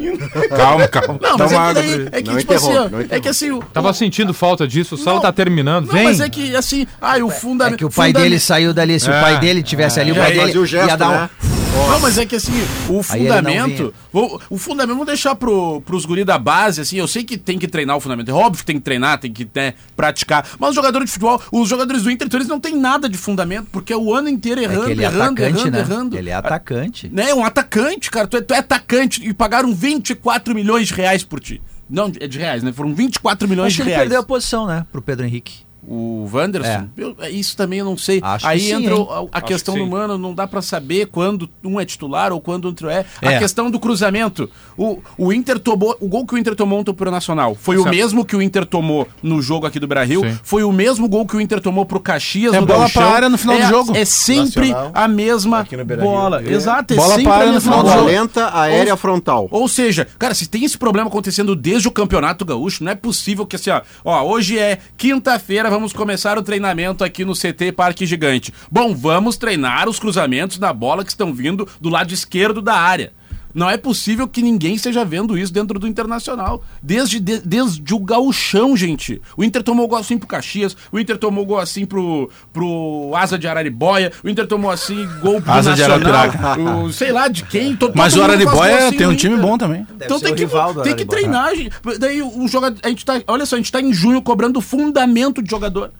Calma, calma. Não, mas Toma é que, daí- é que Não tipo assim, é que assim. o- Tava sentindo falta disso, o Não, tá terminando. Não, Vem! mas é que assim, ah, o É fundamento. que o pai dele saiu dali. Se o pai É. dele tivesse ali, o É, pai fazia dele o gesto, ia dar um... né? Não, mas é que assim, o ele fundamento. O, o fundamento, vamos deixar pro, pros guri da base, assim, eu sei que tem que treinar o fundamento. É óbvio que tem que treinar, tem que né, praticar. Mas os jogadores de futebol, os jogadores do Inter, então, eles não tem nada de fundamento, porque é o ano inteiro É errando, que ele é errando, atacante, errando, né? errando. Ele é atacante. Né, um atacante, cara. Tu é, tu é atacante e pagaram 24 milhões de reais por ti. Não, é de reais, né? Foram 24 milhões Acho que de ele reais. perdeu a posição, né? Pro Pedro Henrique. O Wanderson? Eu- isso também eu não sei. Acho que Aí sim, entra hein? o- a, a questão que do mano, não dá pra saber quando um é titular ou quando outro é. A É. questão do cruzamento. O, o Inter tomou. O gol que o Inter tomou ontem pro Nacional foi o Certo. mesmo que o Inter tomou no jogo aqui do Brasil. Sim. Foi o mesmo gol que o Inter tomou pro Caxias É no bola Gauchão. pra área no final é, do jogo. É sempre Nacional, a mesma bola. É. Exato, é Bola sempre pra a no mesma final do jogo. lenta, aérea, frontal. Ou seja, cara, se tem esse problema acontecendo desde o Campeonato Gaúcho, não é possível que assim, ó, ó hoje é quinta-feira, vamos começar o treinamento aqui no CT Parque Gigante. Bom, vamos treinar os cruzamentos da bola que estão vindo do lado esquerdo da área. Não é possível que ninguém esteja vendo isso dentro do Internacional. Desde, de- desde o gauchão, gente. O Inter tomou gol assim pro Caxias, o Inter tomou gol assim pro, pro Asa de Araribóia, o Inter tomou assim gol pro Asa de Nacional, Arapiraca. o, sei lá de quem. to- Mas todo o Araribóia assim tem um time bom também. Então ser tem que, tem que treinar, gente. Daí o jogador, a gente tá, olha só, a gente tá em junho cobrando fundamento de jogador.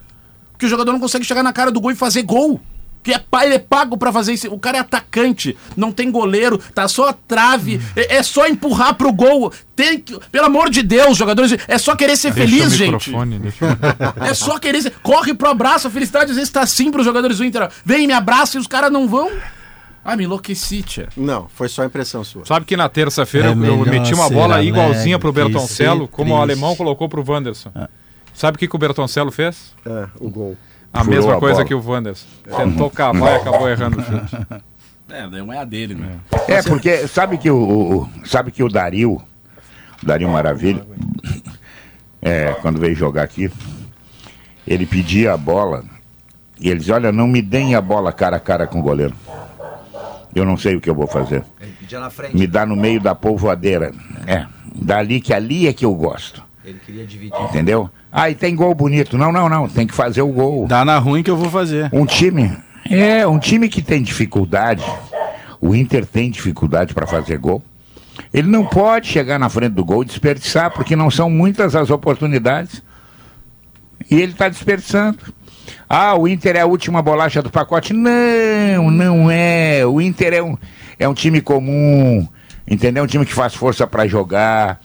Porque o jogador não consegue chegar na cara do gol e fazer gol. Que é, ele é pago pra fazer isso. O cara é atacante, não tem goleiro, tá só a trave, é, é só empurrar pro gol. Tem que, pelo amor de Deus, jogadores, é só querer ser Deixa feliz, o gente. o *laughs* É só querer ser, corre pro abraço, a felicidade às vezes tá assim pros jogadores do Inter. Vem, me abraça e os caras não vão. Ah, me enlouqueci, tia. Não, foi só impressão sua. Sabe que na terça-feira É eu- eu, meti uma bola alegre igualzinha pro Bertoncello, ser como o triste. alemão colocou pro Wanderson. Sabe o que, que o Bertoncello fez? É, o gol. A Furou mesma a coisa bola. que o Wanderson. Tentou cavar e acabou errando o chute. É, não é a dele, né? É, porque sabe que o, o- o- sabe que o Dario, Dario Maravilha, é, quando veio jogar aqui, ele pedia a bola e ele dizia, olha, não me deem a bola cara a cara com o goleiro. Eu não sei o que eu vou fazer. Ele pedia na frente. Me dá no meio da polvoadeira. É, dali que ali é que eu gosto. Ele queria dividir. Entendeu? Ah, e tem gol bonito. Não, não, não. Tem que fazer o gol. Dá na ruim que eu vou fazer. Um time. É, um time que tem dificuldade. O Inter tem dificuldade para fazer gol. Ele não pode chegar na frente do gol e desperdiçar, porque não são muitas as oportunidades. E ele está desperdiçando. Ah, o Inter é a última bolacha do pacote. Não, não é. O Inter é um, é um time comum, entendeu? Um time que faz força para jogar.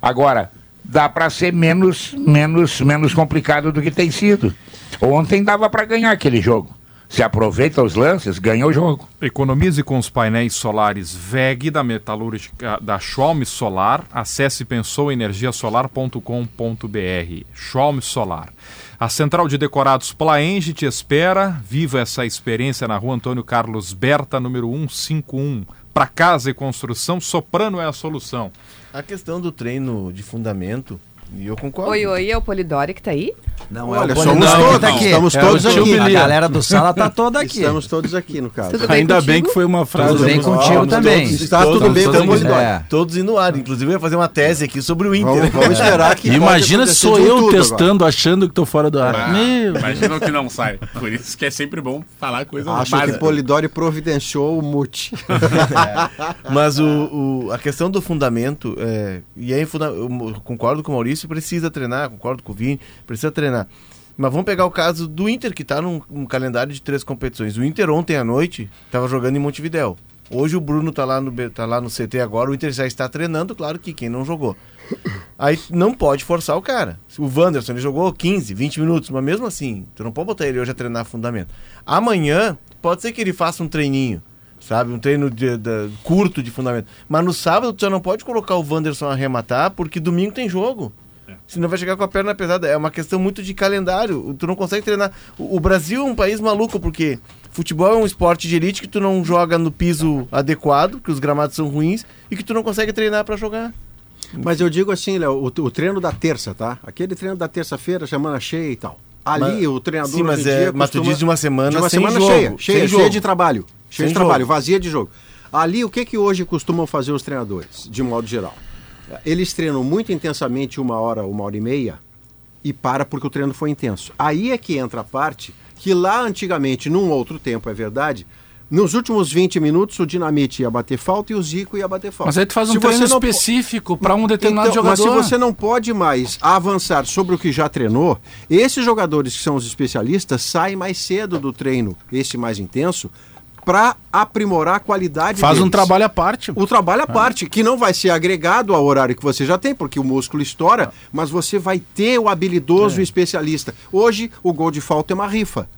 Agora, dá para ser menos, menos, menos complicado do que tem sido. Ontem dava para ganhar aquele jogo. Se aproveita os lances, ganha o jogo. Economize com os painéis solares VEG da metalúrgica da Schwalm Solar. Acesse pensouenergiasolar.com.br. Schwalm Solar. A Central de Decorados Plaenge te espera. Viva essa experiência na rua Antônio Carlos Berta, número 151. Para casa e construção, Soprano é a solução. A questão do treino de fundamento, e eu concordo. Oi, oi, é o Polidori que tá aí? Não Olha, é o somos que todos, tá aqui. estamos É todos aqui. A galera do sala tá toda aqui. Estamos todos aqui, no caso. Tudo bem Ainda contigo? bem que foi uma frase. Tudo bem contigo também. todos- Está tudo todos- bem todos- pelo Polidoro. É. Todos indo no ar. Inclusive, eu ia fazer uma tese aqui sobre o Inter. Vamos, vamos esperar que. *laughs* Imagina se sou eu tudo testando, achando que tô fora do ar. Ah, Meu. Imagina que não sai. Por isso que é sempre bom falar coisa agora. Acho básica. que Polidori providenciou o mute. *laughs* Mas o, o- a questão do fundamento, é, e aí eu concordo com o Maurício, precisa treinar, concordo com o Vini, precisa treinar. Mas vamos pegar o caso do Inter, que está num, num calendário de três competições. O Inter ontem à noite estava jogando em Montevidéu. Hoje o Bruno está lá, no, tá lá no CT agora, o Inter já está treinando, claro que quem não jogou. Aí não pode forçar o cara. O Wanderson, ele jogou 15, 20 minutos, mas mesmo assim, tu não pode botar ele hoje a treinar fundamento. Amanhã, pode ser que ele faça um treininho, sabe? Um treino de, de- curto de fundamento. Mas no sábado, tu já não pode colocar o Wanderson a arrematar, porque domingo tem jogo. Senão vai chegar com a perna pesada. É uma questão muito de calendário. Tu não consegue treinar. O, o Brasil é um país maluco, porque futebol é um esporte de elite que tu não joga no piso adequado, que os gramados são ruins, e que tu não consegue treinar para jogar. Mas eu digo assim, Léo, o, o treino da terça, tá? Aquele treino da terça-feira, semana cheia e tal. Ali Mas- o treinador. Sim, mas é- mas tu diz de uma semana de uma sem semana jogo, cheia, cheia, jogo. cheia de trabalho. Cheia Sem de trabalho, jogo. vazia de jogo. Ali, o que que hoje costumam fazer os treinadores, de modo geral? Eles treinam muito intensamente uma hora, uma hora e meia e para porque o treino foi intenso. Aí é que entra a parte que lá antigamente, num outro tempo, é verdade, nos últimos 20 minutos o Dinamite ia bater falta e o Zico ia bater falta. Mas aí tu faz um Se treino não específico para um determinado então, jogador. Mas se você não pode mais avançar sobre o que já treinou, esses jogadores que são os especialistas saem mais cedo do treino, esse mais intenso, para aprimorar a qualidade Faz um deles. trabalho à parte. O trabalho à parte, que não vai ser agregado ao horário que você já tem, porque o músculo estoura, mas você vai ter o habilidoso É. especialista. Hoje, o gol de falta é uma rifa.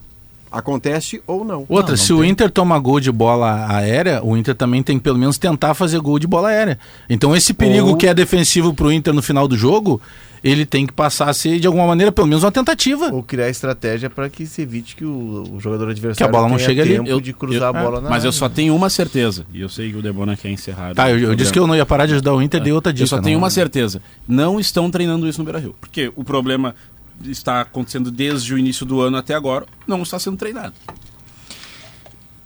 Acontece ou não. Outra, se o Inter toma gol de bola aérea, o Inter também tem que pelo menos tentar fazer gol de bola aérea. Então esse perigo Ou- que é defensivo pro Inter no final do jogo, ele tem que passar a ser de alguma maneira pelo menos uma tentativa. Ou criar estratégia para que se evite que o, o jogador adversário Que a bola não tenha chegue ali. tempo Eu- de cruzar eu- a bola na Mas eu área. só tenho uma certeza, e eu sei que o Debona quer encerrar. Tá, eu, eu disse que eu não ia parar de ajudar o Inter, dei outra dica. Eu só tenho não- uma certeza. Não estão treinando isso no Beira-Rio. Porque o problema está acontecendo desde o início do ano até agora, não está sendo treinado.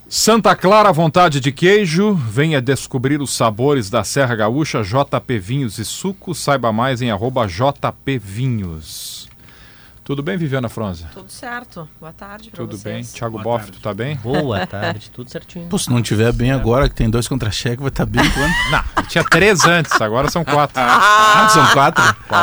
Santa Clara, vontade de queijo. Venha descobrir os sabores da Serra Gaúcha, JP Vinhos e Sucos. Saiba mais em arroba JP Vinhos. Tudo bem, Viviana Fronza? Tudo certo. Boa tarde pra Tudo vocês. bem. Thiago Boa Boff, tu tá bem? Boa *laughs* tarde, tudo certinho. Pô, se não tiver bem agora, que tem dois contra-cheque, vai estar bem quando? Não, tinha três antes, agora são quatro. *laughs* Ah, são quatro?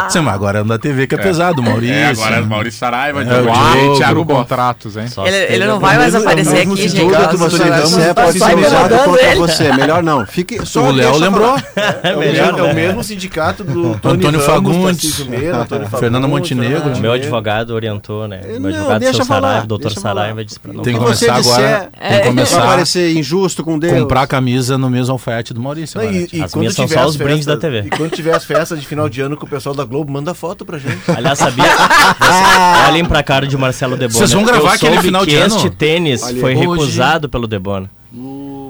Sim, mas agora é da TV que é, pesado, Maurício. É, agora Maurício Saraiva, É, Diogo Thiago Boff. contratos, hein? Ele, ele não vai mais é aparecer aqui, gente. sindicato, Nossa, você é partidarizado incomodando contra ele. você, melhor não. Fique, só O Léo lembrou. É o, melhor, mesmo, é o né? mesmo sindicato do *laughs* Tony Antônio Fagundes, Fernando Montenegro. Meu Montenegro. Advogado orientou, né? Meu Não, advogado, deixa seu Saraiva, doutor. Saraiva, disse pra não Tem que começar agora. Tem que Vai começar parecer injusto com Deus. comprar a camisa no mesmo alfaiate do Maurício. Não, e, e As minhas são só os brindes da TV. E quando tiver as festas de final de ano com o pessoal da Globo, manda foto pra gente. *laughs* Aliás, sabia? Vocês *laughs* olhem pra cara de Marcelo Debona. Vocês vão gravar aquele final que de ano? este tênis Olha, foi recusado pelo Debona.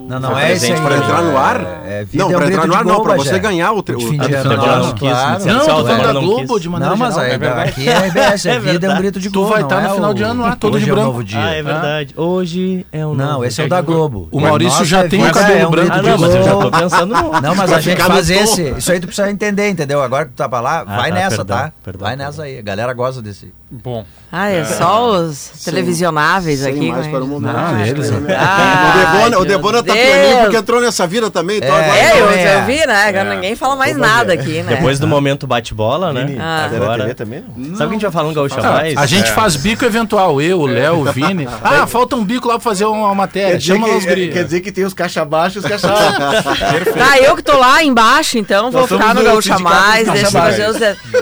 Não, não é esse pra entrar no ar? É, vida Não, é um pra grito entrar no ar não, Bagé. você ganhar o o- fim de a ano, Debona não claro. quis, claro. Não, tô falando Debona da não Globo, de maneira Não, mas geral. aí, É verdade. aqui é RBS, é, É vida, é um grito de Tu gol. vai estar no é final o- de ano lá, todo Hoje de é o branco. novo dia. Ah, é verdade. Hoje é um Não, novo esse é o da Globo. O Maurício já tem o cabelo é um branco Ah, de não, mas eu já tô pensando no... Não, mas a gente no faz esse. Isso aí tu precisa entender, entendeu? Agora que tu tá pra lá, Ah, vai tá, nessa, tá? perdão, vai nessa aí. A galera gosta desse. Bom, Ah, é só os televisionáveis Sem aqui. mais mas- para o momento. Ah, eles, né? Ah, o Debona, o Debona tá pianinho porque entrou nessa vida também. Então É, agora É, eu, eu é. vi, né? Agora Ninguém fala mais nada aqui, né? Depois do momento bate-bola, né? Ah. Agora... Também não? Sabe o que a gente vai falar no Gaúcha Ah, Mais? a gente faz bico eventual, eu, o Léo, o Vini. *laughs* Ah, falta um bico lá pra fazer uma matéria. Quer dizer, Chama lá os que, é, guri. quer dizer que tem os caixa baixos e os caixa. *laughs* Tá, eu que tô lá embaixo, então vou ficar no Gaúcha Mais, deixa fazer os...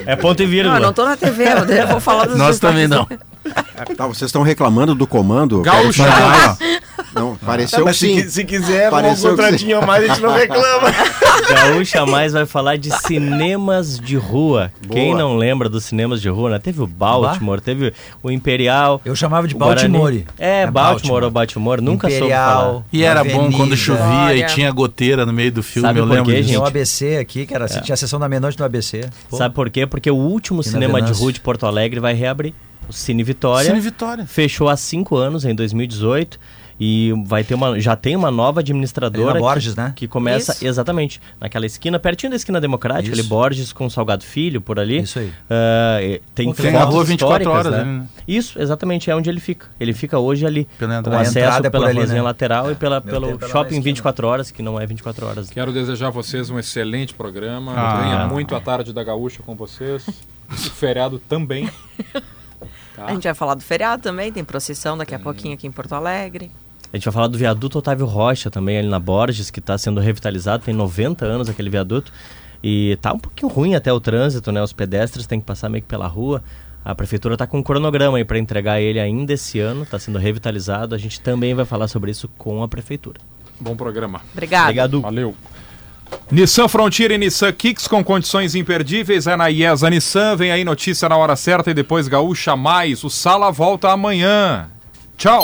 É ponto e Não, vírgula. eu não tô na TV, eu vou falar dos *laughs* Nós também não. Tá, vocês estão reclamando do comando? Gaúcha, Quero- Não, pareceu se, sim. qui- se quiser, um Pareceu contratinho a mais, a gente não reclama. *laughs* Gaúcha Mais vai falar de cinemas de rua. Quem não lembra dos cinemas de rua, né? Teve o Baltimore, teve o Imperial. Eu chamava de. Baltimore. É, É Baltimore, ou Baltimore, nunca soube Imperial. falar. E era bom Avenida. quando chovia e Olha. tinha goteira no meio do filme, Sabe eu por lembro quê, disso. Tinha gente? o ABC aqui, que era, tinha a sessão da meia-noite no ABC. Pô. Sabe por quê? Porque o último E cinema de rua de Porto Alegre vai reabrir. O Cine Vitória. Cine Vitória. Fechou há cinco anos, em 2018. E vai ter uma, já tem uma nova administradora. Ali na Borges, que, né? Que começa Isso. exatamente naquela esquina, pertinho da esquina democrática, Isso. ali Borges com Salgado Filho, por ali. Isso aí. E tem Tem a fotos rua 24 históricas, horas né? né? Isso, exatamente, é onde ele fica. Ele fica hoje ali. Pela com entrada. Acesso entrada é pela ali, ruazinha né? lateral e pela, pelo na shopping esquina. 24 horas, que não é 24 horas. Quero desejar a vocês um excelente programa. Ah. Venha muito a tarde da Gaúcha com vocês. *laughs* O feriado também. Tá? A gente vai falar do feriado também, tem procissão daqui a pouquinho aqui em Porto Alegre. A gente vai falar do viaduto Otávio Rocha também, ali na Borges, que está sendo revitalizado, tem 90 anos aquele viaduto. E tá um pouquinho ruim até o trânsito, né? Os pedestres têm que passar meio que pela rua. A prefeitura está com um cronograma aí para entregar ele ainda esse ano, está sendo revitalizado. A gente também vai falar sobre isso com a prefeitura. Bom programa. Obrigado. Obrigado. Valeu. Nissan Frontier e Nissan Kicks com condições imperdíveis é na IESA Nissan. Vem aí notícia na hora certa e depois Gaúcha Mais. O Sala volta amanhã. Tchau.